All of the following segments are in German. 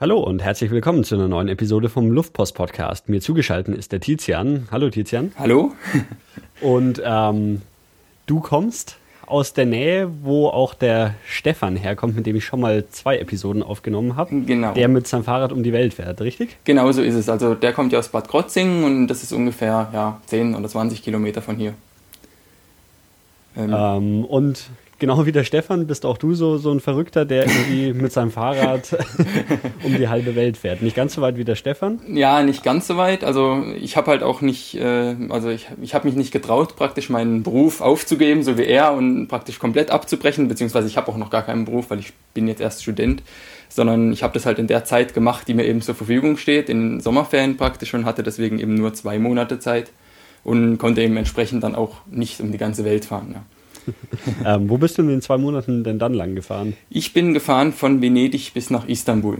Hallo und herzlich willkommen zu einer neuen Episode vom Luftpost Podcast. Mir zugeschaltet ist der Tizian. Hallo Tizian. Hallo. Und ähm, du kommst aus der Nähe, wo auch der Stefan herkommt, mit dem ich schon mal zwei Episoden aufgenommen habe. Genau. Der mit seinem Fahrrad um die Welt fährt, richtig? Genau so ist es. Also der kommt ja aus Bad Krotzingen und das ist ungefähr ja, 10 oder 20 Kilometer von hier. Ähm, ähm, und genau wie der Stefan bist auch du so, so ein Verrückter, der irgendwie mit seinem Fahrrad um die halbe Welt fährt. Nicht ganz so weit wie der Stefan? Ja, nicht ganz so weit. Also ich habe halt auch nicht, äh, also ich, ich habe mich nicht getraut, praktisch meinen Beruf aufzugeben, so wie er, und praktisch komplett abzubrechen, beziehungsweise ich habe auch noch gar keinen Beruf, weil ich bin jetzt erst Student, sondern ich habe das halt in der Zeit gemacht, die mir eben zur Verfügung steht, in Sommerferien praktisch und hatte deswegen eben nur zwei Monate Zeit und konnte eben entsprechend dann auch nicht um die ganze Welt fahren. Ja. ähm, wo bist du in den zwei Monaten denn dann lang gefahren? Ich bin gefahren von Venedig bis nach Istanbul.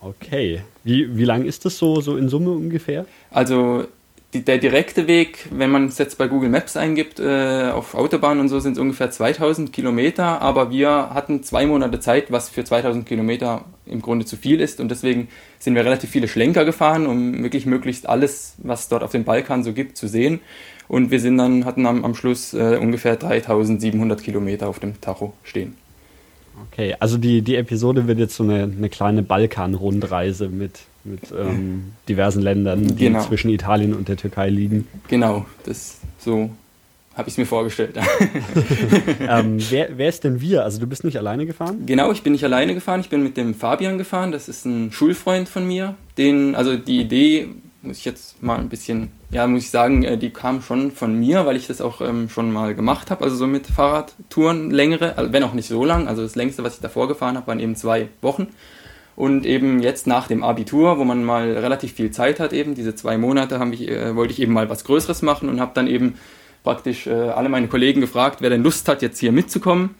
Okay. Wie, wie lang ist das so, so in Summe ungefähr? Also die, der direkte Weg, wenn man es jetzt bei Google Maps eingibt, äh, auf Autobahn und so sind es ungefähr 2000 Kilometer, aber wir hatten zwei Monate Zeit, was für 2000 Kilometer im Grunde zu viel ist und deswegen sind wir relativ viele Schlenker gefahren, um wirklich möglichst alles, was dort auf dem Balkan so gibt, zu sehen. Und wir sind dann, hatten am, am Schluss äh, ungefähr 3700 Kilometer auf dem Tacho stehen. Okay, also die, die Episode wird jetzt so eine, eine kleine Balkan-Rundreise mit, mit ähm, diversen Ländern, die genau. zwischen Italien und der Türkei liegen. Genau, das so habe ich es mir vorgestellt. ähm, wer, wer ist denn wir? Also du bist nicht alleine gefahren? Genau, ich bin nicht alleine gefahren. Ich bin mit dem Fabian gefahren. Das ist ein Schulfreund von mir. Den, also die Idee muss ich jetzt mal ein bisschen, ja, muss ich sagen, äh, die kam schon von mir, weil ich das auch ähm, schon mal gemacht habe, also so mit Fahrradtouren längere, also wenn auch nicht so lang. Also das längste, was ich davor gefahren habe, waren eben zwei Wochen. Und eben jetzt nach dem Abitur, wo man mal relativ viel Zeit hat, eben diese zwei Monate, ich, äh, wollte ich eben mal was Größeres machen und habe dann eben praktisch äh, alle meine Kollegen gefragt, wer denn Lust hat, jetzt hier mitzukommen.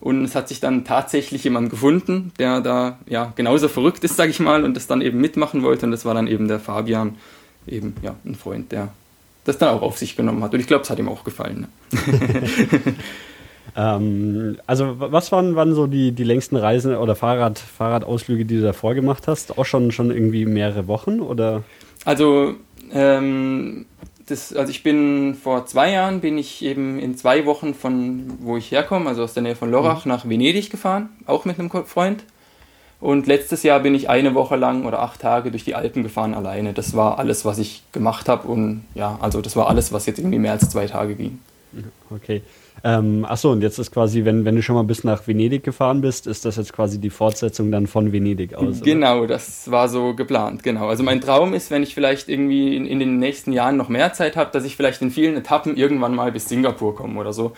Und es hat sich dann tatsächlich jemand gefunden, der da ja genauso verrückt ist, sage ich mal, und das dann eben mitmachen wollte. Und das war dann eben der Fabian, eben ja ein Freund, der das dann auch auf sich genommen hat. Und ich glaube, es hat ihm auch gefallen. Ne? ähm, also was waren, waren so die, die längsten Reisen oder Fahrrad, Fahrradausflüge, die du davor gemacht hast? Auch schon, schon irgendwie mehrere Wochen oder? Also ähm, das, also ich bin vor zwei Jahren bin ich eben in zwei Wochen von wo ich herkomme, also aus der Nähe von Lorach mhm. nach Venedig gefahren, auch mit einem Freund. Und letztes Jahr bin ich eine Woche lang oder acht Tage durch die Alpen gefahren alleine. Das war alles, was ich gemacht habe und ja, also das war alles, was jetzt irgendwie mehr als zwei Tage ging. Okay. Ähm, achso, und jetzt ist quasi, wenn, wenn du schon mal bis nach Venedig gefahren bist, ist das jetzt quasi die Fortsetzung dann von Venedig aus? Genau, oder? das war so geplant, genau. Also mein Traum ist, wenn ich vielleicht irgendwie in, in den nächsten Jahren noch mehr Zeit habe, dass ich vielleicht in vielen Etappen irgendwann mal bis Singapur komme oder so.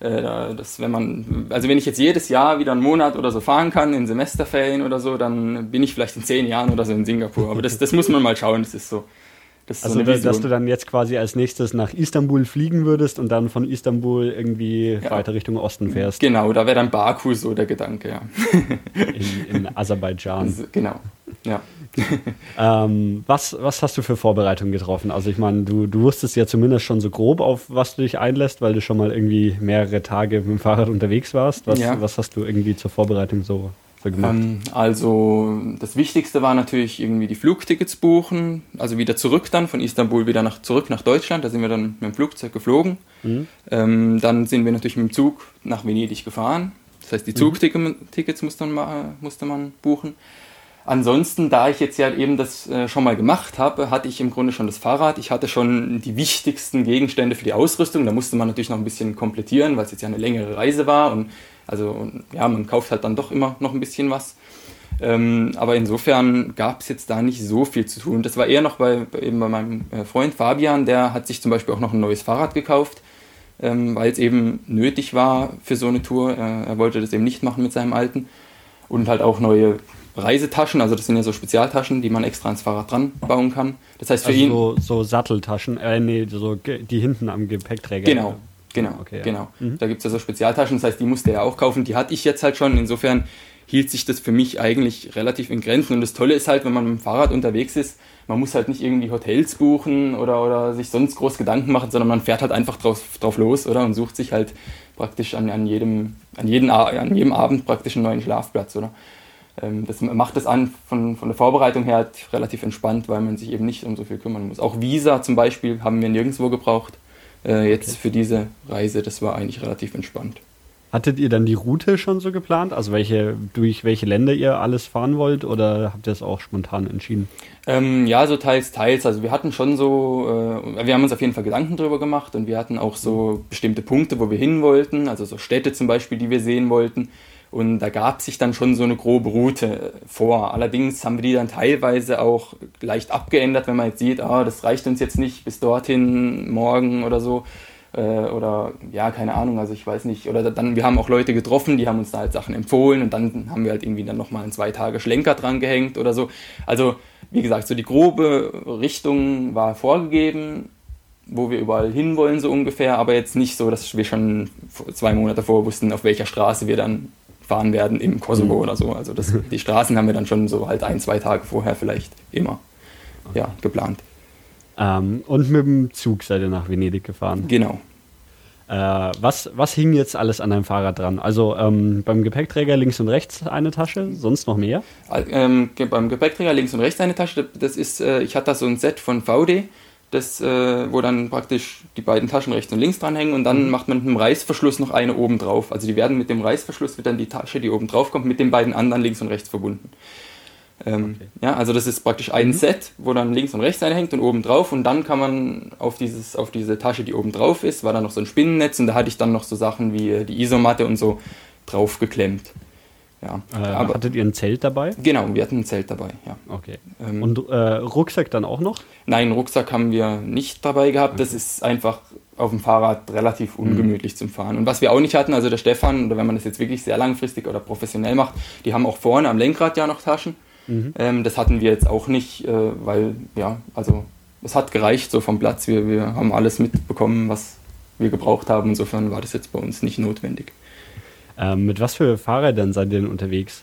Äh, das, wenn man, also wenn ich jetzt jedes Jahr wieder einen Monat oder so fahren kann, in Semesterferien oder so, dann bin ich vielleicht in zehn Jahren oder so in Singapur. Aber das, das muss man mal schauen, das ist so. Das also, so dass du dann jetzt quasi als nächstes nach Istanbul fliegen würdest und dann von Istanbul irgendwie ja. weiter Richtung Osten fährst. Genau, da wäre dann Baku so der Gedanke, ja. In, in Aserbaidschan. Genau, ja. ähm, was, was hast du für Vorbereitungen getroffen? Also ich meine, du, du wusstest ja zumindest schon so grob, auf was du dich einlässt, weil du schon mal irgendwie mehrere Tage mit dem Fahrrad unterwegs warst. Was, ja. was hast du irgendwie zur Vorbereitung so? Ähm, also das Wichtigste war natürlich irgendwie die Flugtickets buchen, also wieder zurück dann von Istanbul wieder nach, zurück nach Deutschland, da sind wir dann mit dem Flugzeug geflogen. Mhm. Ähm, dann sind wir natürlich mit dem Zug nach Venedig gefahren, das heißt die mhm. Zugtickets musste man, musste man buchen. Ansonsten, da ich jetzt ja eben das äh, schon mal gemacht habe, hatte ich im Grunde schon das Fahrrad. Ich hatte schon die wichtigsten Gegenstände für die Ausrüstung. Da musste man natürlich noch ein bisschen komplettieren, weil es jetzt ja eine längere Reise war. Und also ja, man kauft halt dann doch immer noch ein bisschen was. Ähm, aber insofern gab es jetzt da nicht so viel zu tun. Das war eher noch bei, eben bei meinem äh, Freund Fabian, der hat sich zum Beispiel auch noch ein neues Fahrrad gekauft, ähm, weil es eben nötig war für so eine Tour. Äh, er wollte das eben nicht machen mit seinem alten. Und halt auch neue Reisetaschen, also das sind ja so Spezialtaschen, die man extra ans Fahrrad dran bauen kann. Das heißt für also ihn. So, so Satteltaschen, äh, nee, so die hinten am Gepäckträger. Genau, Genau, okay, genau. Ja. Mhm. Da gibt es ja so Spezialtaschen, das heißt, die musste er auch kaufen. Die hatte ich jetzt halt schon. Insofern hielt sich das für mich eigentlich relativ in Grenzen. Und das Tolle ist halt, wenn man mit dem Fahrrad unterwegs ist, man muss halt nicht irgendwie Hotels buchen oder, oder sich sonst groß Gedanken machen, sondern man fährt halt einfach drauf, drauf los, oder? Und sucht sich halt praktisch an, an, jedem, an, jeden, an jedem Abend praktisch einen neuen Schlafplatz, oder? ähm, das macht es an von, von der Vorbereitung her halt relativ entspannt, weil man sich eben nicht um so viel kümmern muss. Auch Visa zum Beispiel haben wir nirgendwo gebraucht. Äh, jetzt okay. für diese Reise, das war eigentlich relativ entspannt. Hattet ihr dann die Route schon so geplant? Also welche, durch welche Länder ihr alles fahren wollt oder habt ihr das auch spontan entschieden? Ähm, ja, so teils, teils. Also wir hatten schon so, äh, wir haben uns auf jeden Fall Gedanken drüber gemacht und wir hatten auch so bestimmte Punkte, wo wir hin wollten, also so Städte zum Beispiel, die wir sehen wollten. Und da gab sich dann schon so eine grobe Route vor. Allerdings haben wir die dann teilweise auch leicht abgeändert, wenn man jetzt sieht, ah, das reicht uns jetzt nicht bis dorthin morgen oder so. Äh, oder ja, keine Ahnung, also ich weiß nicht. Oder dann, wir haben auch Leute getroffen, die haben uns da halt Sachen empfohlen und dann haben wir halt irgendwie dann nochmal ein zwei Tage Schlenker dran gehängt oder so. Also, wie gesagt, so die grobe Richtung war vorgegeben, wo wir überall hinwollen, so ungefähr, aber jetzt nicht so, dass wir schon zwei Monate vorher wussten, auf welcher Straße wir dann fahren werden im Kosovo mhm. oder so. Also das, die Straßen haben wir dann schon so halt ein, zwei Tage vorher vielleicht immer okay. ja, geplant. Ähm, und mit dem Zug seid ihr nach Venedig gefahren? Genau. Äh, was, was hing jetzt alles an deinem Fahrrad dran? Also ähm, beim Gepäckträger links und rechts eine Tasche, sonst noch mehr? Ähm, beim Gepäckträger links und rechts eine Tasche, das ist, äh, ich hatte da so ein Set von VD, das, äh, wo dann praktisch die beiden Taschen rechts und links dranhängen und dann mhm. macht man mit dem Reißverschluss noch eine oben drauf. Also die werden mit dem Reißverschluss wird dann die Tasche, die oben drauf kommt, mit den beiden anderen links und rechts verbunden. Ähm, okay. Ja, also das ist praktisch ein mhm. Set, wo dann links und rechts einhängt und oben drauf und dann kann man auf, dieses, auf diese Tasche, die oben drauf ist, war dann noch so ein Spinnennetz und da hatte ich dann noch so Sachen wie äh, die Isomatte und so drauf geklemmt. Ja, äh, aber, hattet ihr ein Zelt dabei? Genau, wir hatten ein Zelt dabei, ja. Okay. Ähm, und äh, Rucksack dann auch noch? Nein, Rucksack haben wir nicht dabei gehabt. Okay. Das ist einfach auf dem Fahrrad relativ mhm. ungemütlich mhm. zum Fahren. Und was wir auch nicht hatten, also der Stefan, oder wenn man das jetzt wirklich sehr langfristig oder professionell macht, die haben auch vorne am Lenkrad ja noch Taschen. Mhm. Ähm, das hatten wir jetzt auch nicht, äh, weil, ja, also es hat gereicht so vom Platz. Wir, wir haben alles mitbekommen, was wir gebraucht haben. Insofern war das jetzt bei uns nicht notwendig. Ähm, mit was für Fahrrädern seid ihr denn unterwegs?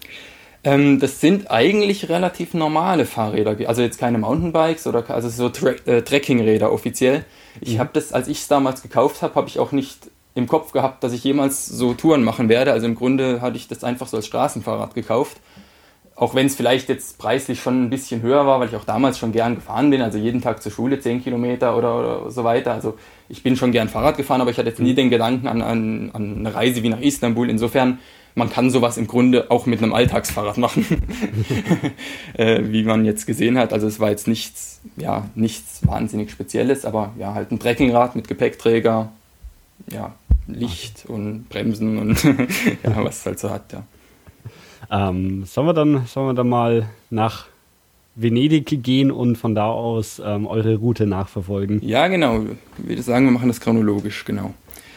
Ähm, das sind eigentlich relativ normale Fahrräder, also jetzt keine Mountainbikes oder also so Tra äh, Trekkingräder offiziell. Ich mhm. habe das, als ich es damals gekauft habe, habe ich auch nicht im Kopf gehabt, dass ich jemals so Touren machen werde. Also im Grunde hatte ich das einfach so als Straßenfahrrad gekauft. Auch wenn es vielleicht jetzt preislich schon ein bisschen höher war, weil ich auch damals schon gern gefahren bin, also jeden Tag zur Schule 10 Kilometer oder, oder so weiter. Also ich bin schon gern Fahrrad gefahren, aber ich hatte jetzt nie mhm. den Gedanken an, an, an eine Reise wie nach Istanbul. Insofern, man kann sowas im Grunde auch mit einem Alltagsfahrrad machen, äh, wie man jetzt gesehen hat. Also es war jetzt nichts, ja, nichts wahnsinnig Spezielles, aber ja, halt ein Trekkingrad mit Gepäckträger, ja, Licht und Bremsen und ja, was es halt so hat, ja. Ähm, sollen wir dann, sollen wir dann mal nach Venedig gehen und von da aus ähm, eure Route nachverfolgen. Ja, genau. Ich würde sagen, wir machen das chronologisch, genau.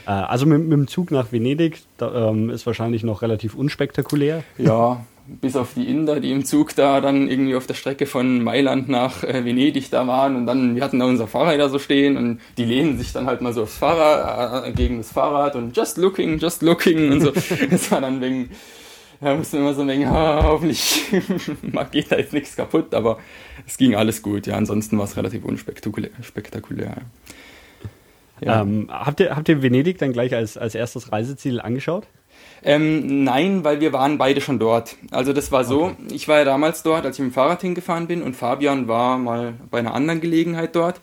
Äh, also mit, mit, dem Zug nach Venedig da, ähm, ist wahrscheinlich noch relativ unspektakulär. Ja, bis auf die Inder, die im Zug da dann irgendwie auf der Strecke von Mailand nach äh, Venedig da waren und dann, wir hatten da unser Fahrrad da so stehen und die lehnen sich dann halt mal so aufs Fahrrad, äh, gegen das Fahrrad und just looking, just looking und so. das war dann wegen da musste man immer so denken, ah, hoffentlich geht da jetzt nichts kaputt, aber es ging alles gut. Ja, ansonsten war es relativ unspektakulär. Spektakulär. Ja. Ähm, habt, ihr, habt ihr Venedig dann gleich als, als erstes Reiseziel angeschaut? Ähm, nein, weil wir waren beide schon dort. Also das war so, okay. ich war ja damals dort, als ich mit dem Fahrrad hingefahren bin und Fabian war mal bei einer anderen Gelegenheit dort.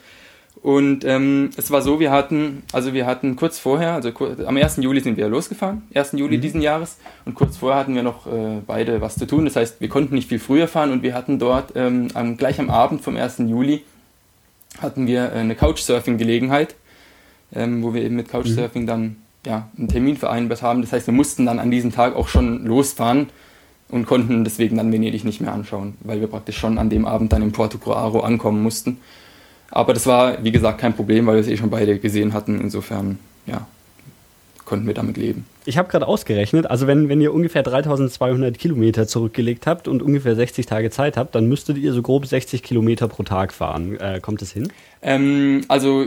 Und ähm, es war so, wir hatten, also wir hatten kurz vorher, also am 1. Juli sind wir losgefahren, 1. Juli mhm. diesen Jahres. Und kurz vorher hatten wir noch äh, beide was zu tun. Das heißt, wir konnten nicht viel früher fahren und wir hatten dort ähm, am, gleich am Abend vom 1. Juli hatten wir äh, eine Couchsurfing-Gelegenheit, ähm, wo wir eben mit Couchsurfing mhm. dann ja, einen Termin vereinbart haben. Das heißt, wir mussten dann an diesem Tag auch schon losfahren und konnten deswegen dann Venedig nicht mehr anschauen, weil wir praktisch schon an dem Abend dann in Porto Croaro ankommen mussten. Aber das war, wie gesagt, kein Problem, weil wir es eh schon beide gesehen hatten. Insofern, ja, konnten wir damit leben. Ich habe gerade ausgerechnet, also wenn, wenn ihr ungefähr 3200 Kilometer zurückgelegt habt und ungefähr 60 Tage Zeit habt, dann müsstet ihr so grob 60 Kilometer pro Tag fahren. Äh, kommt das hin? Ähm, also,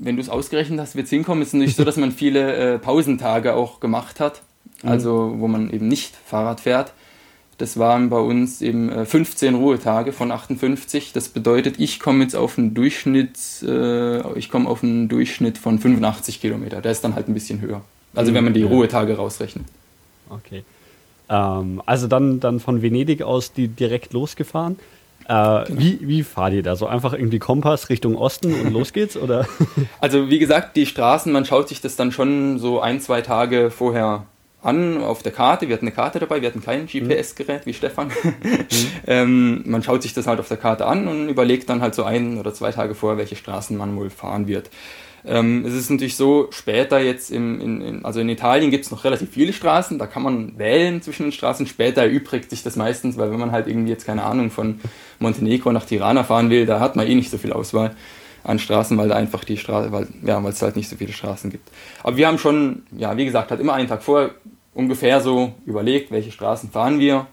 wenn du es ausgerechnet hast, wird es hinkommen. Es ist nicht so, dass man viele äh, Pausentage auch gemacht hat, mhm. also wo man eben nicht Fahrrad fährt. Das waren bei uns eben 15 äh, Ruhetage von 58. Das bedeutet, ich komme jetzt auf einen Durchschnitt, äh, ich komme auf einen Durchschnitt von 85 Kilometer. Der ist dann halt ein bisschen höher. Also wenn man die Ruhetage rausrechnet. Okay. Ähm, also dann, dann von Venedig aus die direkt losgefahren. Äh, genau. wie, wie fahrt ihr da? So einfach irgendwie Kompass Richtung Osten und los geht's? Oder? Also wie gesagt, die Straßen, man schaut sich das dann schon so ein, zwei Tage vorher an auf der Karte. Wir hatten eine Karte dabei, wir hatten kein GPS-Gerät wie Stefan. Mhm. ähm, man schaut sich das halt auf der Karte an und überlegt dann halt so ein oder zwei Tage vorher, welche Straßen man wohl fahren wird. Ähm, es ist natürlich so, später jetzt, im, in, in, also in Italien gibt es noch relativ viele Straßen, da kann man wählen zwischen den Straßen. Später erübrigt sich das meistens, weil wenn man halt irgendwie jetzt keine Ahnung von Montenegro nach Tirana fahren will, da hat man eh nicht so viel Auswahl an Straßen, weil da einfach die Straße, weil, ja, weil es halt nicht so viele Straßen gibt. Aber wir haben schon, ja, wie gesagt, halt immer einen Tag vorher ungefähr so überlegt, welche Straßen fahren wir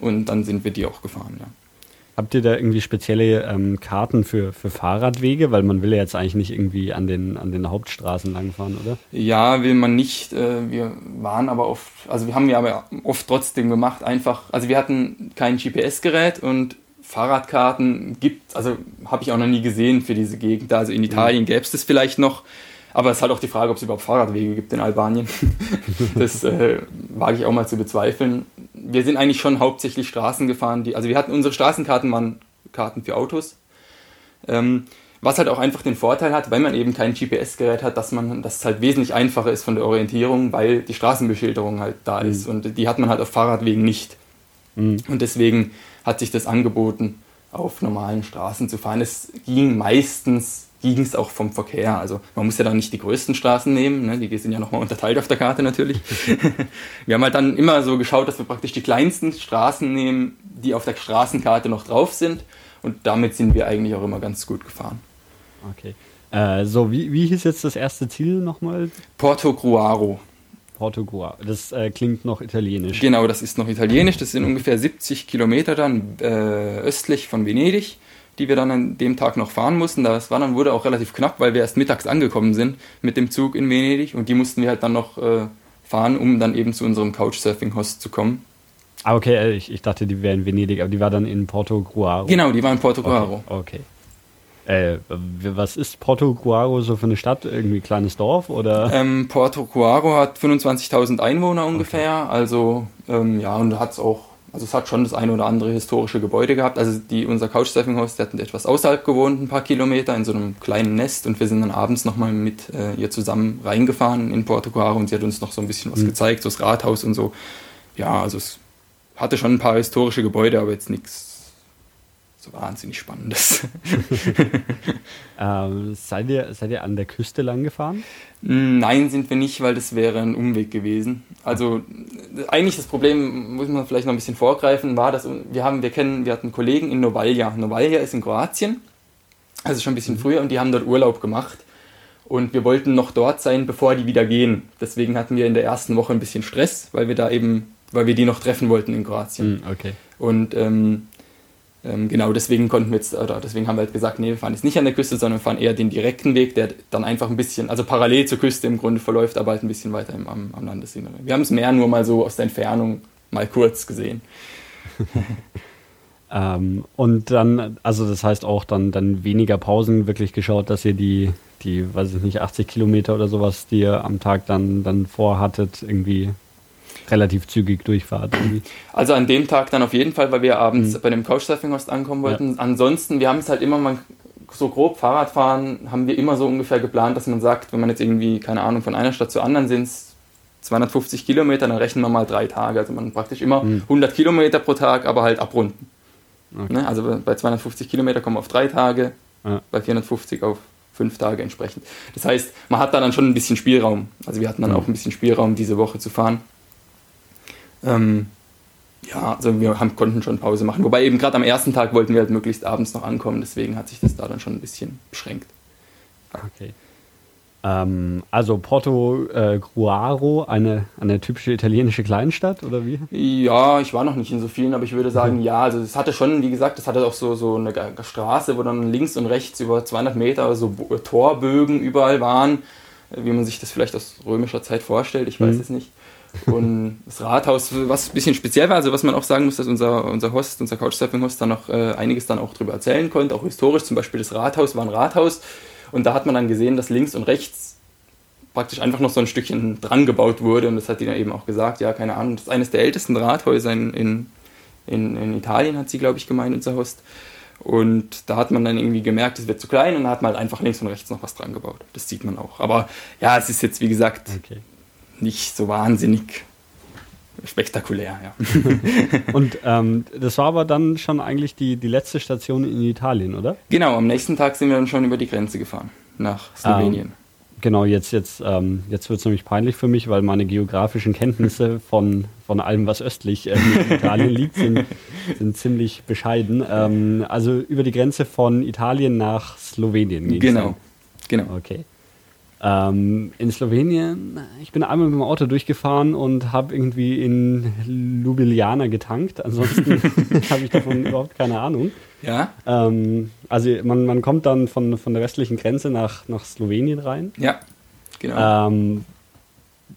und dann sind wir die auch gefahren, ja. Habt ihr da irgendwie spezielle ähm, Karten für, für Fahrradwege? Weil man will ja jetzt eigentlich nicht irgendwie an den, an den Hauptstraßen langfahren, oder? Ja, will man nicht. Äh, wir waren aber oft, also wir haben ja aber oft trotzdem gemacht, einfach, also wir hatten kein GPS-Gerät und Fahrradkarten gibt, also habe ich auch noch nie gesehen für diese Gegend. Also in Italien gäbe es das vielleicht noch, aber es ist halt auch die Frage, ob es überhaupt Fahrradwege gibt in Albanien. das äh, wage ich auch mal zu bezweifeln. Wir sind eigentlich schon hauptsächlich Straßen gefahren, die, also wir hatten unsere Straßenkarten waren Karten für Autos. Ähm, was halt auch einfach den Vorteil hat, weil man eben kein GPS-Gerät hat, dass man, dass es halt wesentlich einfacher ist von der Orientierung, weil die Straßenbeschilderung halt da mhm. ist und die hat man halt auf Fahrradwegen nicht. Mhm. Und deswegen hat sich das angeboten, auf normalen Straßen zu fahren. Es ging meistens ging es auch vom Verkehr. Also man muss ja dann nicht die größten Straßen nehmen, ne? die sind ja nochmal unterteilt auf der Karte natürlich. wir haben halt dann immer so geschaut, dass wir praktisch die kleinsten Straßen nehmen, die auf der Straßenkarte noch drauf sind. Und damit sind wir eigentlich auch immer ganz gut gefahren. Okay. Äh, so, wie, wie hieß jetzt das erste Ziel nochmal? Porto Gruaro. Porto Gruaro. Das äh, klingt noch italienisch. Genau, das ist noch italienisch. Das sind ungefähr 70 Kilometer dann äh, östlich von Venedig die wir dann an dem Tag noch fahren mussten. Das war dann wurde auch relativ knapp, weil wir erst mittags angekommen sind mit dem Zug in Venedig und die mussten wir halt dann noch äh, fahren, um dann eben zu unserem Couchsurfing-Host zu kommen. Ah, okay, äh, ich, ich dachte, die wäre in Venedig, aber die war dann in Porto Gruaro. Genau, die war in Porto Gruaro. Okay. okay. Äh, was ist Porto Gruaro so für eine Stadt? Irgendwie kleines Dorf oder? Ähm, Porto Gruaro hat 25.000 Einwohner ungefähr, okay. also ähm, ja, und hat es auch also es hat schon das eine oder andere historische Gebäude gehabt. Also die, unser Couchsurfing-Haus, der hat etwas außerhalb gewohnt, ein paar Kilometer, in so einem kleinen Nest. Und wir sind dann abends nochmal mit äh, ihr zusammen reingefahren in Porto Coaro und sie hat uns noch so ein bisschen was mhm. gezeigt, so das Rathaus und so. Ja, also es hatte schon ein paar historische Gebäude, aber jetzt nichts wahnsinnig Spannendes. ähm, seid, ihr, seid ihr an der Küste lang gefahren? Nein, sind wir nicht, weil das wäre ein Umweg gewesen. Also eigentlich das Problem, muss man vielleicht noch ein bisschen vorgreifen, war, dass wir haben, wir kennen, wir hatten Kollegen in Novalja. Novalja ist in Kroatien, also schon ein bisschen mhm. früher, und die haben dort Urlaub gemacht. Und wir wollten noch dort sein, bevor die wieder gehen. Deswegen hatten wir in der ersten Woche ein bisschen Stress, weil wir da eben, weil wir die noch treffen wollten in Kroatien. Mhm, okay. Und ähm, ähm, genau deswegen konnten wir jetzt, oder deswegen haben wir halt gesagt, nee, wir fahren jetzt nicht an der Küste, sondern wir fahren eher den direkten Weg, der dann einfach ein bisschen, also parallel zur Küste im Grunde verläuft, aber halt ein bisschen weiter im, am, am Landesinneren. Wir haben es mehr nur mal so aus der Entfernung mal kurz gesehen. ähm, und dann, also das heißt auch dann, dann weniger Pausen wirklich geschaut, dass ihr die, die, weiß ich nicht, 80 Kilometer oder sowas, die ihr am Tag dann, dann vorhattet, irgendwie relativ zügig durchfahrt. Irgendwie. Also an dem Tag dann auf jeden Fall, weil wir abends mhm. bei dem Couchsurfing-Host ankommen wollten. Ja. Ansonsten, wir haben es halt immer mal so grob Fahrradfahren, haben wir immer so ungefähr geplant, dass man sagt, wenn man jetzt irgendwie, keine Ahnung, von einer Stadt zur anderen sind, 250 Kilometer, dann rechnen wir mal drei Tage. Also man praktisch immer mhm. 100 Kilometer pro Tag, aber halt abrunden. Okay. Ne? Also bei 250 Kilometer kommen wir auf drei Tage, ja. bei 450 auf fünf Tage entsprechend. Das heißt, man hat da dann schon ein bisschen Spielraum. Also wir hatten dann mhm. auch ein bisschen Spielraum, diese Woche zu fahren. Ähm, ja, also wir haben, konnten schon Pause machen. Wobei eben gerade am ersten Tag wollten wir halt möglichst abends noch ankommen, deswegen hat sich das da dann schon ein bisschen beschränkt. Okay. Ähm, also Porto äh, Gruaro, eine, eine typische italienische Kleinstadt oder wie? Ja, ich war noch nicht in so vielen, aber ich würde sagen, ja, also es hatte schon, wie gesagt, es hatte auch so, so eine Straße, wo dann links und rechts über 200 Meter so Torbögen überall waren, wie man sich das vielleicht aus römischer Zeit vorstellt, ich weiß mhm. es nicht. Und das Rathaus, was ein bisschen speziell war, also was man auch sagen muss, dass unser, unser Host, unser Couchsurfing-Host da noch äh, einiges dann auch drüber erzählen konnte, auch historisch. Zum Beispiel das Rathaus war ein Rathaus und da hat man dann gesehen, dass links und rechts praktisch einfach noch so ein Stückchen dran gebaut wurde und das hat die dann eben auch gesagt, ja, keine Ahnung, das ist eines der ältesten Rathäuser in, in, in, in Italien, hat sie, glaube ich, gemeint, unser Host. Und da hat man dann irgendwie gemerkt, es wird zu klein und da hat man halt einfach links und rechts noch was dran gebaut. Das sieht man auch. Aber ja, es ist jetzt, wie gesagt, okay. nicht so wahnsinnig spektakulär, ja. und ähm, das war aber dann schon eigentlich die, die letzte Station in Italien, oder? Genau, am nächsten Tag sind wir dann schon über die Grenze gefahren nach Slowenien. Genau, jetzt, jetzt, ähm, jetzt wird es nämlich peinlich für mich, weil meine geografischen Kenntnisse von, von allem, was östlich äh, in Italien liegt, sind, sind ziemlich bescheiden. Ähm, also über die Grenze von Italien nach Slowenien. Genau, genau. Okay. Ähm, in Slowenien, ich bin einmal mit dem Auto durchgefahren und habe irgendwie in Ljubljana getankt. Ansonsten habe ich davon überhaupt keine Ahnung. Ja. Ähm, also man, man kommt dann von, von der westlichen Grenze nach, nach Slowenien rein. Ja, genau. Ähm,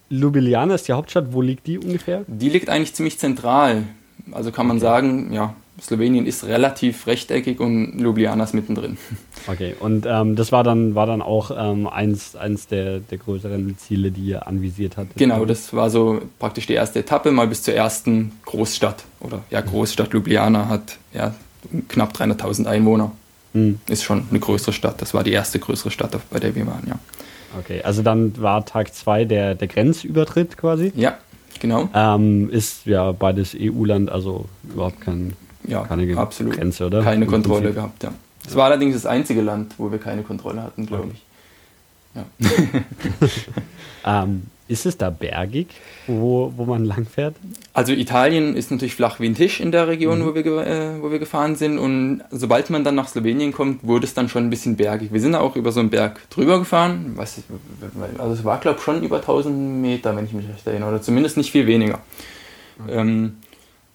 Ljubljana ist die Hauptstadt. Wo liegt die ungefähr? Die liegt eigentlich ziemlich zentral. Also kann man okay. sagen, ja, Slowenien ist relativ rechteckig und Ljubljana ist mittendrin. Okay, und ähm, das war dann, war dann auch ähm, eins, eins der, der größeren Ziele, die ihr anvisiert hattet? Genau, das war so praktisch die erste Etappe, mal bis zur ersten Großstadt. Oder ja, Großstadt Ljubljana hat ja knapp 300.000 Einwohner. Mhm. Ist schon eine größere Stadt. Das war die erste größere Stadt, bei der wir waren, ja. Okay, also dann war Tag 2 der, der Grenzübertritt quasi? Ja, genau. Ähm, ist ja beides EU-Land, also überhaupt kein ja, keine absolut. Grenze, oder? Keine Kontrolle gehabt, ja. Es war allerdings das einzige Land, wo wir keine Kontrolle hatten, glaube ich. Ja. ähm, ist es da bergig, wo, wo man langfährt? Also Italien ist natürlich flach wie ein Tisch in der Region, mhm. wo, wir, äh, wo wir gefahren sind. Und sobald man dann nach Slowenien kommt, wurde es dann schon ein bisschen bergig. Wir sind auch über so einen Berg drüber gefahren. Was, also es war, glaube ich, schon über 1000 Meter, wenn ich mich recht erinnere. Oder zumindest nicht viel weniger. Mhm. Ähm,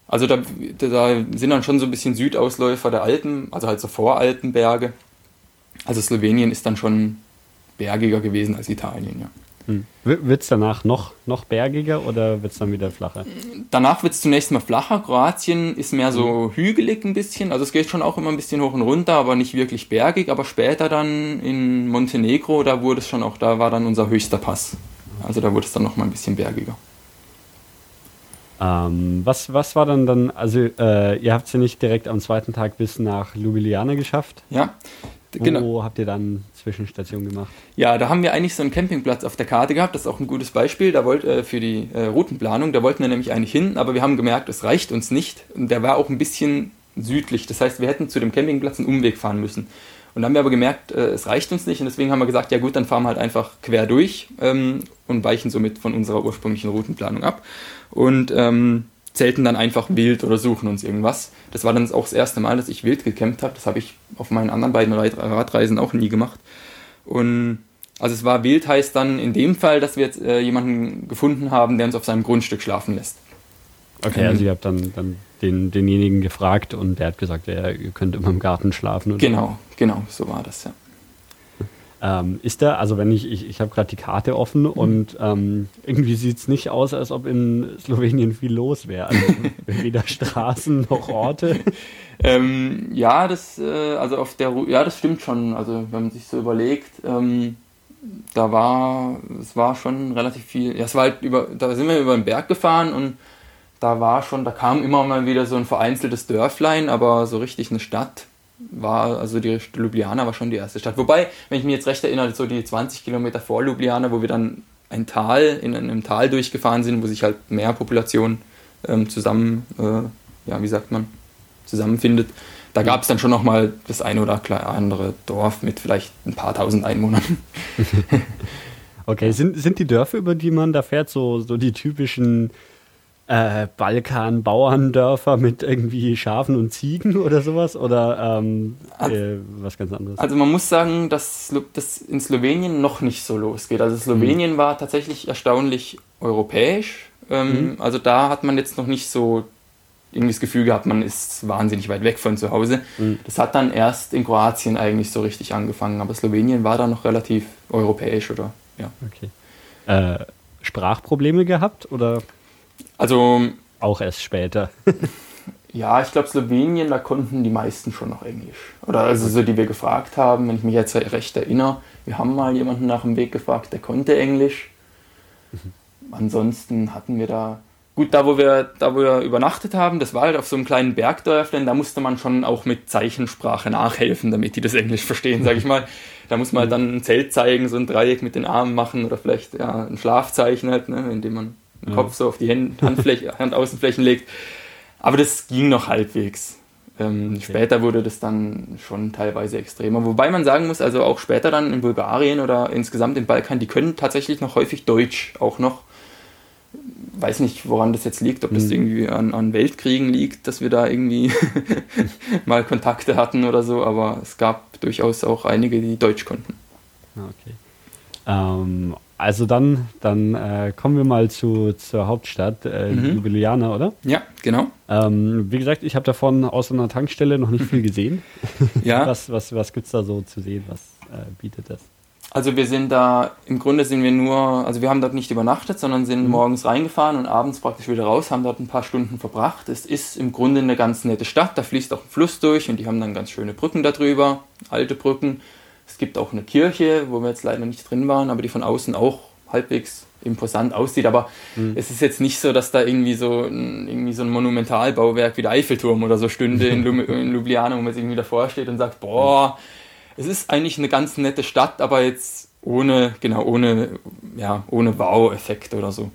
also da, da sind dann schon so ein bisschen Südausläufer der Alpen, also halt so Voralpenberge. Also Slowenien ist dann schon bergiger gewesen als Italien, ja. Hm. Wird es danach noch, noch bergiger oder wird es dann wieder flacher? Danach wird es zunächst mal flacher. Kroatien ist mehr so hm. hügelig ein bisschen. Also es geht schon auch immer ein bisschen hoch und runter, aber nicht wirklich bergig. Aber später dann in Montenegro, da wurde es schon auch, da war dann unser höchster Pass. Also da wurde es dann noch mal ein bisschen bergiger. Ähm, was, was war dann dann, also äh, ihr habt es ja nicht direkt am zweiten Tag bis nach Ljubljana geschafft. Ja, genau. Wo habt ihr dann Zwischenstation gemacht? Ja, da haben wir eigentlich so einen Campingplatz auf der Karte gehabt, das ist auch ein gutes Beispiel, da wollt, äh, für die äh, Routenplanung, da wollten wir nämlich eigentlich hin, aber wir haben gemerkt, es reicht uns nicht und der war auch ein bisschen südlich, das heißt, wir hätten zu dem Campingplatz einen Umweg fahren müssen. Und dann haben wir aber gemerkt, äh, es reicht uns nicht und deswegen haben wir gesagt, ja gut, dann fahren wir halt einfach quer durch ähm, und weichen somit von unserer ursprünglichen Routenplanung ab und ähm, zelten dann einfach wild oder suchen uns irgendwas. Das war dann auch das erste Mal, dass ich wild gecampt habe. Das habe ich auf meinen anderen beiden Radreisen auch nie gemacht. Und also es war wild heißt dann in dem Fall, dass wir jetzt äh, jemanden gefunden haben, der uns auf seinem Grundstück schlafen lässt. Okay, ähm, also ihr habt dann, dann den, denjenigen gefragt und der hat gesagt, ja, ihr könnt immer im Garten schlafen. Oder? Genau, genau, so war das, ja. Ähm, ist da, also wenn ich, ich, ich habe gerade die Karte offen mhm. und ähm, irgendwie sieht es nicht aus, als ob in Slowenien viel los wäre. Also weder Straßen noch Orte. ähm, ja, das, äh, also auf der ja, das stimmt schon. Also wenn man sich so überlegt, ähm, da war, es war schon relativ viel, ja, es war halt über, da sind wir über den Berg gefahren und da war schon, da kam immer mal wieder so ein vereinzeltes Dörflein, aber so richtig eine Stadt war, also die Ljubljana war schon die erste Stadt. Wobei, wenn ich mich jetzt recht erinnere, so die 20 Kilometer vor Ljubljana, wo wir dann ein Tal, in einem Tal durchgefahren sind, wo sich halt mehr Population ähm, zusammen, äh, ja, wie sagt man, zusammenfindet, da gab es dann schon nochmal das eine oder andere Dorf mit vielleicht ein paar tausend Einwohnern. okay, sind, sind die Dörfer, über die man da fährt, so, so die typischen äh, Balkan-Bauerndörfer mit irgendwie Schafen und Ziegen oder sowas? Oder ähm, äh, was ganz anderes? Also man muss sagen, dass das in Slowenien noch nicht so losgeht. Also Slowenien mhm. war tatsächlich erstaunlich europäisch. Ähm, mhm. Also da hat man jetzt noch nicht so irgendwie das Gefühl gehabt, man ist wahnsinnig weit weg von zu Hause. Mhm. Das hat dann erst in Kroatien eigentlich so richtig angefangen. Aber Slowenien war da noch relativ europäisch, oder? Ja. Okay. Äh, Sprachprobleme gehabt oder? Also. Auch erst später. Ja, ich glaube Slowenien, da konnten die meisten schon noch Englisch. Oder also so, die wir gefragt haben, wenn ich mich jetzt recht erinnere. Wir haben mal jemanden nach dem Weg gefragt, der konnte Englisch. Mhm. Ansonsten hatten wir da Gut, da wo wir, da wo wir übernachtet haben, das war halt auf so einem kleinen Bergdörfchen, da musste man schon auch mit Zeichensprache nachhelfen, damit die das Englisch verstehen, sag ich mal. Da muss man halt dann ein Zelt zeigen, so ein Dreieck mit den Armen machen oder vielleicht ja, ein Schlafzeichen halt, ne, indem man den Kopf so auf die Hand, Handfläche, Handaußenflächen legt. Aber das ging noch halbwegs. Ähm, okay. Später wurde das dann schon teilweise extremer. Wobei man sagen muss, also auch später dann in Bulgarien oder insgesamt im Balkan, die können tatsächlich noch häufig Deutsch auch noch weiß nicht, woran das jetzt liegt, ob das mhm. irgendwie an, an Weltkriegen liegt, dass wir da irgendwie mal Kontakte hatten oder so, aber es gab durchaus auch einige, die Deutsch konnten. Ah, okay. Ähm, also dann, dann äh, kommen wir mal zu, zur Hauptstadt, äh, mhm. Ljubljana, oder? Ja, genau. Ähm, wie gesagt, ich habe davon aus einer Tankstelle noch nicht viel gesehen. ja. Was, was, was gibt es da so zu sehen? Was äh, bietet das? Also wir sind da, im Grunde sind wir nur, also wir haben dort nicht übernachtet, sondern sind mhm. morgens reingefahren und abends praktisch wieder raus, haben dort ein paar Stunden verbracht. Es ist im Grunde eine ganz nette Stadt, da fließt auch ein Fluss durch und die haben dann ganz schöne Brücken darüber, alte Brücken. Es gibt auch eine Kirche, wo wir jetzt leider nicht drin waren, aber die von außen auch halbwegs imposant aussieht. Aber mhm. es ist jetzt nicht so, dass da irgendwie so ein, irgendwie so ein Monumentalbauwerk wie der Eiffelturm oder so stünde in, Ljubljana, wo man sich irgendwie davor steht und sagt, boah, es ist eigentlich eine ganz nette Stadt, aber jetzt ohne, genau, ohne, ja, ohne Wow-Effekt oder so.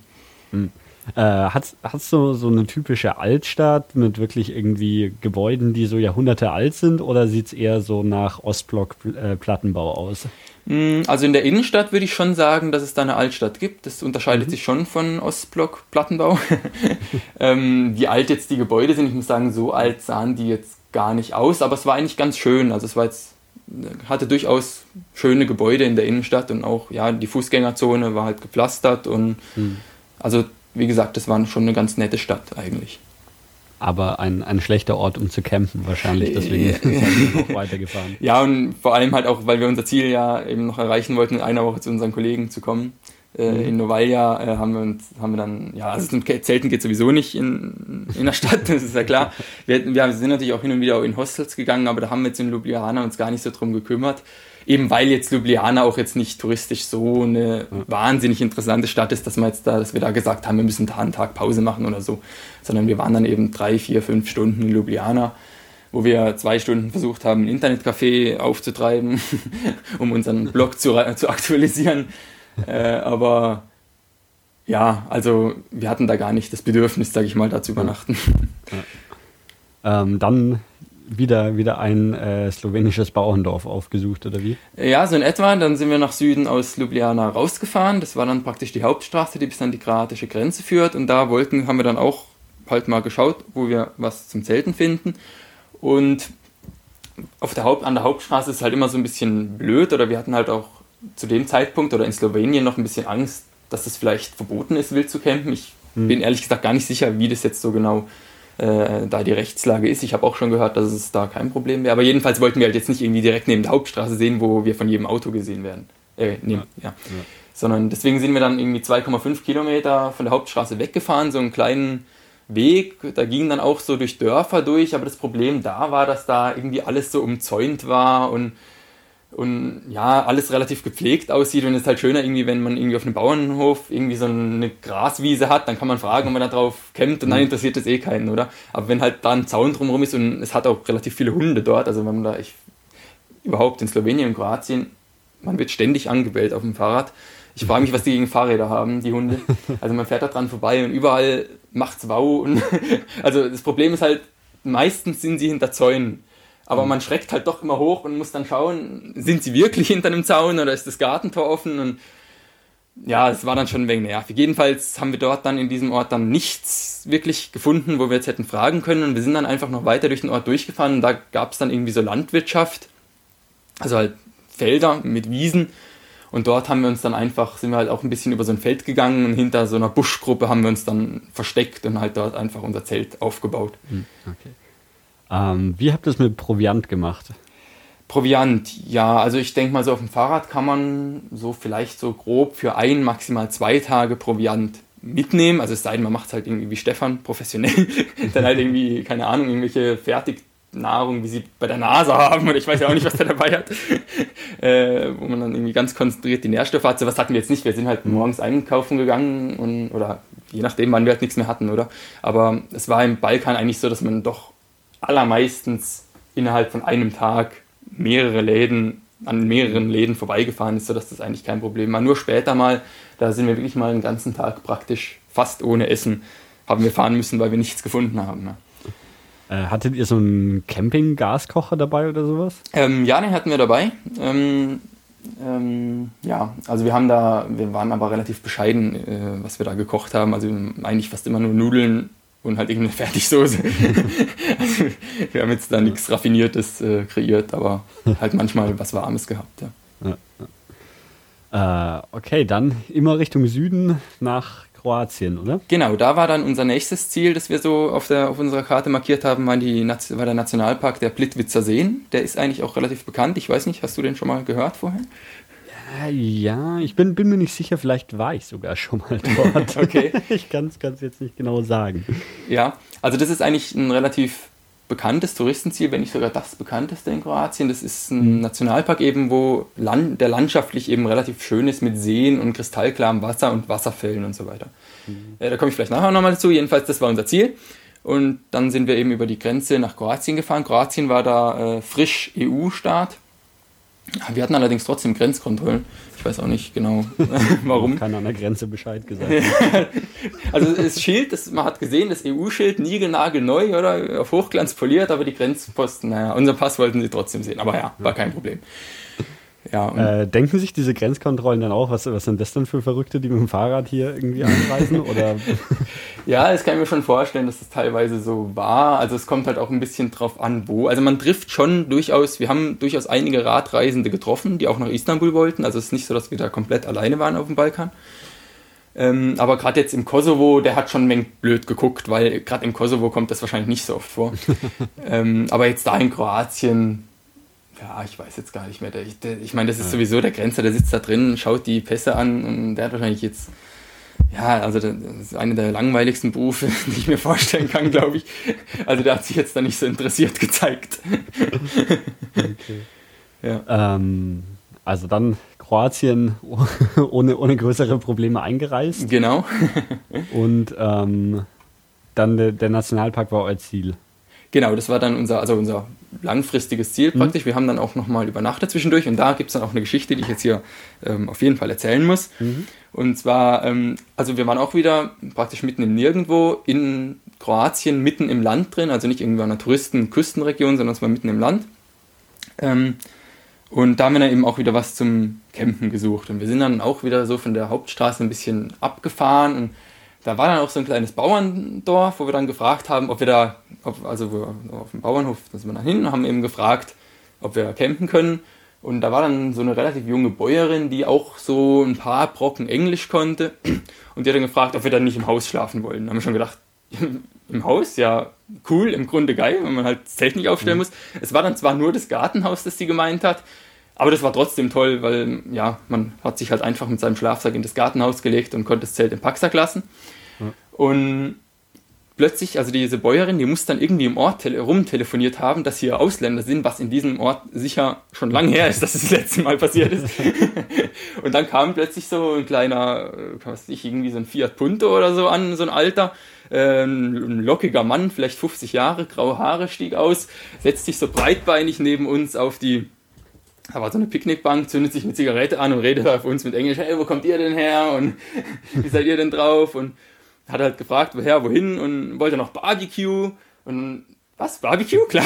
Hm. Äh, hat es so, so eine typische Altstadt mit wirklich irgendwie Gebäuden, die so Jahrhunderte alt sind, oder sieht es eher so nach Ostblock-Plattenbau äh, aus? Hm, also in der Innenstadt würde ich schon sagen, dass es da eine Altstadt gibt. Das unterscheidet mhm. sich schon von Ostblock-Plattenbau. ähm, wie alt jetzt die Gebäude sind, ich muss sagen, so alt sahen die jetzt gar nicht aus, aber es war eigentlich ganz schön. Also es war jetzt hatte durchaus schöne Gebäude in der Innenstadt und auch ja die Fußgängerzone war halt gepflastert und hm. also wie gesagt, das war schon eine ganz nette Stadt eigentlich. Aber ein, ein schlechter Ort, um zu campen wahrscheinlich, deswegen sind wir noch weitergefahren. Ja, und vor allem halt auch, weil wir unser Ziel ja eben noch erreichen wollten, in einer Woche zu unseren Kollegen zu kommen. Äh, mhm. In Novalia äh, haben, wir uns, haben wir dann, ja, also Zelten geht sowieso nicht in, in der Stadt, das ist ja klar. Wir, wir sind natürlich auch hin und wieder auch in Hostels gegangen, aber da haben wir jetzt in Ljubljana uns gar nicht so drum gekümmert. Eben weil jetzt Ljubljana auch jetzt nicht touristisch so eine wahnsinnig interessante Stadt ist, dass wir jetzt da, dass wir da gesagt haben, wir müssen da einen Tag Pause machen oder so. Sondern wir waren dann eben drei, vier, fünf Stunden in Ljubljana wo wir zwei Stunden versucht haben, ein Internetcafé aufzutreiben, um unseren Blog zu, zu aktualisieren. äh, aber ja, also wir hatten da gar nicht das Bedürfnis, sage ich mal, da zu übernachten. Ja. Ähm, dann wieder, wieder ein äh, slowenisches Bauerndorf aufgesucht, oder wie? Ja, so in etwa. Dann sind wir nach Süden aus Ljubljana rausgefahren. Das war dann praktisch die Hauptstraße, die bis an die kroatische Grenze führt. Und da wollten, haben wir dann auch halt mal geschaut, wo wir was zum Zelten finden. Und auf der Haupt, an der Hauptstraße ist es halt immer so ein bisschen blöd, oder wir hatten halt auch zu dem Zeitpunkt oder in Slowenien noch ein bisschen Angst, dass es vielleicht verboten ist, wild zu campen. Ich hm. bin ehrlich gesagt gar nicht sicher, wie das jetzt so genau äh, da die Rechtslage ist. Ich habe auch schon gehört, dass es da kein Problem wäre. Aber jedenfalls wollten wir halt jetzt nicht irgendwie direkt neben der Hauptstraße sehen, wo wir von jedem Auto gesehen werden. Äh, nehmen, ja. ja. ja. Sondern deswegen sind wir dann irgendwie 2,5 Kilometer von der Hauptstraße weggefahren, so einen kleinen Weg. Da ging dann auch so durch Dörfer durch, aber das Problem da war, dass da irgendwie alles so umzäunt war und und ja, alles relativ gepflegt aussieht und es ist halt schöner irgendwie, wenn man irgendwie auf einem Bauernhof irgendwie so eine Graswiese hat, dann kann man fragen, ob man da drauf campt und dann mhm. interessiert das eh keinen, oder? Aber wenn halt da ein Zaun drumherum ist und es hat auch relativ viele Hunde dort, also wenn man da ich, überhaupt in Slowenien und Kroatien, man wird ständig angebellt auf dem Fahrrad. Ich frage mich, was die gegen Fahrräder haben, die Hunde. Also man fährt da dran vorbei und überall macht's wow. Und also das Problem ist halt, meistens sind sie hinter Zäunen. Aber man schreckt halt doch immer hoch und muss dann schauen, sind sie wirklich hinter einem Zaun oder ist das Gartentor offen? Und ja, es war dann schon ein wenig nervig. Jedenfalls haben wir dort dann in diesem Ort dann nichts wirklich gefunden, wo wir jetzt hätten fragen können. Und wir sind dann einfach noch weiter durch den Ort durchgefahren und da gab es dann irgendwie so Landwirtschaft, also halt Felder mit Wiesen. Und dort haben wir uns dann einfach, sind wir halt auch ein bisschen über so ein Feld gegangen und hinter so einer Buschgruppe haben wir uns dann versteckt und halt dort einfach unser Zelt aufgebaut. Hm, okay. Ähm, wie habt ihr es mit Proviant gemacht? Proviant, ja, also ich denke mal so auf dem Fahrrad kann man so vielleicht so grob für ein, maximal zwei Tage Proviant mitnehmen. Also es sei denn, man macht es halt irgendwie wie Stefan, professionell. dann halt irgendwie, keine Ahnung, irgendwelche Fertignahrung, wie sie bei der Nase haben, oder ich weiß ja auch nicht, was der dabei hat, äh, wo man dann irgendwie ganz konzentriert die Nährstoffe hat. So was hatten wir jetzt nicht. Wir sind halt morgens einkaufen gegangen und, oder je nachdem, wann wir halt nichts mehr hatten, oder? Aber es war im Balkan eigentlich so, dass man doch allermeistens innerhalb von einem Tag mehrere Läden an mehreren Läden vorbeigefahren ist, sodass das eigentlich kein Problem war. Nur später mal, da sind wir wirklich mal einen ganzen Tag praktisch fast ohne Essen haben wir fahren müssen, weil wir nichts gefunden haben. Ne? Äh, hattet ihr so einen Camping-Gaskocher dabei oder sowas? Ähm, ja, den hatten wir dabei. Ähm, ähm, ja, also wir haben da, wir waren aber relativ bescheiden, äh, was wir da gekocht haben. Also eigentlich fast immer nur Nudeln und halt irgendeine Fertigsoße. also, wir haben jetzt da nichts Raffiniertes äh, kreiert, aber halt manchmal was Warmes gehabt. Ja. ja. Äh, okay, dann immer Richtung Süden nach Kroatien, oder? Genau, da war dann unser nächstes Ziel, das wir so auf, der, auf unserer Karte markiert haben, war, die, war der Nationalpark der Plitwitzer Seen. Der ist eigentlich auch relativ bekannt. Ich weiß nicht, hast du den schon mal gehört vorher? Ja, ich bin, bin mir nicht sicher, vielleicht war ich sogar schon mal dort. okay. Ich kann es jetzt nicht genau sagen. Ja, also das ist eigentlich ein relativ bekanntes Touristenziel, wenn nicht sogar das bekannteste in Kroatien. Das ist ein mhm. Nationalpark eben, wo Land, der landschaftlich eben relativ schön ist mit Seen und kristallklarem Wasser und Wasserfällen und so weiter. Mhm. Äh, da komme ich vielleicht nachher nochmal dazu. Jedenfalls, das war unser Ziel. Und dann sind wir eben über die Grenze nach Kroatien gefahren. Kroatien war da äh, frisch EU-Staat wir hatten allerdings trotzdem Grenzkontrollen. Ich weiß auch nicht genau, warum. Keiner an der Grenze Bescheid gesagt. also das Schild, das, man hat gesehen, das EU-Schild, niegelnagelneu oder auf Hochglanz poliert, aber die Grenzposten, naja, unser Pass wollten sie trotzdem sehen. Aber ja, war kein Problem. Ja, äh, denken sich diese Grenzkontrollen dann auch, was, was sind das denn für Verrückte, die mit dem Fahrrad hier irgendwie anreisen? oder? Ja, das kann ich mir schon vorstellen, dass das teilweise so war. Also es kommt halt auch ein bisschen drauf an, wo. Also man trifft schon durchaus, wir haben durchaus einige Radreisende getroffen, die auch nach Istanbul wollten. Also es ist nicht so, dass wir da komplett alleine waren auf dem Balkan. Ähm, aber gerade jetzt im Kosovo, der hat schon ein wenig blöd geguckt, weil gerade im Kosovo kommt das wahrscheinlich nicht so oft vor. ähm, aber jetzt da in Kroatien, ja, ich weiß jetzt gar nicht mehr. Der, ich, der, ich meine, das ist sowieso der Grenzer, der sitzt da drin, schaut die Pässe an und der hat wahrscheinlich jetzt, ja, also das ist einer der langweiligsten Berufe, die ich mir vorstellen kann, glaube ich. Also der hat sich jetzt da nicht so interessiert gezeigt. Okay. Ja. Ähm, also dann Kroatien ohne, ohne größere Probleme eingereist. Genau. und ähm, dann der, der Nationalpark war euer Ziel. Genau, das war dann unser, also unser langfristiges Ziel mhm. praktisch. Mhm. Wir haben dann auch nochmal übernachtet zwischendurch und da gibt es dann auch eine Geschichte, die ich jetzt hier ähm, auf jeden Fall erzählen muss. Mhm. Und zwar, ähm, also wir waren auch wieder praktisch mitten im Nirgendwo in Kroatien, mitten im Land drin, also nicht irgendwie in einer Touristen-Küstenregion, sondern es war mitten im Land. Ähm, und da haben wir dann eben auch wieder was zum Campen gesucht. Und wir sind dann auch wieder so von der Hauptstraße ein bisschen abgefahren und da war dann auch so ein kleines Bauerndorf, wo wir dann gefragt haben, ob wir da, ob, also auf dem Bauernhof, da sind wir dann hin und haben eben gefragt, ob wir campen können. Und da war dann so eine relativ junge Bäuerin, die auch so ein paar Brocken Englisch konnte. Und die hat dann gefragt, ob wir dann nicht im Haus schlafen wollen. Da haben wir schon gedacht, im Haus, ja, cool, im Grunde geil, wenn man halt das Zelt nicht aufstellen mhm. muss. Es war dann zwar nur das Gartenhaus, das sie gemeint hat, aber das war trotzdem toll, weil ja, man hat sich halt einfach mit seinem Schlafsack in das Gartenhaus gelegt und konnte das Zelt im Packsack lassen. Ja. Und plötzlich, also diese Bäuerin, die muss dann irgendwie im Ort rumtelefoniert haben, dass hier Ausländer sind, was in diesem Ort sicher schon lange her ist, dass es das letzte Mal passiert ist. und dann kam plötzlich so ein kleiner, äh, was weiß ich, irgendwie so ein Fiat Punto oder so an, so ein Alter, äh, ein lockiger Mann, vielleicht 50 Jahre, graue Haare, stieg aus, setzt sich so breitbeinig neben uns auf die da war so eine Picknickbank, zündet sich eine Zigarette an und redet auf uns mit Englisch, hey, wo kommt ihr denn her? Und wie seid ihr denn drauf? Und hat halt gefragt, woher, wohin? Und wollte noch Barbecue. Und was, Barbecue? Klar.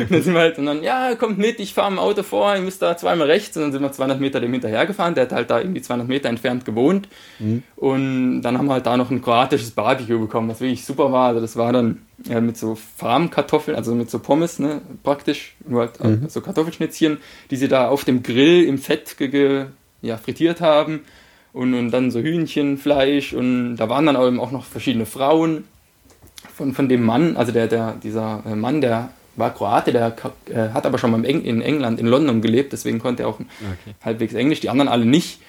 und dann sind wir halt, und dann, ja, kommt mit, ich fahre im Auto vor, ihr müsst da zweimal rechts. Und dann sind wir 200 Meter dem hinterhergefahren. Der hat halt da irgendwie 200 Meter entfernt gewohnt. Mhm. Und dann haben wir halt da noch ein kroatisches Barbecue bekommen, was wirklich super war. Also das war dann ja, mit so Farmkartoffeln, also mit so Pommes, ne, praktisch, nur halt mhm. so Kartoffelschnitzchen, die sie da auf dem Grill im Fett ja, frittiert haben. Und, und dann so Hühnchenfleisch und da waren dann auch noch verschiedene Frauen von, von dem Mann, also der, der, dieser äh, Mann, der war Kroate, der äh, hat aber schon mal in England, in London gelebt, deswegen konnte er auch okay. halbwegs Englisch, die anderen alle nicht.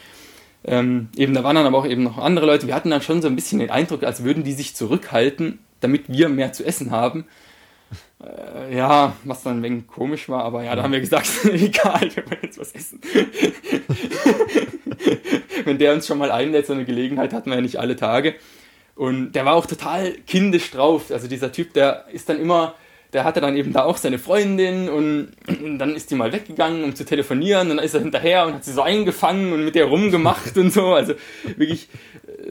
Ähm, eben, da waren dann aber auch eben noch andere Leute. Wir hatten dann schon so ein bisschen den Eindruck, als würden die sich zurückhalten, damit wir mehr zu essen haben. Äh, ja, was dann ein wenig komisch war, aber ja, da haben wir gesagt, egal, wir wollen jetzt was essen. Wenn der uns schon mal einlädt, so eine Gelegenheit hatten wir ja nicht alle Tage. Und der war auch total kindisch drauf. Also dieser Typ, der ist dann immer der hatte dann eben da auch seine Freundin und, dann ist die mal weggegangen, um zu telefonieren. Und dann ist er hinterher und hat sie so eingefangen und mit der rumgemacht und so. Also wirklich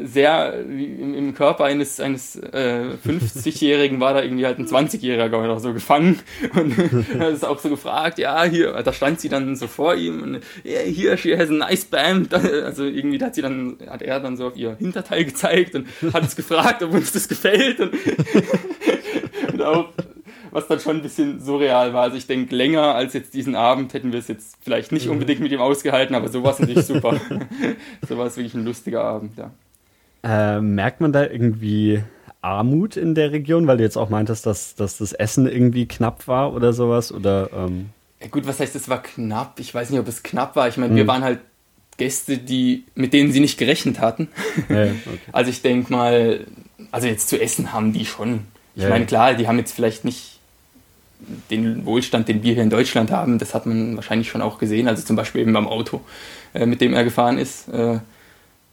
sehr im, Körper eines, eines äh, 50-Jährigen war da irgendwie halt ein 20-Jähriger oder so gefangen. Und er ist auch so gefragt, ja, hier, da stand sie dann so vor ihm und yeah, hier, she has a nice band. Also irgendwie hat sie dann, hat er dann so auf ihr Hinterteil gezeigt und hat uns gefragt, ob uns das gefällt. Und, und auch was dann schon ein bisschen surreal war. Also ich denke, länger als jetzt diesen Abend hätten wir es jetzt vielleicht nicht mhm. unbedingt mit ihm ausgehalten, aber so war es natürlich super. so war es wirklich ein lustiger Abend, ja. Äh, merkt man da irgendwie Armut in der Region, weil du jetzt auch meintest, dass, dass das Essen irgendwie knapp war oder sowas? Oder, ähm ja, gut, was heißt, es war knapp? Ich weiß nicht, ob es knapp war. Ich meine, mhm. wir waren halt Gäste, die, mit denen sie nicht gerechnet hatten. Ja, okay. Also ich denke mal, also jetzt zu essen haben die schon. Ich ja, meine, klar, die haben jetzt vielleicht nicht den Wohlstand, den wir hier in Deutschland haben, das hat man wahrscheinlich schon auch gesehen. Also zum Beispiel eben beim Auto, äh, mit dem er gefahren ist. Äh,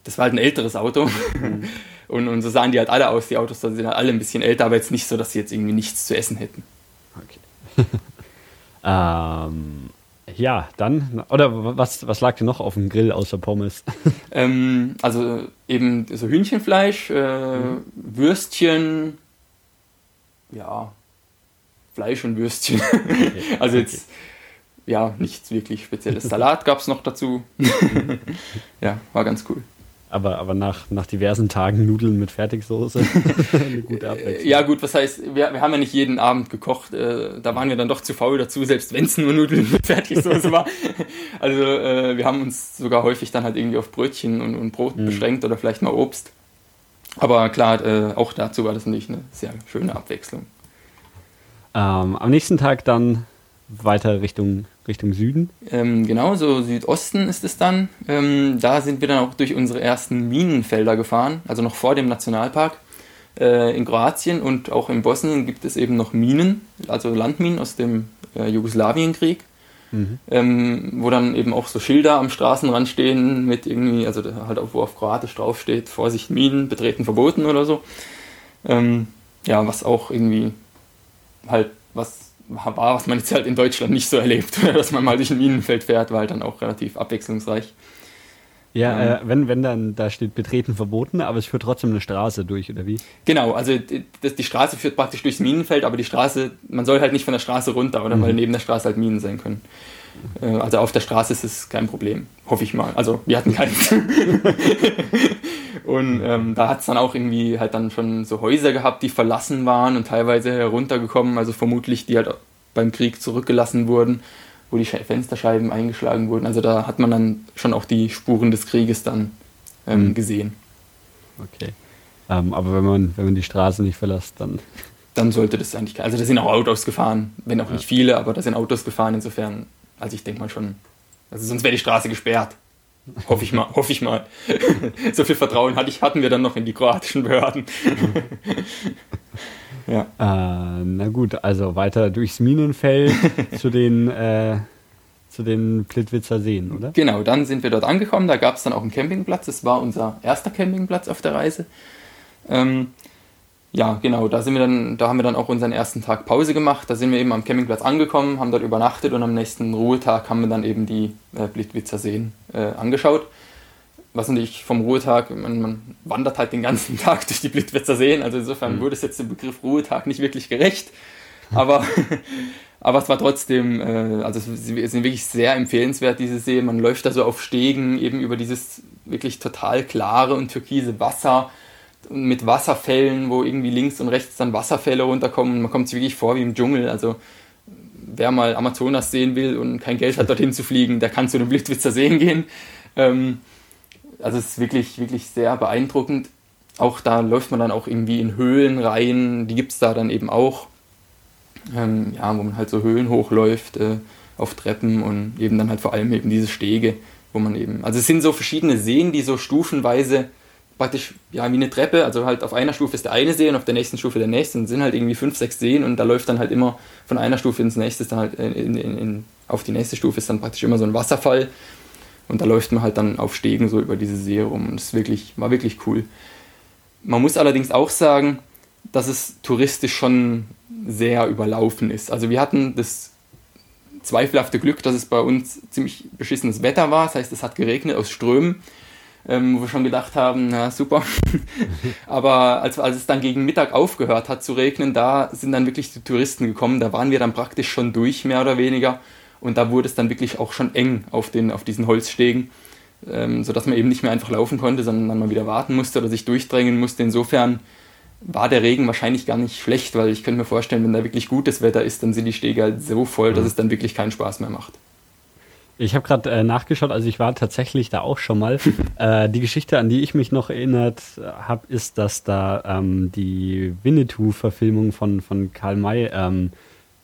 das war halt ein älteres Auto. Mhm. und, und, so sahen die halt alle aus, die Autos sind halt alle ein bisschen älter, aber jetzt nicht so, dass sie jetzt irgendwie nichts zu essen hätten. Okay. ähm, ja, dann, oder was, was lag dir noch auf dem Grill außer Pommes? ähm, also eben so Hühnchenfleisch, äh, mhm. Würstchen, ja, Fleisch und Würstchen. Okay. also jetzt, okay. ja, nichts wirklich Spezielles. Salat gab es noch dazu. ja, war ganz cool. Aber, aber nach, nach diversen Tagen Nudeln mit Fertigsoße eine gute Abwechslung. Ja, gut, was heißt, wir, wir haben ja nicht jeden Abend gekocht. Äh, da waren wir dann doch zu faul dazu, selbst wenn es nur Nudeln mit Fertigsoße war. Also, äh, wir haben uns sogar häufig dann halt irgendwie auf Brötchen und, und Brot mhm. beschränkt oder vielleicht mal Obst. Aber klar, äh, auch dazu war das natürlich eine sehr schöne Abwechslung. Ähm, am nächsten Tag dann weiter Richtung, Richtung Süden. Ähm, genau, so Südosten ist es dann. Ähm, da sind wir dann auch durch unsere ersten Minenfelder gefahren, also noch vor dem Nationalpark. Äh, in Kroatien und auch in Bosnien gibt es eben noch Minen, also Landminen aus dem äh, Jugoslawienkrieg. Mhm. Ähm, wo dann eben auch so Schilder am Straßenrand stehen mit irgendwie, also halt auch, wo auf Kroatisch draufsteht, Vorsicht Minen, betreten verboten oder so. Ähm, ja, was auch irgendwie halt was war, was man jetzt halt in Deutschland nicht so erlebt, dass man mal durch ein Minenfeld fährt, war halt dann auch relativ abwechslungsreich. Ja, ähm, äh, wenn, wenn dann da steht betreten verboten, aber es führt trotzdem eine Straße durch, oder wie? Genau, also die, die Straße führt praktisch durchs Minenfeld, aber die Straße, man soll halt nicht von der Straße runter, oder mhm. weil neben der Straße halt Minen sein können. Äh, also auf der Straße ist es kein Problem, hoffe ich mal. Also wir hatten keins. Und ähm, da hat es dann auch irgendwie halt dann schon so Häuser gehabt, die verlassen waren und teilweise heruntergekommen, also vermutlich die halt beim Krieg zurückgelassen wurden, wo die Fensterscheiben eingeschlagen wurden. Also da hat man dann schon auch die Spuren des Krieges dann ähm, mhm. gesehen. Okay. Ähm, aber wenn man, wenn man die Straße nicht verlässt, dann. Dann sollte das eigentlich. Also da sind auch Autos gefahren, wenn auch ja. nicht viele, aber da sind Autos gefahren, insofern. Also ich denke mal schon. Also sonst wäre die Straße gesperrt. Hoffe ich mal, hoffe ich mal. so viel Vertrauen hatte ich, hatten wir dann noch in die kroatischen Behörden. ja. Äh, na gut, also weiter durchs Minenfeld zu den äh, zu den Plitwitzer Seen, oder? Genau, dann sind wir dort angekommen. Da gab es dann auch einen Campingplatz. Das war unser erster Campingplatz auf der Reise. Ähm, ja, genau, da sind wir dann, da haben wir dann auch unseren ersten Tag Pause gemacht. Da sind wir eben am Campingplatz angekommen, haben dort übernachtet und am nächsten Ruhetag haben wir dann eben die äh, Blitwitzer Seen äh, angeschaut. Was natürlich vom Ruhetag, man, man, wandert halt den ganzen Tag durch die Blitwitzer Seen, also insofern mhm. wurde es jetzt dem Begriff Ruhetag nicht wirklich gerecht. Aber, aber es war trotzdem, äh, also es sind wirklich sehr empfehlenswert, diese See. Man läuft da so auf Stegen eben über dieses wirklich total klare und türkise Wasser mit Wasserfällen, wo irgendwie links und rechts dann Wasserfälle runterkommen. Man kommt sich wirklich vor wie im Dschungel. Also wer mal Amazonas sehen will und kein Geld hat, dorthin zu fliegen, der kann zu den Blitzwitzer Seen gehen. Ähm, also es ist wirklich, wirklich sehr beeindruckend. Auch da läuft man dann auch irgendwie in Höhlen rein, die gibt es da dann eben auch. Ähm, ja, wo man halt so Höhlen hochläuft äh, auf Treppen und eben dann halt vor allem eben diese Stege, wo man eben, also es sind so verschiedene Seen, die so stufenweise praktisch ja wie eine Treppe, also halt auf einer Stufe ist der eine See und auf der nächsten Stufe der nächste und sind halt irgendwie fünf, sechs Seen und da läuft dann halt immer von einer Stufe ins nächste, dann halt in, in, in, auf die nächste Stufe ist dann praktisch immer so ein Wasserfall und da läuft man halt dann auf Stegen so über diese See rum und das wirklich, war wirklich cool. Man muss allerdings auch sagen, dass es touristisch schon sehr überlaufen ist. Also wir hatten das zweifelhafte Glück, dass es bei uns ziemlich beschissenes Wetter war. Das heißt, es hat geregnet aus Strömen ähm, wo wir schon gedacht haben, na super. Aber als, als es dann gegen Mittag aufgehört hat zu regnen, da sind dann wirklich die Touristen gekommen. Da waren wir dann praktisch schon durch, mehr oder weniger. Und da wurde es dann wirklich auch schon eng auf, den, auf diesen Holzstegen, ähm, sodass man eben nicht mehr einfach laufen konnte, sondern dann mal wieder warten musste oder sich durchdrängen musste. Insofern war der Regen wahrscheinlich gar nicht schlecht, weil ich könnte mir vorstellen, wenn da wirklich gutes Wetter ist, dann sind die Stege halt so voll, dass mhm. es dann wirklich keinen Spaß mehr macht. Ich habe gerade äh, nachgeschaut, also ich war tatsächlich da auch schon mal. äh, die Geschichte, an die ich mich noch erinnert habe, ist, dass da ähm, die Winnetou-Verfilmung von, von Karl May ähm,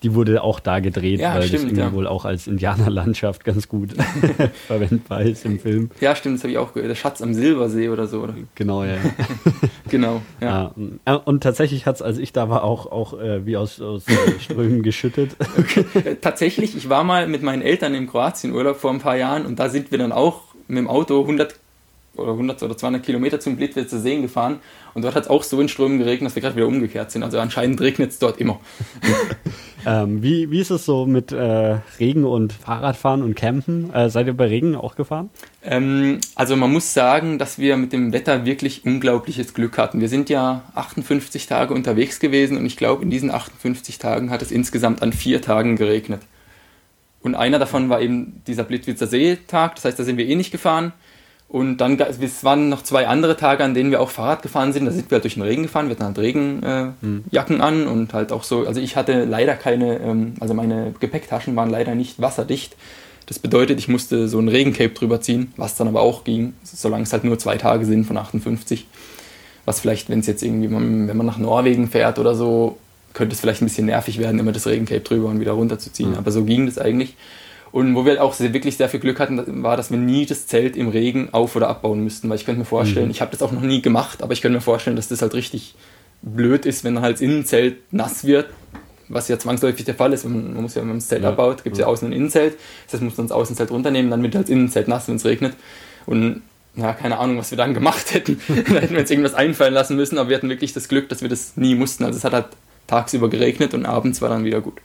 die wurde auch da gedreht, ja, weil stimmt, das irgendwie ja. wohl auch als Indianerlandschaft ganz gut verwendbar ist im Film. Ja, stimmt, das habe ich auch gehört. Der Schatz am Silbersee oder so. Oder? Genau, ja. genau, ja. ja. Und tatsächlich hat es, als ich da war, auch, auch äh, wie aus, aus äh, Strömen geschüttet. Okay. Äh, tatsächlich, ich war mal mit meinen Eltern im Kroatienurlaub vor ein paar Jahren und da sind wir dann auch mit dem Auto 100 oder 100 oder 200 Kilometer zum Blitwitzer Seen gefahren und dort hat es auch so in Strömen geregnet, dass wir gerade wieder umgekehrt sind. Also anscheinend regnet es dort immer. ähm, wie, wie ist es so mit äh, Regen und Fahrradfahren und Campen? Äh, seid ihr bei Regen auch gefahren? Ähm, also man muss sagen, dass wir mit dem Wetter wirklich unglaubliches Glück hatten. Wir sind ja 58 Tage unterwegs gewesen und ich glaube, in diesen 58 Tagen hat es insgesamt an vier Tagen geregnet. Und einer davon war eben dieser Blitwitzer See-Tag, das heißt, da sind wir eh nicht gefahren. Und dann, es waren noch zwei andere Tage, an denen wir auch Fahrrad gefahren sind. Da sind wir halt durch den Regen gefahren. Wir hatten halt Regenjacken äh, mhm. an und halt auch so. Also ich hatte leider keine, ähm, also meine Gepäcktaschen waren leider nicht wasserdicht. Das bedeutet, ich musste so ein Regencape drüber ziehen, was dann aber auch ging, solange es halt nur zwei Tage sind von 58. Was vielleicht, wenn es jetzt irgendwie, wenn man nach Norwegen fährt oder so, könnte es vielleicht ein bisschen nervig werden, immer das Regencape drüber und wieder runterzuziehen. Mhm. Aber so ging das eigentlich. Und wo wir auch sehr, wirklich sehr viel Glück hatten, war, dass wir nie das Zelt im Regen auf- oder abbauen müssten. Weil ich könnte mir vorstellen, mhm. ich habe das auch noch nie gemacht, aber ich könnte mir vorstellen, dass das halt richtig blöd ist, wenn dann halt das Innenzelt nass wird, was ja zwangsläufig der Fall ist. Man, man muss ja, wenn man das Zelt ja. abbaut, gibt es ja. ja außen ein Innenzelt. Das heißt, man muss dann das Außenzelt runternehmen, dann wird halt das Innenzelt nass, wenn es regnet. Und ja, keine Ahnung, was wir dann gemacht hätten. da hätten wir uns irgendwas einfallen lassen müssen, aber wir hatten wirklich das Glück, dass wir das nie mussten. Also es hat halt tagsüber geregnet und abends war dann wieder gut.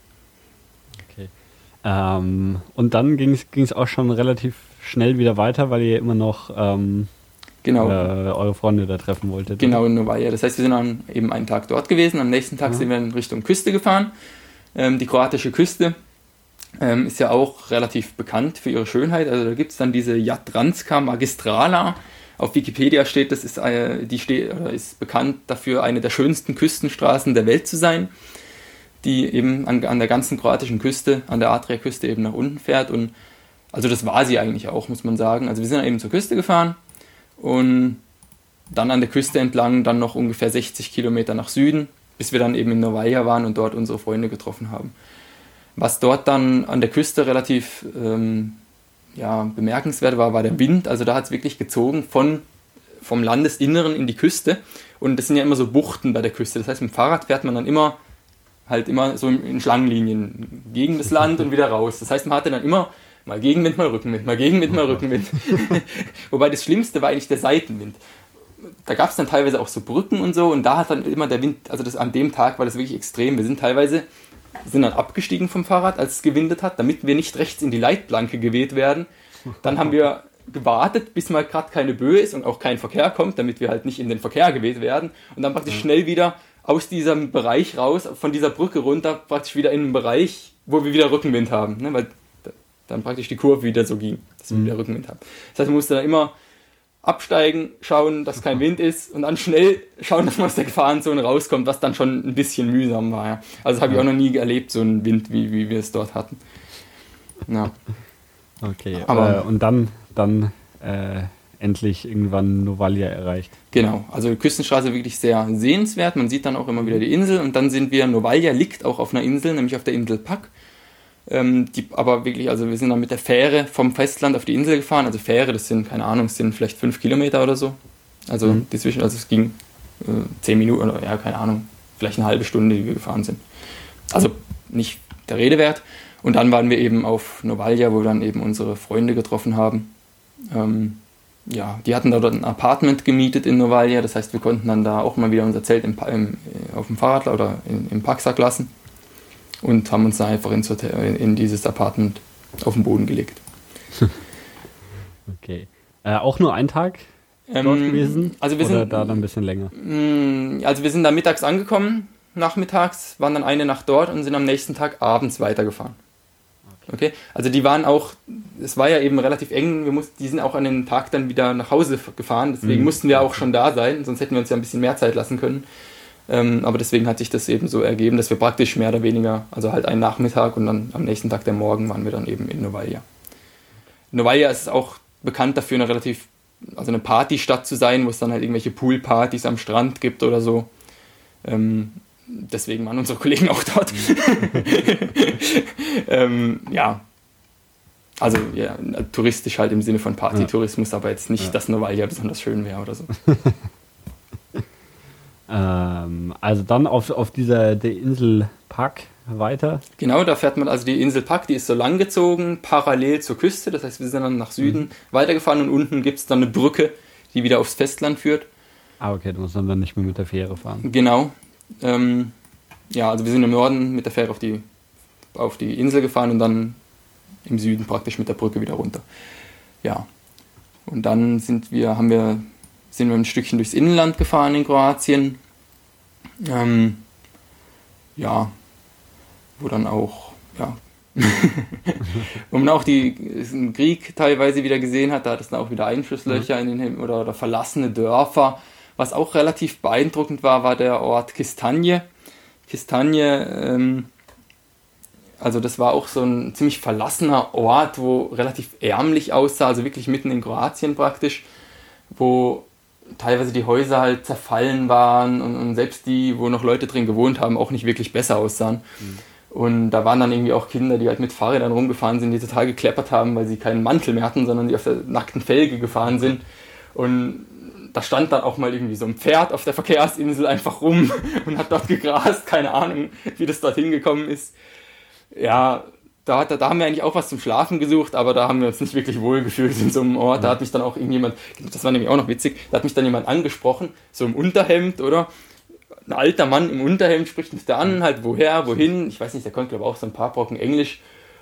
Ähm, und dann ging es auch schon relativ schnell wieder weiter, weil ihr immer noch ähm, genau. äh, eure Freunde da treffen wolltet. Genau, in Novaya. Das heißt, wir sind dann eben einen Tag dort gewesen. Am nächsten Tag ja. sind wir in Richtung Küste gefahren. Ähm, die kroatische Küste ähm, ist ja auch relativ bekannt für ihre Schönheit. Also da gibt es dann diese Jadranska Magistrala. Auf Wikipedia steht, das ist, äh, die steht, oder ist bekannt dafür, eine der schönsten Küstenstraßen der Welt zu sein die eben an, an der ganzen kroatischen Küste, an der Adria-Küste eben nach unten fährt. Und also das war sie eigentlich auch, muss man sagen. Also wir sind dann eben zur Küste gefahren und dann an der Küste entlang, dann noch ungefähr 60 Kilometer nach Süden, bis wir dann eben in Novaya waren und dort unsere Freunde getroffen haben. Was dort dann an der Küste relativ ähm, ja, bemerkenswert war, war der Wind. Also da hat es wirklich gezogen von, vom Landesinneren in die Küste. Und das sind ja immer so Buchten bei der Küste. Das heißt, mit dem Fahrrad fährt man dann immer halt immer so in Schlangenlinien gegen das Land und wieder raus. Das heißt, man hatte dann immer mal Gegenwind, mal Rückenwind, mal Gegenwind, mal Rückenwind. Wobei das Schlimmste war eigentlich der Seitenwind. Da gab es dann teilweise auch so Brücken und so und da hat dann immer der Wind, also das, an dem Tag war das wirklich extrem. Wir sind teilweise sind dann abgestiegen vom Fahrrad, als es gewindet hat, damit wir nicht rechts in die Leitplanke geweht werden. Dann haben wir gewartet, bis mal gerade keine Böe ist und auch kein Verkehr kommt, damit wir halt nicht in den Verkehr geweht werden und dann praktisch schnell wieder aus diesem Bereich raus, von dieser Brücke runter, praktisch wieder in einen Bereich, wo wir wieder Rückenwind haben. Ne? Weil dann praktisch die Kurve wieder so ging, dass wir mhm. wieder Rückenwind haben. Das heißt, man musste dann immer absteigen, schauen, dass kein Wind ist und dann schnell schauen, dass man aus der Gefahrenzone rauskommt, was dann schon ein bisschen mühsam war. Ja. Also das habe ich auch noch nie erlebt, so einen Wind, wie, wie wir es dort hatten. Ja. Okay, aber äh, und dann, dann äh, endlich irgendwann Novalia erreicht. Genau, also die Küstenstraße wirklich sehr sehenswert. Man sieht dann auch immer wieder die Insel und dann sind wir, Novalia liegt auch auf einer Insel, nämlich auf der Insel Pak. Ähm, die, aber wirklich, also wir sind dann mit der Fähre vom Festland auf die Insel gefahren. Also Fähre, das sind, keine Ahnung, sind vielleicht fünf Kilometer oder so. Also mhm. dazwischen, also es ging äh, zehn Minuten oder ja, keine Ahnung, vielleicht eine halbe Stunde, die wir gefahren sind. Also nicht der Rede wert. Und dann waren wir eben auf Novalia, wo wir dann eben unsere Freunde getroffen haben. Ähm, ja, die hatten da dort ein Apartment gemietet in Novalia, das heißt, wir konnten dann da auch mal wieder unser Zelt im, im, auf dem Fahrrad oder in, im Packsack lassen und haben uns da einfach ins Hotel, in dieses Apartment auf den Boden gelegt. okay. Äh, auch nur ein Tag ähm, dort gewesen? Also wir Oder sind, da dann ein bisschen länger? Mm, also wir sind da mittags angekommen, nachmittags, waren dann eine Nacht dort und sind am nächsten Tag abends weitergefahren. Okay, also die waren auch, es war ja eben relativ eng, wir mussten, die sind auch an den Tag dann wieder nach Hause gefahren, deswegen mhm. mussten wir auch schon da sein, sonst hätten wir uns ja ein bisschen mehr Zeit lassen können. Ähm, aber deswegen hat sich das eben so ergeben, dass wir praktisch mehr oder weniger, also halt einen Nachmittag und dann am nächsten Tag der Morgen waren wir dann eben in Novalia. Novalia ist auch bekannt dafür, eine relativ, also eine Partystadt zu sein, wo es dann halt irgendwelche Poolpartys am Strand gibt oder so. Ähm, deswegen waren unsere Kollegen auch dort. ähm, ja. Also ja, touristisch halt im Sinne von Partytourismus, aber jetzt nicht, ja. dass Novalia besonders schön wäre oder so. ähm, also dann auf, auf dieser der Insel Pak weiter. Genau, da fährt man, also die Insel Pak, die ist so langgezogen, parallel zur Küste. Das heißt, wir sind dann nach Süden mhm. weitergefahren und unten gibt es dann eine Brücke, die wieder aufs Festland führt. Ah, okay, du musst dann nicht mehr mit der Fähre fahren. Genau, ähm, ja, also wir sind im Norden mit der Fähre auf die, auf die Insel gefahren und dann im Süden praktisch mit der Brücke wieder runter. Ja. Und dann sind wir, haben wir, sind wir ein Stückchen durchs Inland gefahren in Kroatien. Ähm, ja, wo dann auch, ja, wo man auch die, den Krieg teilweise wieder gesehen hat, da hat es dann auch wieder Einschusslöcher mhm. in den oder, oder verlassene Dörfer was auch relativ beeindruckend war, war der Ort Kistanje. Kistanje, ähm, also das war auch so ein ziemlich verlassener Ort, wo relativ ärmlich aussah, also wirklich mitten in Kroatien praktisch, wo teilweise die Häuser halt zerfallen waren und, und selbst die, wo noch Leute drin gewohnt haben, auch nicht wirklich besser aussahen. Mhm. Und da waren dann irgendwie auch Kinder, die halt mit Fahrrädern rumgefahren sind, die total gekleppert haben, weil sie keinen Mantel mehr hatten, sondern die auf der nackten Felge gefahren sind. Und da stand dann auch mal irgendwie so ein Pferd auf der Verkehrsinsel einfach rum und hat dort gegrast. Keine Ahnung, wie das dort hingekommen ist. Ja, da, da, da haben wir eigentlich auch was zum Schlafen gesucht, aber da haben wir uns nicht wirklich wohl gefühlt in so einem Ort. Da hat mich dann auch irgendjemand, das war nämlich auch noch witzig, da hat mich dann jemand angesprochen, so im Unterhemd, oder? Ein alter Mann im Unterhemd spricht mich da an, halt woher, wohin. Ich weiß nicht, der konnte glaube ich auch so ein paar Brocken Englisch.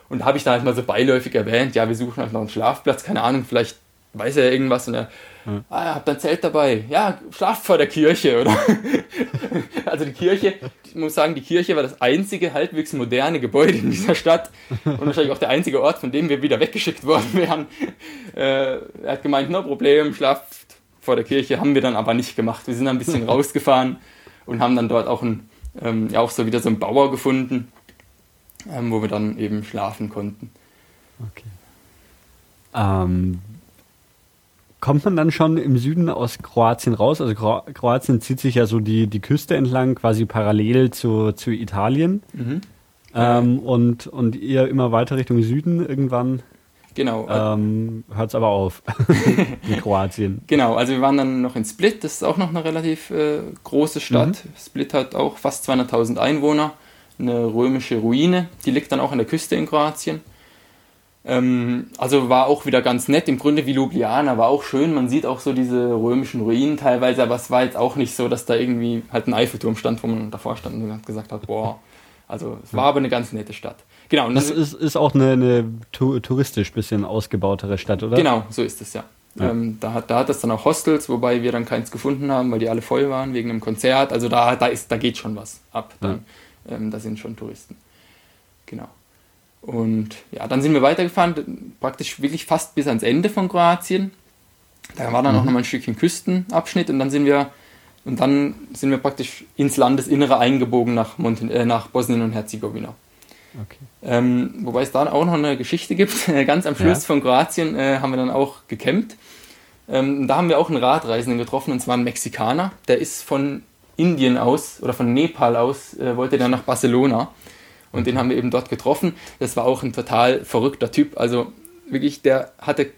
Und da habe ich dann halt mal so beiläufig erwähnt, ja, wir suchen halt noch einen Schlafplatz, keine Ahnung, vielleicht weiß er irgendwas und er, hm. ah, ihr habt ein Zelt dabei. Ja, schlaft vor der Kirche, oder? also die Kirche, ich muss sagen, die Kirche war das einzige halbwegs moderne Gebäude in dieser Stadt und wahrscheinlich auch der einzige Ort, von dem wir wieder weggeschickt worden wären. Äh, er hat gemeint, no Problem, schlaft vor der Kirche, haben wir dann aber nicht gemacht. Wir sind dann ein bisschen rausgefahren und haben dann dort auch, ein, ähm, ja, auch so wieder so einen Bauer gefunden, ähm, wo wir dann eben schlafen konnten. Okay. Ähm, Kommt man dann schon im Süden aus Kroatien raus? Also Kroatien zieht sich ja so die, die Küste entlang, quasi parallel zu, zu Italien. Mhm. Ähm, und, und ihr immer weiter Richtung Süden irgendwann. Genau. Ähm, Hört es aber auf in Kroatien. Genau, also wir waren dann noch in Split, das ist auch noch eine relativ äh, große Stadt. Mhm. Split hat auch fast 200.000 Einwohner, eine römische Ruine, die liegt dann auch an der Küste in Kroatien. Ähm, also war auch wieder ganz nett, im Grunde wie Ljubljana, war auch schön. Man sieht auch so diese römischen Ruinen teilweise, aber es war jetzt auch nicht so, dass da irgendwie halt ein Eiffelturm stand, wo man davor stand und gesagt hat, boah. Also es war aber eine ganz nette Stadt. Genau. Und das ist, ist auch eine, eine touristisch bisschen ausgebautere Stadt, oder? Genau, so ist es ja. ja. Ähm, da, hat, da hat es dann auch Hostels, wobei wir dann keins gefunden haben, weil die alle voll waren wegen einem Konzert. Also da, da, ist, da geht schon was ab. Dann, ja. ähm, da sind schon Touristen. Genau. Und ja, dann sind wir weitergefahren, praktisch wirklich fast bis ans Ende von Kroatien. Da war dann mhm. auch nochmal ein Stückchen Küstenabschnitt und dann sind wir und dann sind wir praktisch ins Landesinnere eingebogen nach, Monten äh, nach Bosnien und Herzegowina. Okay. Ähm, wobei es da auch noch eine Geschichte gibt. Ganz am Schluss ja. von Kroatien äh, haben wir dann auch gecampt. Ähm, da haben wir auch einen Radreisenden getroffen, und zwar einen Mexikaner. Der ist von Indien aus oder von Nepal aus, äh, wollte der nach Barcelona Und den haben wir eben dort getroffen. Das war auch ein total verrückter Typ. Also wirklich, der hatte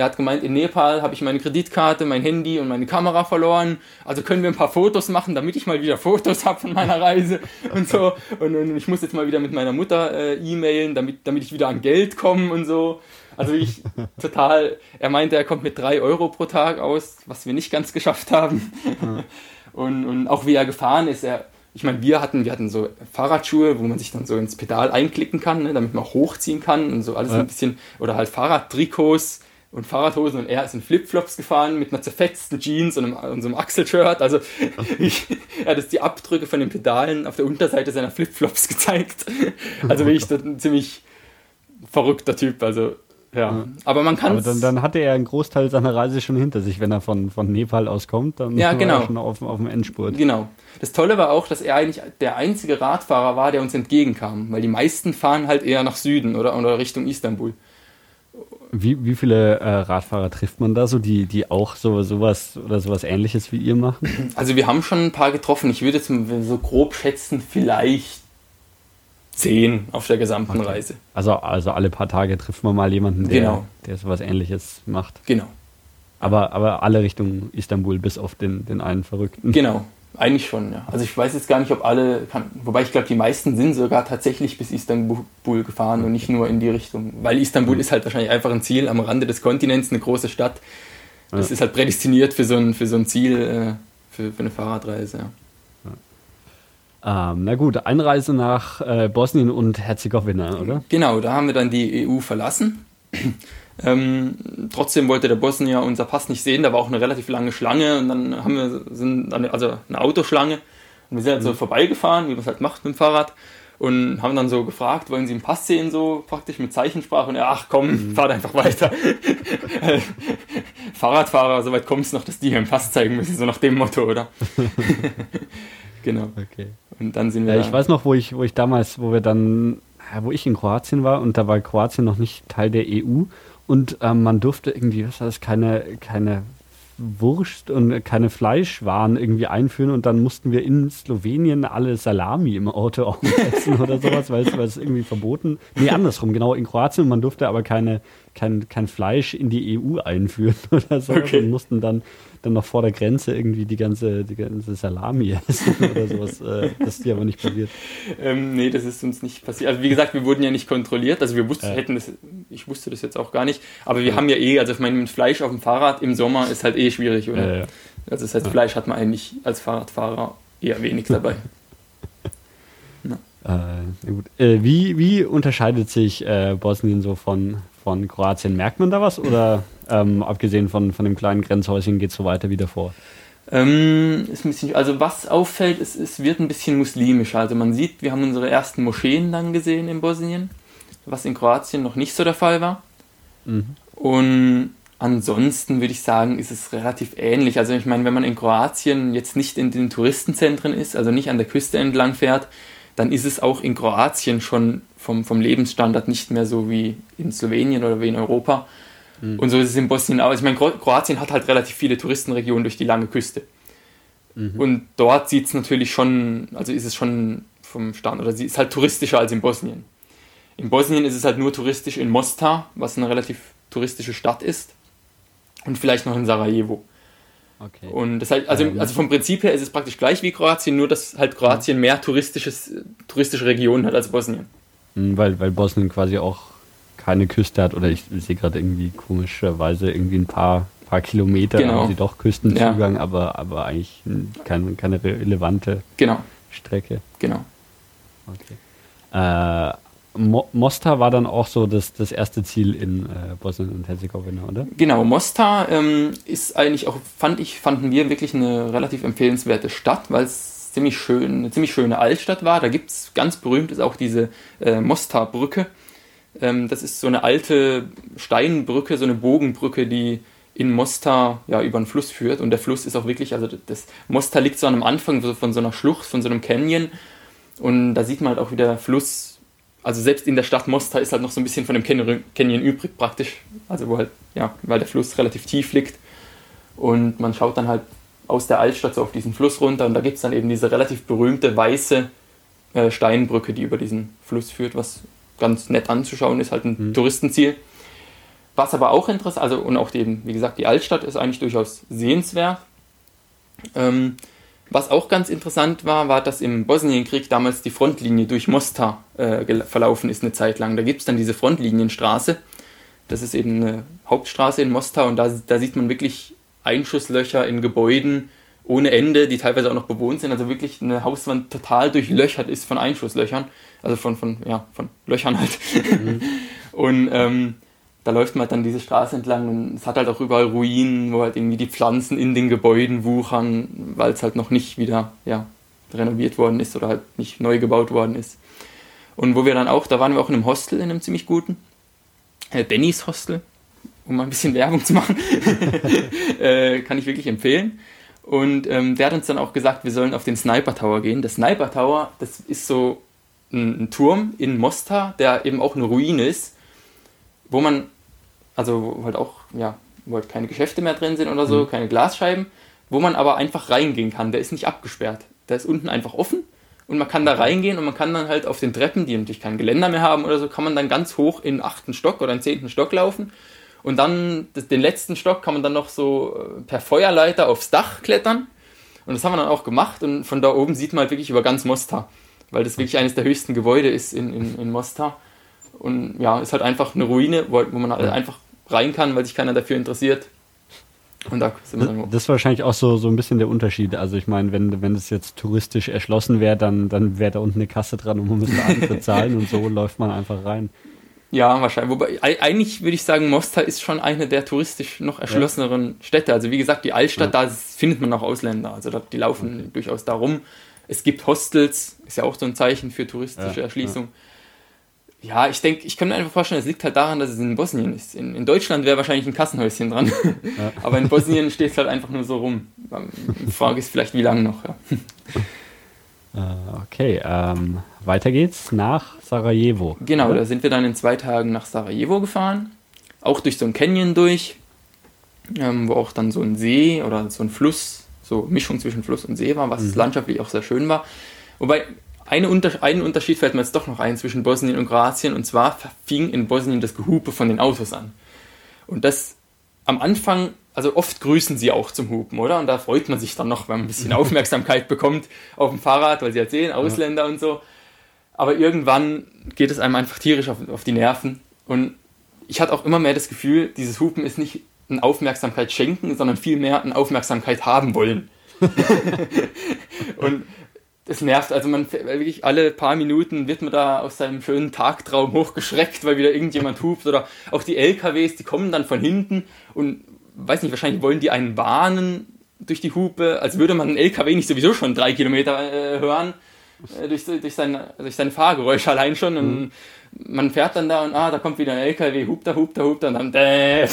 er hat gemeint, in Nepal habe ich meine Kreditkarte, mein Handy und meine Kamera verloren. Also können wir ein paar Fotos machen, damit ich mal wieder Fotos habe von meiner Reise und so. Und, und, ich muss jetzt mal wieder mit meiner Mutter äh, e-mailen, damit, damit ich wieder an Geld komme und so. Also ich total, er meinte, er kommt mit drei Euro pro Tag aus, was wir nicht ganz geschafft haben. Und, und auch wie er gefahren ist, er, ich meine, wir hatten, wir hatten so Fahrradschuhe, wo man sich dann so ins Pedal einklicken kann, ne, damit man hochziehen kann und so alles ja. ein bisschen, oder halt Fahrradtrikots und Fahrradhosen und er ist in Flipflops gefahren mit einer zerfetzten Jeans und, einem, und so einem Achselshirt. Also ich, er hat jetzt die Abdrücke von den Pedalen auf der Unterseite seiner Flipflops gezeigt. Also wirklich ein ziemlich verrückter Typ. Also ja, aber man kann. Dann, dann hatte er einen Großteil seiner Reise schon hinter sich, wenn er von, von Nepal aus kommt. Dann ja, genau. war er schon auf, auf dem Endspurt. Genau. Das Tolle war auch, dass er eigentlich der einzige Radfahrer war, der uns entgegenkam, weil die meisten fahren halt eher nach Süden oder, oder Richtung Istanbul. Wie, wie viele äh, Radfahrer trifft man da so, die, die auch so sowas oder sowas ähnliches wie ihr machen? Also wir haben schon ein paar getroffen. Ich würde jetzt so grob schätzen, vielleicht zehn auf der gesamten okay. Reise. Also, also alle paar Tage trifft man mal jemanden, der, genau. der sowas ähnliches macht. Genau. Aber, aber alle Richtung Istanbul, bis auf den, den einen Verrückten. Genau, eigentlich schon, ja. Also ich weiß jetzt gar nicht, ob alle, kann, wobei ich glaube, die meisten sind sogar tatsächlich bis Istanbul gefahren und nicht nur in die Richtung. Weil Istanbul mhm. ist halt wahrscheinlich einfach ein Ziel am Rande des Kontinents, eine große Stadt. Das ja. ist halt prädestiniert für so ein, für so ein Ziel, äh, für, für eine Fahrradreise, ja. Ähm, na gut, Einreise nach äh, Bosnien und Herzegowina, oder? Genau, da haben wir dann die EU verlassen. Ähm, trotzdem wollte der Bosnier unser Pass nicht sehen, da war auch eine relativ lange Schlange und dann haben wir, sind, also eine Autoschlange und wir sind halt so mhm. vorbeigefahren, wie man es halt macht mit dem Fahrrad und haben dann so gefragt, wollen Sie einen Pass sehen, so praktisch mit Zeichensprache und er, ach komm, mhm. fahrt einfach weiter. Fahrradfahrer, soweit kommt es noch, dass die hier einen Pass zeigen müssen, so nach dem Motto, oder? genau. Okay. Und dann sind wir. Ja, ich weiß noch, wo ich, wo ich damals, wo wir dann, wo ich in Kroatien war und da war Kroatien noch nicht Teil der EU und ähm, man durfte irgendwie, was das, keine, keine Wurst und keine Fleischwaren irgendwie einführen und dann mussten wir in Slowenien alle Salami im Auto essen oder sowas, weil es, weil es irgendwie verboten. Nee, andersrum, genau, in Kroatien, man durfte aber keine, kein, kein Fleisch in die EU einführen oder so okay. und mussten dann dann noch vor der Grenze irgendwie die ganze, die ganze Salami essen oder sowas. Äh, das ist dir aber nicht passiert. Ähm, nee, das ist uns nicht passiert. Also wie gesagt, wir wurden ja nicht kontrolliert. Also wir wussten, ja. hätten das, ich wusste das jetzt auch gar nicht. Aber wir ja. haben ja eh, also ich meine, mit Fleisch auf dem Fahrrad im Sommer ist halt eh schwierig, oder? Ja, also das heißt, Fleisch hat man eigentlich als Fahrradfahrer eher wenig dabei. Äh, gut. Äh, wie, wie unterscheidet sich äh, Bosnien so von, von Kroatien? Merkt man da was oder ähm, abgesehen von, von dem kleinen Grenzhäuschen geht es so weiter wie davor? Ähm, ist ein bisschen, also was auffällt, ist, es wird ein bisschen muslimisch. Also man sieht, wir haben unsere ersten Moscheen dann gesehen in Bosnien, was in Kroatien noch nicht so der Fall war. Mhm. Und ansonsten würde ich sagen, ist es relativ ähnlich. Also ich meine, wenn man in Kroatien jetzt nicht in den Touristenzentren ist, also nicht an der Küste entlang fährt, dann ist es auch in Kroatien schon vom, vom Lebensstandard nicht mehr so wie in Slowenien oder wie in Europa. Mhm. Und so ist es in Bosnien auch. Ich meine, Kroatien hat halt relativ viele Touristenregionen durch die lange Küste. Mhm. Und dort sieht es natürlich schon, also ist es schon vom Stand, oder sie ist halt touristischer als in Bosnien. In Bosnien ist es halt nur touristisch in Mostar, was eine relativ touristische Stadt ist. Und vielleicht noch in Sarajevo. Okay. Und das halt, also, also vom Prinzip her ist es praktisch gleich wie Kroatien, nur dass halt Kroatien mehr touristisches, touristische Regionen hat als Bosnien. Mhm, weil, weil Bosnien quasi auch keine Küste hat oder ich sehe gerade irgendwie komischerweise irgendwie ein paar, paar Kilometer genau. haben sie doch Küstenzugang, ja. aber, aber eigentlich kein, keine relevante genau. Strecke. Genau. Okay. Äh, Mo Mostar war dann auch so das, das erste Ziel in äh, Bosnien und Herzegowina, oder? Genau, Mostar ähm, ist eigentlich auch, fand ich, fanden wir wirklich eine relativ empfehlenswerte Stadt, weil es ziemlich schön, eine ziemlich schöne Altstadt war. Da gibt es ganz berühmt ist auch diese äh, Mostar-Brücke. Ähm, das ist so eine alte Steinbrücke, so eine Bogenbrücke, die in Mostar ja, über den Fluss führt. Und der Fluss ist auch wirklich, also das Mostar liegt so am Anfang von so einer Schlucht, von so einem Canyon. Und da sieht man halt auch, wie der Fluss, also selbst in der Stadt Mostar ist halt noch so ein bisschen von dem Canyon übrig praktisch. Also wo halt, ja, weil der Fluss relativ tief liegt. Und man schaut dann halt aus der Altstadt so auf diesen Fluss runter und da gibt es dann eben diese relativ berühmte weiße äh, Steinbrücke, die über diesen Fluss führt, was ganz nett anzuschauen ist, halt ein mhm. Touristenziel. Was aber auch interessant, also und auch eben, wie gesagt, die Altstadt ist eigentlich durchaus sehenswert. Ähm, was auch ganz interessant war, war, dass im Bosnienkrieg damals die Frontlinie durch Mostar äh, verlaufen ist eine Zeit lang. Da gibt es dann diese Frontlinienstraße. Das ist eben eine Hauptstraße in Mostar und da, da sieht man wirklich Einschusslöcher in Gebäuden ohne Ende, die teilweise auch noch bewohnt sind. Also wirklich eine Hauswand total durchlöchert ist von Einschusslöchern. Also von, von, ja, von Löchern halt. Mhm. und ähm, da läuft man halt dann diese Straße entlang und es hat halt auch überall Ruinen, wo halt irgendwie die Pflanzen in den Gebäuden wuchern, weil es halt noch nicht wieder ja, renoviert worden ist oder halt nicht neu gebaut worden ist. Und wo wir dann auch, da waren wir auch in einem Hostel, in einem ziemlich guten, äh, Bennys Hostel, um mal ein bisschen Werbung zu machen, äh, kann ich wirklich empfehlen. Und ähm, der hat uns dann auch gesagt, wir sollen auf den Sniper Tower gehen. Der Sniper Tower, das ist so ein, ein Turm in Mostar, der eben auch eine Ruine ist wo man, also wo halt auch, ja, wo halt keine Geschäfte mehr drin sind oder so, mhm. keine Glasscheiben, wo man aber einfach reingehen kann. Der ist nicht abgesperrt. Der ist unten einfach offen und man kann da reingehen und man kann dann halt auf den Treppen, die natürlich kein Geländer mehr haben oder so, kann man dann ganz hoch in den achten Stock oder in den zehnten Stock laufen und dann den letzten Stock kann man dann noch so äh, per Feuerleiter aufs Dach klettern und das haben wir dann auch gemacht und von da oben sieht man halt wirklich über ganz Mostar, weil das wirklich eines der höchsten Gebäude ist in, in, in Mostar. Und ja, ist halt einfach eine Ruine, wo, wo man halt ja. einfach rein kann, weil sich keiner dafür interessiert. Und da sind wir dann Das ist wahrscheinlich auch so, so ein bisschen der Unterschied. Also ich meine, wenn, wenn das jetzt touristisch erschlossen wäre, dann, dann wäre da unten eine Kasse dran und man müsste Eintritt zahlen und so läuft man einfach rein. Ja, wahrscheinlich. Wobei, eigentlich würde ich sagen, Mostar ist schon eine der touristisch noch erschlosseneren ja. Städte. Also wie gesagt, die Altstadt, ja. da findet man auch Ausländer. Also die laufen okay. durchaus da rum. Es gibt Hostels, ist ja auch so ein Zeichen für touristische ja, Erschließung. Ja, ich denke, ich kann mir einfach vorstellen, es liegt halt daran, dass es in Bosnien ist. In, in Deutschland wäre wahrscheinlich ein Kassenhäuschen dran. Ja. Aber in Bosnien steht es halt einfach nur so rum. Die Frage ist vielleicht, wie lange noch. Ja. Uh, okay, ähm, weiter geht's nach Sarajevo. Genau, oder? da sind wir dann in zwei Tagen nach Sarajevo gefahren. Auch durch so ein Canyon durch, ähm, wo auch dann so ein See oder so ein Fluss, so Mischung zwischen Fluss und See war, was mhm. landschaftlich auch sehr schön war. Wobei eine Unter einen Unterschied fällt mir jetzt doch noch ein zwischen Bosnien und Kroatien und zwar fing in Bosnien das Gehupe von den Autos an. Und das am Anfang, also oft grüßen sie auch zum Hupen, oder? Und da freut man sich dann noch, wenn man ein bisschen Aufmerksamkeit bekommt auf dem Fahrrad, weil sie halt sehen, Ausländer und so. Aber irgendwann geht es einem einfach tierisch auf, auf die Nerven. Und ich hatte auch immer mehr das Gefühl, dieses Hupen ist nicht ein Aufmerksamkeit schenken, sondern vielmehr ein Aufmerksamkeit haben wollen. und es nervt. Also man wirklich alle paar Minuten wird man da aus seinem schönen Tagtraum hochgeschreckt, weil wieder irgendjemand hupt oder auch die LKWs, die kommen dann von hinten und weiß nicht, wahrscheinlich wollen die einen warnen durch die Hupe, als würde man einen LKW nicht sowieso schon drei Kilometer äh, hören äh, durch, durch, sein, durch sein Fahrgeräusch allein schon und mhm. man fährt dann da und ah, da kommt wieder ein LKW, hupt da, hupt da, hupt da und dann däh.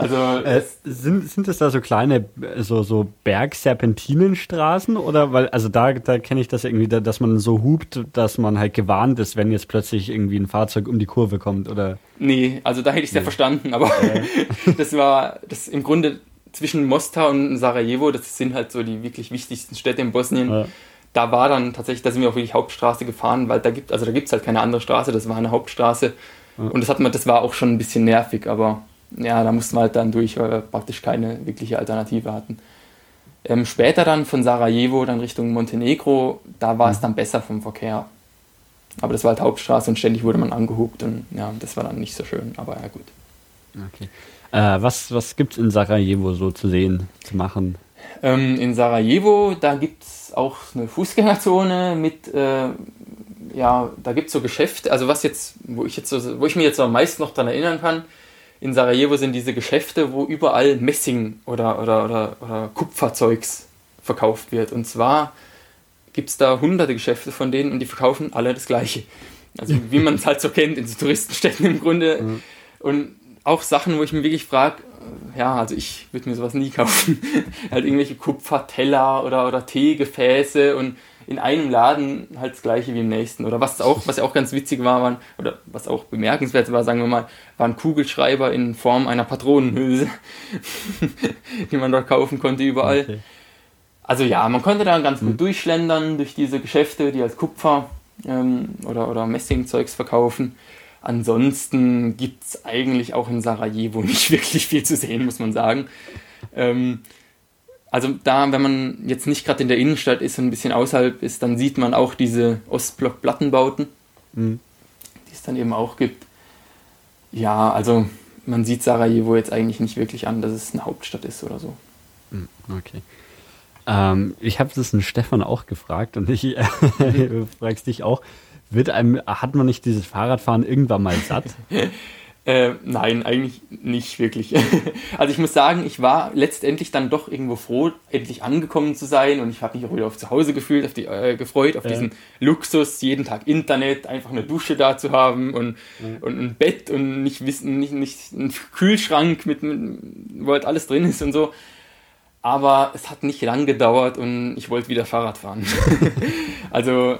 Also äh, sind, sind es da so kleine so so Bergserpentinenstraßen oder weil also da da kenne ich das irgendwie, dass man so hupt, dass man halt gewarnt ist, wenn jetzt plötzlich irgendwie ein Fahrzeug um die Kurve kommt oder Nee, also da hätte ich es nee. ja verstanden, aber äh. das war das im Grunde zwischen Mostar und Sarajevo, das sind halt so die wirklich wichtigsten Städte in Bosnien. Ja. Da war dann tatsächlich, da sind wir auch wirklich Hauptstraße gefahren, weil da gibt also da gibt es halt keine andere Straße, das war eine Hauptstraße. Und das hat man das war auch schon ein bisschen nervig, aber ja, da mussten wir halt dann durch, weil wir praktisch keine wirkliche Alternative hatten. Ähm, später dann von Sarajevo dann Richtung Montenegro, da war mhm. es dann besser vom Verkehr. Aber das war halt Hauptstraße und ständig wurde man angehupt und ja, das war dann nicht so schön, aber ja gut. Okay. Äh, was was gibt es in Sarajevo so zu sehen, zu machen? Ähm, in Sarajevo, da gibt es auch eine Fußgängerzone mit, äh, ja, da gibt es so Geschäfte, also was jetzt, wo ich jetzt so, wo ich mich jetzt am meisten noch daran erinnern kann, in Sarajevo sind diese Geschäfte, wo überall Messing oder, oder, oder, oder Kupferzeugs verkauft wird. Und zwar gibt es da hunderte Geschäfte von denen und die verkaufen alle das Gleiche. Also wie man es halt so kennt in so Touristenstädten im Grunde. Mhm. Und auch Sachen, wo ich mich wirklich frage, ja, also ich würde mir sowas nie kaufen. halt irgendwelche Kupferteller oder, oder Teegefäße und in einem Laden halt das gleiche wie im nächsten. Oder was auch, was ja auch ganz witzig war, waren, oder was auch bemerkenswert war, sagen wir mal, waren Kugelschreiber in Form einer Patronenhülse, die man dort kaufen konnte überall. Okay. Also ja, man konnte da ganz gut mhm. durchschlendern durch diese Geschäfte, die als Kupfer ähm, oder, oder Messingzeugs verkaufen. Ansonsten gibt es eigentlich auch in Sarajevo nicht wirklich viel zu sehen, muss man sagen. Ähm, also da, wenn man jetzt nicht gerade in der Innenstadt ist und ein bisschen außerhalb ist, dann sieht man auch diese Ostblock-Plattenbauten, mhm. die es dann eben auch gibt. Ja, also man sieht Sarajevo jetzt eigentlich nicht wirklich an, dass es eine Hauptstadt ist oder so. Mhm, okay. Ähm, ich habe das einen Stefan auch gefragt und ich äh, fragst dich auch, wird einem, hat man nicht dieses Fahrradfahren irgendwann mal satt? Äh, nein, eigentlich nicht wirklich. also ich muss sagen, ich war letztendlich dann doch irgendwo froh, endlich angekommen zu sein und ich habe mich auch wieder auf zu Hause gefühlt, auf die, äh, gefreut, auf ja. diesen Luxus, jeden Tag Internet, einfach eine Dusche da zu haben und, ja. und ein Bett und nicht wissen, nicht, nicht einen Kühlschrank, mit, mit, wo halt alles drin ist und so. Aber es hat nicht lang gedauert und ich wollte wieder Fahrrad fahren. also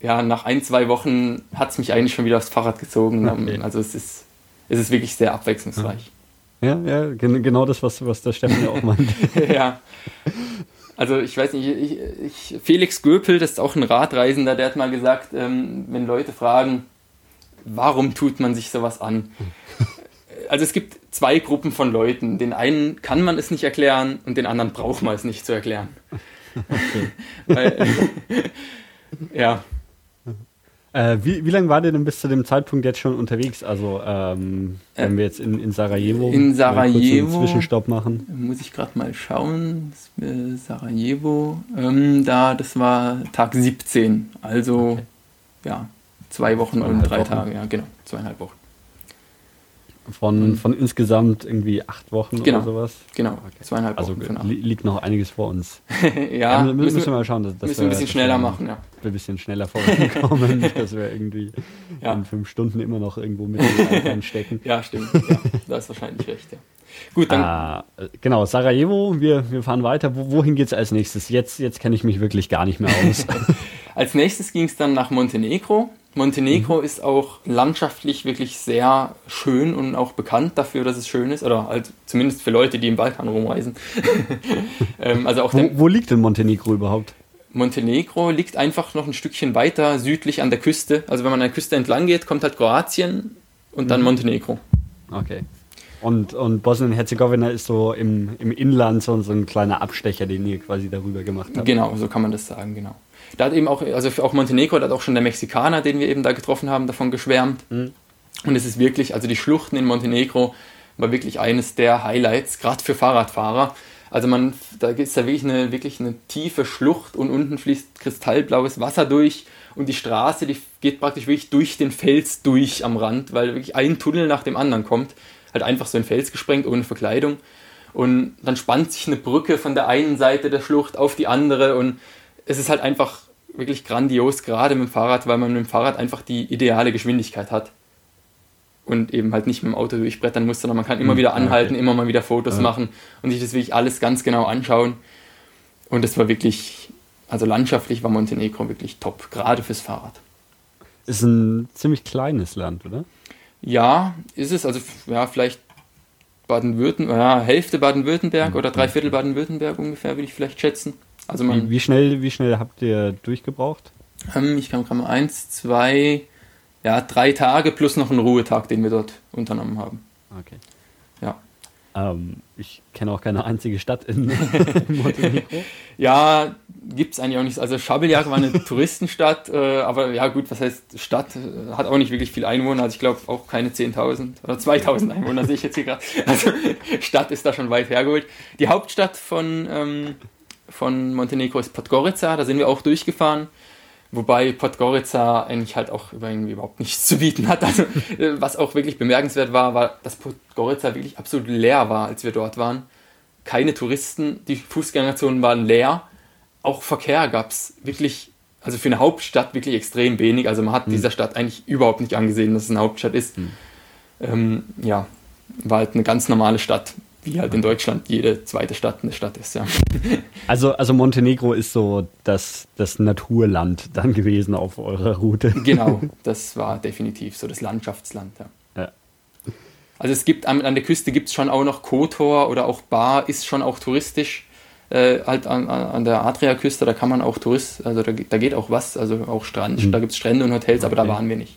ja, nach ein, zwei Wochen hat es mich eigentlich schon wieder aufs Fahrrad gezogen. Okay. Also es ist es ist wirklich sehr abwechslungsreich. Ja, ja, genau das, was, was der Steffen ja auch meint. ja. Also ich weiß nicht, ich, ich, Felix Göpel, das ist auch ein Radreisender, der hat mal gesagt, ähm, wenn Leute fragen, warum tut man sich sowas an? Also es gibt zwei Gruppen von Leuten. Den einen kann man es nicht erklären und den anderen braucht man es nicht zu erklären. Okay. Weil, ja, äh, wie, wie lange war der denn bis zu dem Zeitpunkt jetzt schon unterwegs? Also, ähm, wenn äh, wir jetzt in, in Sarajevo, in Sarajevo einen Zwischenstopp machen. Muss ich gerade mal schauen. Sarajevo, ähm, da, das war Tag 17. Also, okay. ja, zwei Wochen und drei Wochen. Tage, ja, genau, zweieinhalb Wochen. Von, von insgesamt irgendwie acht Wochen genau, oder sowas? Genau, okay. zweieinhalb also Wochen. Also liegt noch einiges vor uns. ja, müssen, müssen wir mal schauen. Dass, dass müssen wir ein bisschen schneller machen, ja. ein bisschen schneller vorankommen, nicht, dass wir irgendwie ja. in fünf Stunden immer noch irgendwo mit stecken. ja, stimmt. Ja, da ist wahrscheinlich recht, ja. Gut, dann. Ah, genau, Sarajevo, wir, wir fahren weiter. Wo, wohin geht es als nächstes? Jetzt, jetzt kenne ich mich wirklich gar nicht mehr aus. als nächstes ging es dann nach Montenegro. Montenegro mhm. ist auch landschaftlich wirklich sehr schön und auch bekannt dafür, dass es schön ist, oder halt zumindest für Leute, die im Balkan rumreisen. ähm, also auch wo, wo liegt denn Montenegro überhaupt? Montenegro liegt einfach noch ein Stückchen weiter südlich an der Küste. Also wenn man an der Küste entlang geht, kommt halt Kroatien und dann mhm. Montenegro. Okay. Und, und Bosnien-Herzegowina ist so im, im Inland so, so ein kleiner Abstecher, den ihr quasi darüber gemacht habt. Genau, so kann man das sagen, genau. Da hat eben auch, also auch Montenegro, da hat auch schon der Mexikaner, den wir eben da getroffen haben, davon geschwärmt. Mhm. Und es ist wirklich, also die Schluchten in Montenegro war wirklich eines der Highlights, gerade für Fahrradfahrer. Also man, da ist da wirklich eine, wirklich eine tiefe Schlucht und unten fließt kristallblaues Wasser durch und die Straße, die geht praktisch wirklich durch den Fels durch am Rand, weil wirklich ein Tunnel nach dem anderen kommt. Halt einfach so ein Fels gesprengt, ohne Verkleidung. Und dann spannt sich eine Brücke von der einen Seite der Schlucht auf die andere und es ist halt einfach wirklich grandios, gerade mit dem Fahrrad, weil man mit dem Fahrrad einfach die ideale Geschwindigkeit hat. Und eben halt nicht mit dem Auto durchbrettern muss, sondern man kann immer hm, wieder anhalten, okay. immer mal wieder Fotos ja. machen und sich das wirklich alles ganz genau anschauen. Und es war wirklich, also landschaftlich war Montenegro wirklich top, gerade fürs Fahrrad. Ist ein ziemlich kleines Land, oder? Ja, ist es. Also ja, vielleicht Baden-Württemberg, ja, Hälfte Baden-Württemberg mhm. oder drei Viertel Baden-Württemberg ungefähr, würde ich vielleicht schätzen. Also man, wie, wie, schnell, wie schnell habt ihr durchgebraucht? Ähm, ich kam gerade mal eins, zwei, ja, drei Tage plus noch einen Ruhetag, den wir dort unternommen haben. Okay. Ja. Ähm, ich kenne auch keine einzige Stadt in Montenegro. ja, gibt es eigentlich auch nicht. Also Schabeljak war eine Touristenstadt, äh, aber ja gut, was heißt Stadt? Hat auch nicht wirklich viel Einwohner. Also ich glaube auch keine 10.000 oder 2.000 Einwohner sehe ich jetzt hier gerade. Also Stadt ist da schon weit hergeholt. Die Hauptstadt von ähm, von Montenegro ist Podgorica, da sind wir auch durchgefahren. Wobei Podgorica eigentlich halt auch irgendwie überhaupt nichts zu bieten hat. Also, äh, was auch wirklich bemerkenswert war, war, dass Podgorica wirklich absolut leer war, als wir dort waren. Keine Touristen, die Fußgängerzonen waren leer. Auch Verkehr gab es wirklich, also für eine Hauptstadt wirklich extrem wenig. Also man hat mhm. dieser Stadt eigentlich überhaupt nicht angesehen, dass es eine Hauptstadt ist. Mhm. Ähm, ja, war halt eine ganz normale Stadt wie halt in Deutschland jede zweite Stadt eine Stadt ist, ja. Also, also Montenegro ist so das, das Naturland dann gewesen auf eurer Route. Genau, das war definitiv so das Landschaftsland, ja. ja. Also es gibt an, an der Küste gibt es schon auch noch Kotor oder auch Bar ist schon auch touristisch. äh, halt an, an der Adriaküste, da kann man auch Tourist, also da, da geht auch was, also auch Strand, mhm. da gibt es Strände und Hotels, okay. aber da waren wir nicht.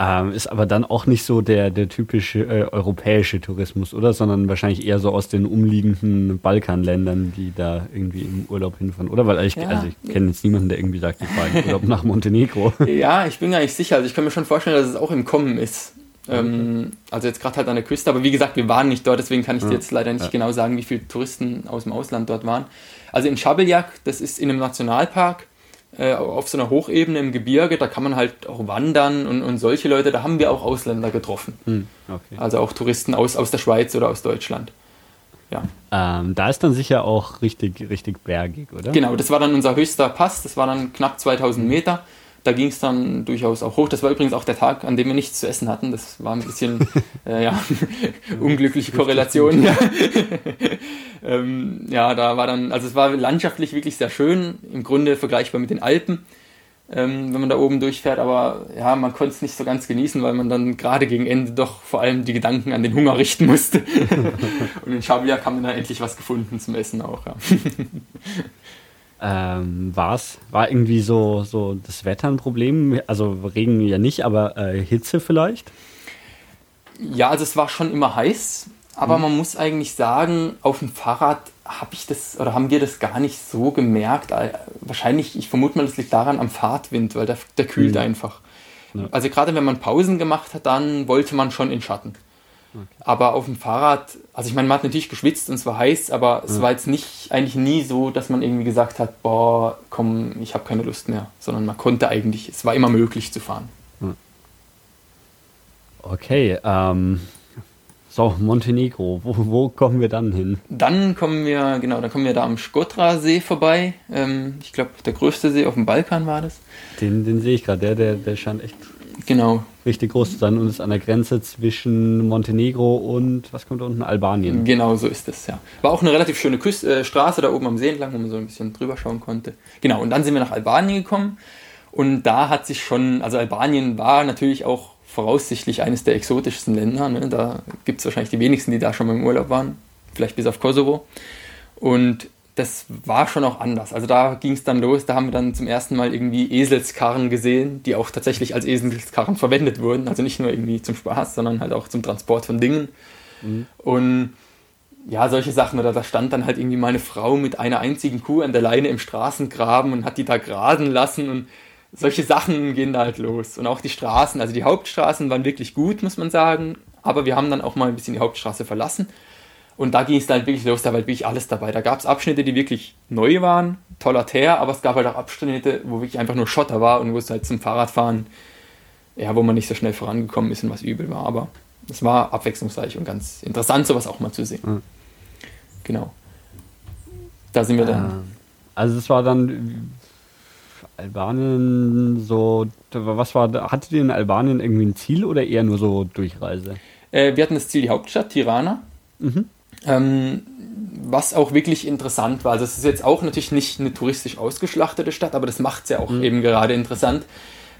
Ähm, ist aber dann auch nicht so der, der typische äh, europäische Tourismus, oder? Sondern wahrscheinlich eher so aus den umliegenden Balkanländern, die da irgendwie im Urlaub hinfahren, oder? Weil ich, ja. also ich kenne jetzt niemanden, der irgendwie sagt, ich fahre in Urlaub nach Montenegro. Ja, ich bin gar nicht sicher. Also ich kann mir schon vorstellen, dass es auch im Kommen ist. Ähm, also jetzt gerade halt an der Küste, aber wie gesagt, wir waren nicht dort, deswegen kann ich dir jetzt leider nicht ja. genau sagen, wie viele Touristen aus dem Ausland dort waren. Also in Schabeljak, das ist in einem Nationalpark, äh, auf so einer Hochebene im Gebirge, da kann man halt auch wandern und, und solche Leute, da haben wir auch Ausländer getroffen. Hm, okay. Also auch Touristen aus, aus der Schweiz oder aus Deutschland. Ja. Ähm, da ist dann sicher auch richtig, richtig bergig, oder? Genau, das war dann unser höchster Pass, das war dann knapp 2000 Meter da ging es dann durchaus auch hoch. Das war übrigens auch der Tag, an dem wir nichts zu essen hatten. Das war ein bisschen äh, ja, unglückliche Korrelation. Ja. ähm, ja, da war dann, also es war landschaftlich wirklich sehr schön, im Grunde vergleichbar mit den Alpen, ähm, wenn man da oben durchfährt, aber ja, man konnte es nicht so ganz genießen, weil man dann gerade gegen Ende doch vor allem die Gedanken an den Hunger richten musste. Und in Schabiak haben wir dann endlich was gefunden zum Essen auch. Ja. Ähm, war's, war irgendwie so, so das Wetter ein Problem? Also Regen ja nicht, aber äh, Hitze vielleicht? Ja, also es war schon immer heiß, aber mhm. man muss eigentlich sagen, auf dem Fahrrad habe ich das oder haben wir das gar nicht so gemerkt. Äh, wahrscheinlich, ich vermute mal, das liegt daran am Fahrtwind, weil der, der kühlt mhm. einfach. Ja. Also gerade wenn man Pausen gemacht hat, dann wollte man schon in Schatten. Okay. Aber auf dem Fahrrad, also ich meine, man hat natürlich geschwitzt und es war heiß, aber es ja. war jetzt nicht, eigentlich nie so, dass man irgendwie gesagt hat, boah, komm, ich habe keine Lust mehr, sondern man konnte eigentlich, es war immer möglich zu fahren. Okay, ähm, so, Montenegro, wo, wo, kommen wir dann hin? Dann kommen wir, genau, dann kommen wir da am Skotra-See vorbei. Ähm, ich glaube, der größte See auf dem Balkan war das. Den, den sehe ich gerade, der, der, der scheint echt Genau. Richtig groß zu sein und ist an der Grenze zwischen Montenegro und, was kommt da unten, Albanien. Genau, so ist es, ja. War auch eine relativ schöne Küste, äh, Straße da oben am See entlang, wo man so ein bisschen drüber schauen konnte. Genau, und dann sind wir nach Albanien gekommen und da hat sich schon, also Albanien war natürlich auch voraussichtlich eines der exotischsten Länder. Ne? Da gibt es wahrscheinlich die wenigsten, die da schon mal im Urlaub waren, vielleicht bis auf Kosovo. Und das war schon auch anders. Also da ging es dann los, da haben wir dann zum ersten Mal irgendwie Eselskarren gesehen, die auch tatsächlich als Eselskarren verwendet wurden. Also nicht nur irgendwie zum Spaß, sondern halt auch zum Transport von Dingen. Mhm. Und ja, solche Sachen. Oder da stand dann halt irgendwie mal eine Frau mit einer einzigen Kuh an der Leine im Straßengraben und hat die da grasen lassen und solche Sachen gehen da halt los. Und auch die Straßen, also die Hauptstraßen waren wirklich gut, muss man sagen. Aber wir haben dann auch mal ein bisschen die Hauptstraße verlassen und da ging es dann wirklich los, da war halt wirklich alles dabei. Da gab es Abschnitte, die wirklich neu waren, toller Teer, aber es gab halt auch Abschnitte, wo wirklich einfach nur Schotter war und wo es halt zum Fahrradfahren, ja, wo man nicht so schnell vorangekommen ist und was übel war. Aber es war abwechslungsreich und ganz interessant, sowas auch mal zu sehen. Mhm. Genau. Da sind wir dann. Ah. Also es war dann Albanien so, was war, hattet ihr in Albanien irgendwie ein Ziel oder eher nur so Durchreise? Äh, wir hatten das Ziel, die Hauptstadt, Tirana. Mhm. Ähm, was auch wirklich interessant war. Also es ist jetzt auch natürlich nicht eine touristisch ausgeschlachtete Stadt, aber das macht es ja auch mhm. eben gerade interessant.